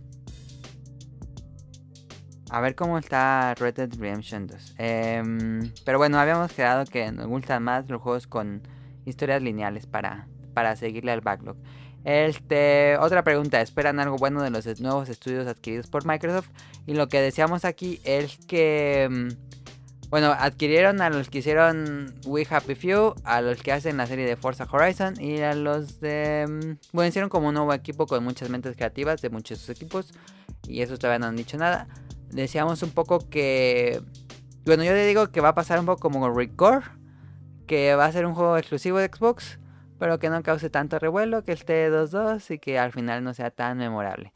A ver cómo está Red Dead Redemption 2. Em, pero bueno, habíamos quedado que nos gustan más los juegos con historias lineales para, para seguirle al backlog. Este, otra pregunta, ¿esperan algo bueno de los nuevos estudios adquiridos por Microsoft? Y lo que decíamos aquí es que, mm, bueno, adquirieron a los que hicieron We Happy Few, a los que hacen la serie de Forza Horizon y a los de... mm, Bueno, hicieron como un nuevo equipo con muchas mentes creativas de muchos equipos y eso todavía no han dicho nada. Decíamos un poco que... Bueno, yo le digo que va a pasar un poco como Record, que va a ser un juego exclusivo de Xbox, pero que no cause tanto revuelo, que esté 2-2 y que al final no sea tan memorable.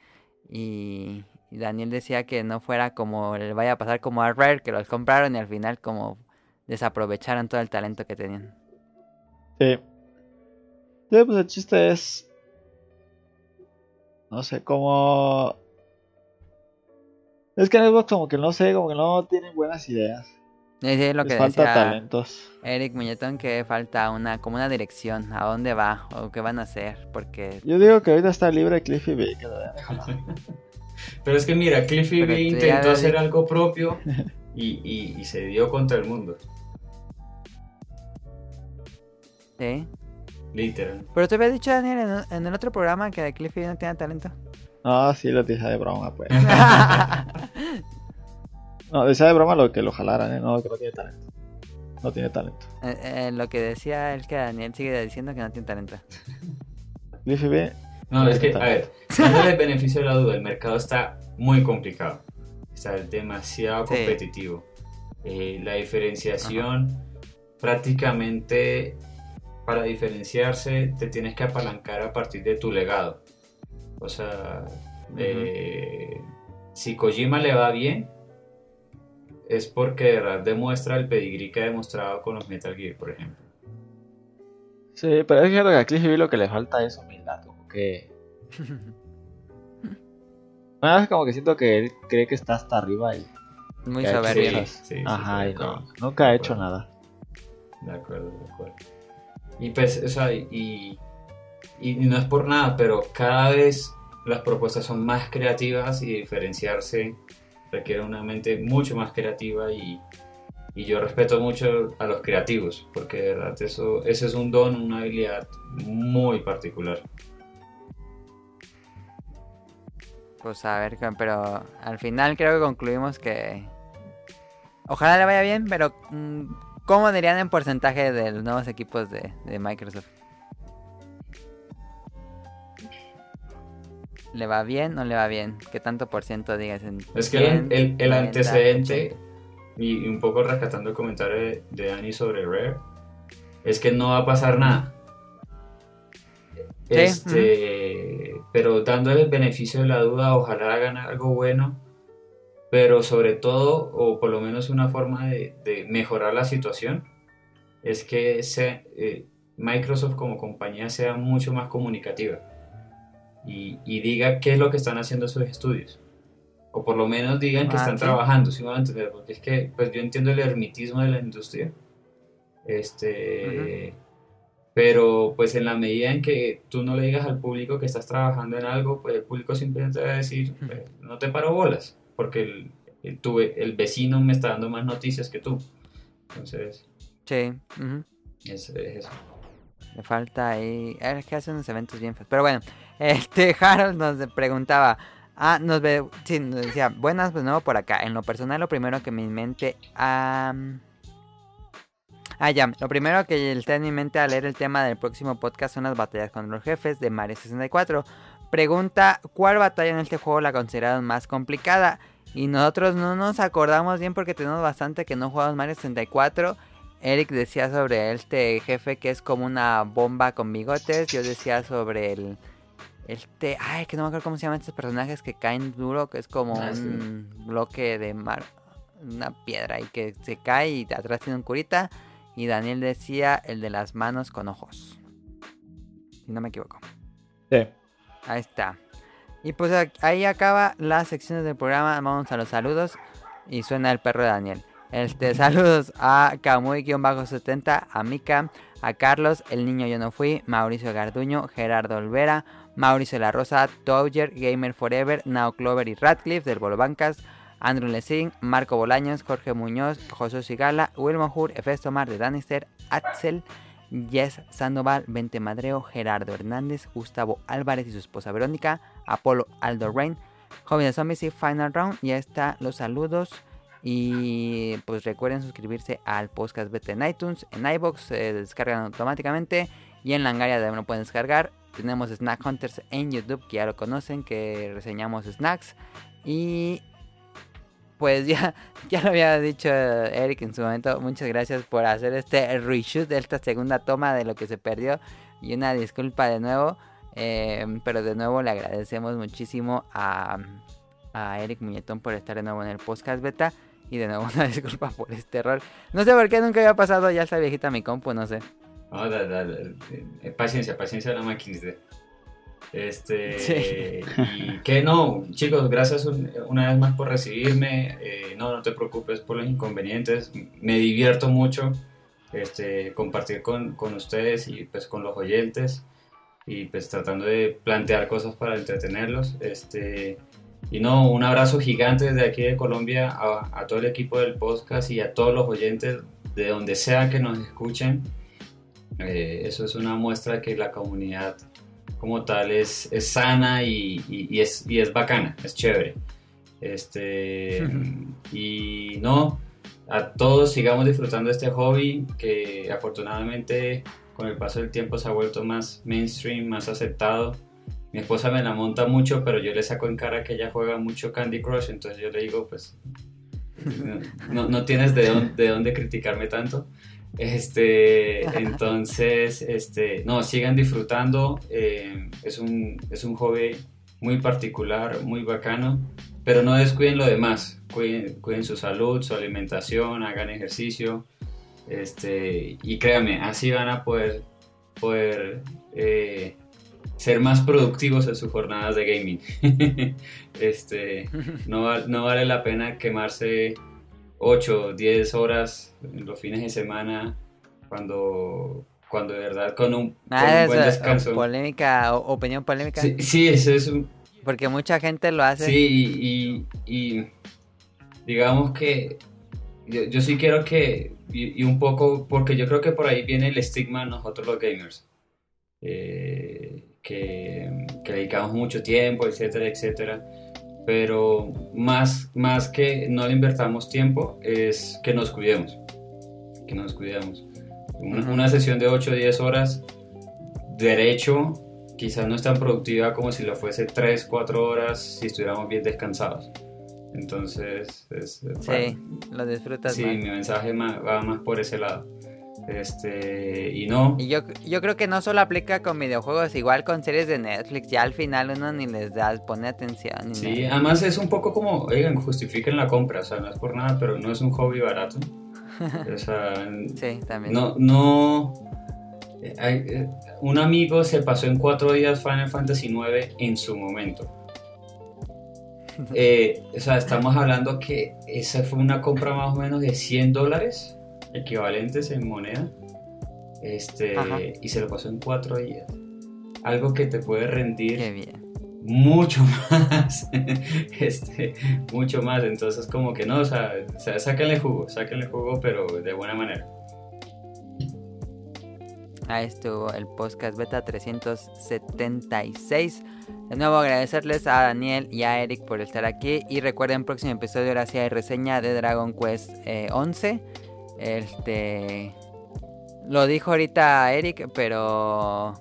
Y, y Daniel decía que no fuera como le vaya a pasar como a Rare, que los compraron y al final como desaprovecharon todo el talento que tenían. Sí. Sí, pues el chiste es. No sé, como. Es que en Xbox, como que no sé, como que no tienen buenas ideas. Es lo Les que falta decía talentos. Eric Muñetón que falta una como una dirección, a dónde va o qué van a hacer, porque Yo digo que ahorita está libre Cliffy B. Que lo. Pero es que mira, Cliffy Pero B intentó hacer algo propio y, y- y se dio contra el mundo, sí. literal. Pero te había dicho Daniel en, en el otro programa que Cliffy no tenía talento. No, sí, lo decía de broma, pues. No, decía de broma lo que lo jalaran, ¿eh? No, que no tiene talento. No tiene talento. Eh, eh, lo que decía es que Daniel sigue diciendo que no tiene talento. B, No, es que, a ver, dándole el beneficio de la duda, el mercado está muy complicado. Está demasiado Sí. competitivo. Eh, la diferenciación, prácticamente, para diferenciarse, te tienes que apalancar a partir de tu legado. O sea, eh, si Kojima le va bien, es porque de verdad demuestra el pedigrí que ha demostrado con los Metal Gear, por ejemplo. Sí, pero es cierto que a Cliffy B lo que le falta es humildad, como que... Una vez como que siento que él cree que está hasta arriba y... Muy soberbio. Sí, sí, Ajá, sí, y de no, nunca ha hecho nada. De acuerdo, de acuerdo. Y pues, o sea, y, y no es por nada, pero cada vez las propuestas son más creativas y diferenciarse requiere una mente mucho más creativa y, y yo respeto mucho a los creativos, porque de verdad eso, ese es un don, una habilidad muy particular. Pues a ver, pero al final creo que concluimos que ojalá le vaya bien, pero mm, ¿cómo dirían en porcentaje de los nuevos equipos de, de Microsoft? ¿Le va bien o le va bien? ¿Qué tanto por ciento digas? En Es que el, 100, el- el 90, antecedente, 80? y un poco rescatando el comentario de, de Dani sobre Rare, es que no va a pasar nada. Sí, Este, pero dándole el beneficio de la duda, ojalá hagan algo bueno, pero sobre todo, o por lo menos una forma de, de mejorar la situación, es que se- eh, Microsoft como compañía sea mucho más comunicativa y, y diga qué es lo que están haciendo sus estudios. O por lo menos digan que Ah, están sí. trabajando, si me van a entender, porque es que pues yo entiendo el hermetismo de la industria. Este, pero pues en la medida en que tú no le digas al público que estás trabajando en algo, pues el público simplemente va a decir, pues, no te paro bolas, porque el, el, tu- el vecino me está dando más noticias que tú. Entonces, Sí, ujú. es, es eso. Le falta ahí. Es que hace unos eventos bien feos. Pero bueno, este Harold nos preguntaba. Ah, nos ve. Sí, nos decía. Buenas, pues nuevo por acá. En lo personal, lo primero que mi mente. Ah, ya. Lo primero que está en mi mente al leer el tema del próximo podcast son las batallas contra los jefes de Mario 64. Pregunta: ¿Cuál batalla en este juego la consideraron más complicada? Y nosotros no nos acordamos bien porque tenemos bastante que no jugamos Mario 64. Eric decía sobre este jefe que es como una bomba con bigotes. Yo decía sobre el. Este. Ay, que no me acuerdo cómo se llaman estos personajes que caen duro. Que es como Ah, sí. un bloque de mar. Una piedra y que se cae y atrás tiene un curita. Y Daniel decía el de las manos con ojos. Si no me equivoco. Sí. Ahí está. Y pues ahí acaba las secciones del programa. Vamos a los saludos. Y suena el perro de Daniel. Este, saludos a Kamui-70, a Mika, a Carlos, el niño yo no fui, Mauricio Garduño, Gerardo Olvera, Mauricio La Rosa, Touger, Gamer Forever, Now Clover y Radcliffe del Bolo Bancas, Andrew Lessing, Marco Bolaños, Jorge Muñoz, José Sigala, Wilmo Hur, Efesto Mar de Danister, Axel, Jess Sandoval, Vente Madreo, Gerardo Hernández, Gustavo Álvarez y su esposa Verónica, Apolo Aldo Rain, Jóvenes Zombies y Final Round. Ya están los saludos. Y pues recuerden suscribirse al podcast BT en iTunes, en iBox, se descargan automáticamente. Y en Langaria también lo pueden descargar. Tenemos Snack Hunters en YouTube, que ya lo conocen, que reseñamos snacks. Y pues ya, ya lo había dicho Eric en su momento. Muchas gracias por hacer este reshoot esta segunda toma de lo que se perdió. Y una disculpa de nuevo. eh, pero de nuevo le agradecemos muchísimo a, a Eric Muñetón por estar de nuevo en el podcast beta. Y de nuevo una disculpa por este error. No sé por qué nunca había pasado. Ya está viejita mi compu, no sé. No, eh, paciencia, paciencia la máquina. Este, Sí. y que no, chicos, gracias un- una vez más por recibirme. eh, no, no te preocupes por los inconvenientes. Me divierto mucho este, compartir con, con ustedes y pues con los oyentes y pues tratando de plantear cosas para entretenerlos. Este, y no, un abrazo gigante desde aquí de Colombia a, a todo el equipo del podcast y a todos los oyentes de donde sea que nos escuchen. Eh, eso es una muestra que la comunidad como tal es, es sana y, y- y es, y es bacana, es chévere. Este, y no, a todos sigamos disfrutando de este hobby que afortunadamente con el paso del tiempo se ha vuelto más mainstream, más aceptado. Mi esposa me la monta mucho, pero yo le saco en cara que ella juega mucho Candy Crush, entonces yo le digo, pues, no, no tienes de dónde, de dónde criticarme tanto. Este, entonces, este, no, sigan disfrutando. eh, es, un, es un hobby muy particular, muy bacano, pero no descuiden lo demás. Cuiden, cuiden su salud, su alimentación, hagan ejercicio. Este, y créanme, así van a poder, poder eh, ser más productivos en sus jornadas de gaming. este, no, no vale la pena quemarse 8 10 horas los fines de semana cuando, cuando de verdad con un, con un buen de descanso. polémica, opinión polémica. Sí, sí, eso es un, Porque mucha gente lo hace. Sí, y, y- y digamos que yo, yo sí quiero que, y, y un poco, porque yo creo que por ahí viene el estigma de nosotros los gamers, eh, que, que dedicamos mucho tiempo, etcétera, etcétera, pero más, más que no le invertamos tiempo es que nos cuidemos, que nos cuidemos. Una, una sesión de 8 o 10 horas, derecho, quizás no es tan productiva como si lo fuese 3, 4 horas si estuviéramos bien descansados. Entonces, es, Sí, lo disfrutas sí, más. mi mensaje va más por ese lado. Este, y no, Y yo, yo creo que no solo aplica con videojuegos, igual con series de Netflix, ya al final uno ni les da, pone atención. Ni sí, nada. además es un poco como, oigan, justifiquen la compra, o sea, no es por nada, pero no es un hobby barato. O sea, Sí, también. No, no. eh, hay, eh, un amigo se pasó en cuatro días Final Fantasy IX en su momento. Eh, o sea, estamos hablando que esa fue una compra más o menos de 100 dólares equivalentes en moneda. Este, Ajá. y se lo pasó en cuatro días. Algo que te puede rendir Qué bien. mucho más. este, mucho más. Entonces, como que no, o sea, o sea, sáquenle jugo, sáquenle jugo, pero de buena manera. Ahí estuvo el podcast beta 376. De nuevo agradecerles a Daniel y a Eric por estar aquí. Y recuerden, próximo episodio ahora sí hay reseña de Dragon Quest eh, 11. Este... Lo dijo ahorita Eric, pero...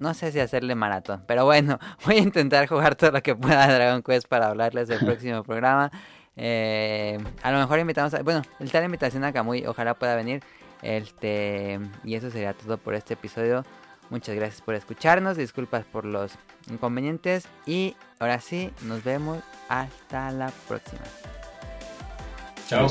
No sé si hacerle maratón. Pero bueno, voy a intentar jugar todo lo que pueda Dragon Quest para hablarles del próximo programa. Eh, a lo mejor invitamos a... Bueno, el tal invitación a Kamui, ojalá pueda venir. Este, y eso sería todo por este episodio. Muchas gracias por escucharnos, disculpas por los inconvenientes y ahora sí, nos vemos hasta la próxima. Chao.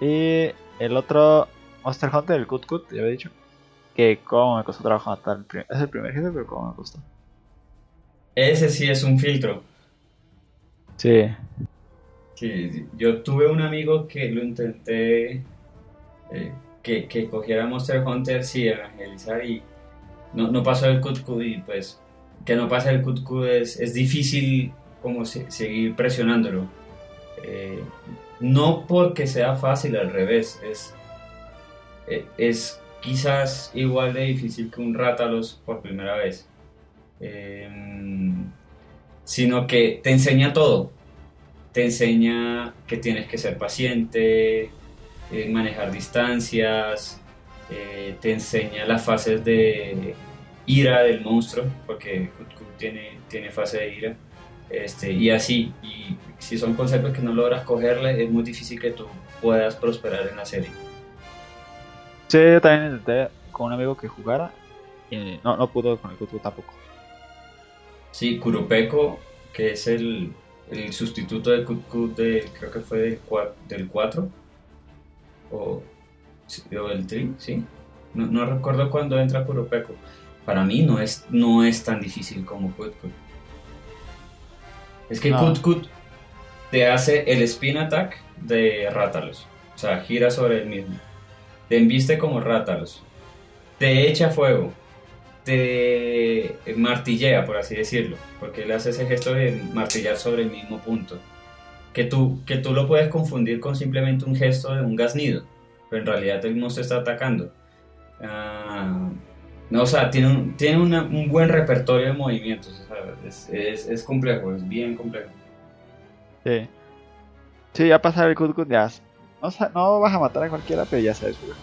Y el otro Monster Hunter, el Kut Kut, ya había dicho. Que como me costó trabajo matar el primer. Es el primer jefe, pero como me costó. Ese sí es un filtro. Sí. Sí, yo tuve un amigo que lo intenté eh, que, que cogiera Monster Hunter sí, evangelizar y no, no pasó el Kutku y pues que no pase el Kutku es, es difícil como se- seguir presionándolo. Eh, no porque sea fácil, al revés, es, eh, es quizás igual de difícil que un Rátalos por primera vez. Em, sino que te enseña todo te enseña que tienes que ser paciente, eh, manejar distancias, eh, te enseña las fases de ira del monstruo, porque tiene, tiene fase de ira, este, y así, y si son conceptos que no logras cogerle, es muy difícil que tú puedas prosperar en la serie. Sí, yo también intenté con un amigo que jugara. Y no, no pudo con el Kut Kut tampoco. Sí, Kurupeko, que es el, el sustituto de Kut-Kut de, creo que fue del, cua- del 4 o, o del 3, sí. No, no recuerdo cuándo entra Kurupeko. Para mí no es, no es tan difícil como Kut-Kut. Es que No. Te hace el spin attack de Rátalos. O sea, gira sobre el mismo. Te embiste como Rátalos. Te echa fuego te martillea, por así decirlo, porque él hace ese gesto de martillar sobre el mismo punto. Que tú, que tú lo puedes confundir con simplemente un gesto de un gaznido, pero en realidad el monstruo está atacando. Ah, no, o sea, tiene un, tiene un buen repertorio de movimientos, es, es- es complejo, es bien complejo. Sí. Sí, ya pasar el Kut ya. No, no vas a matar a cualquiera, pero ya sabes jugar.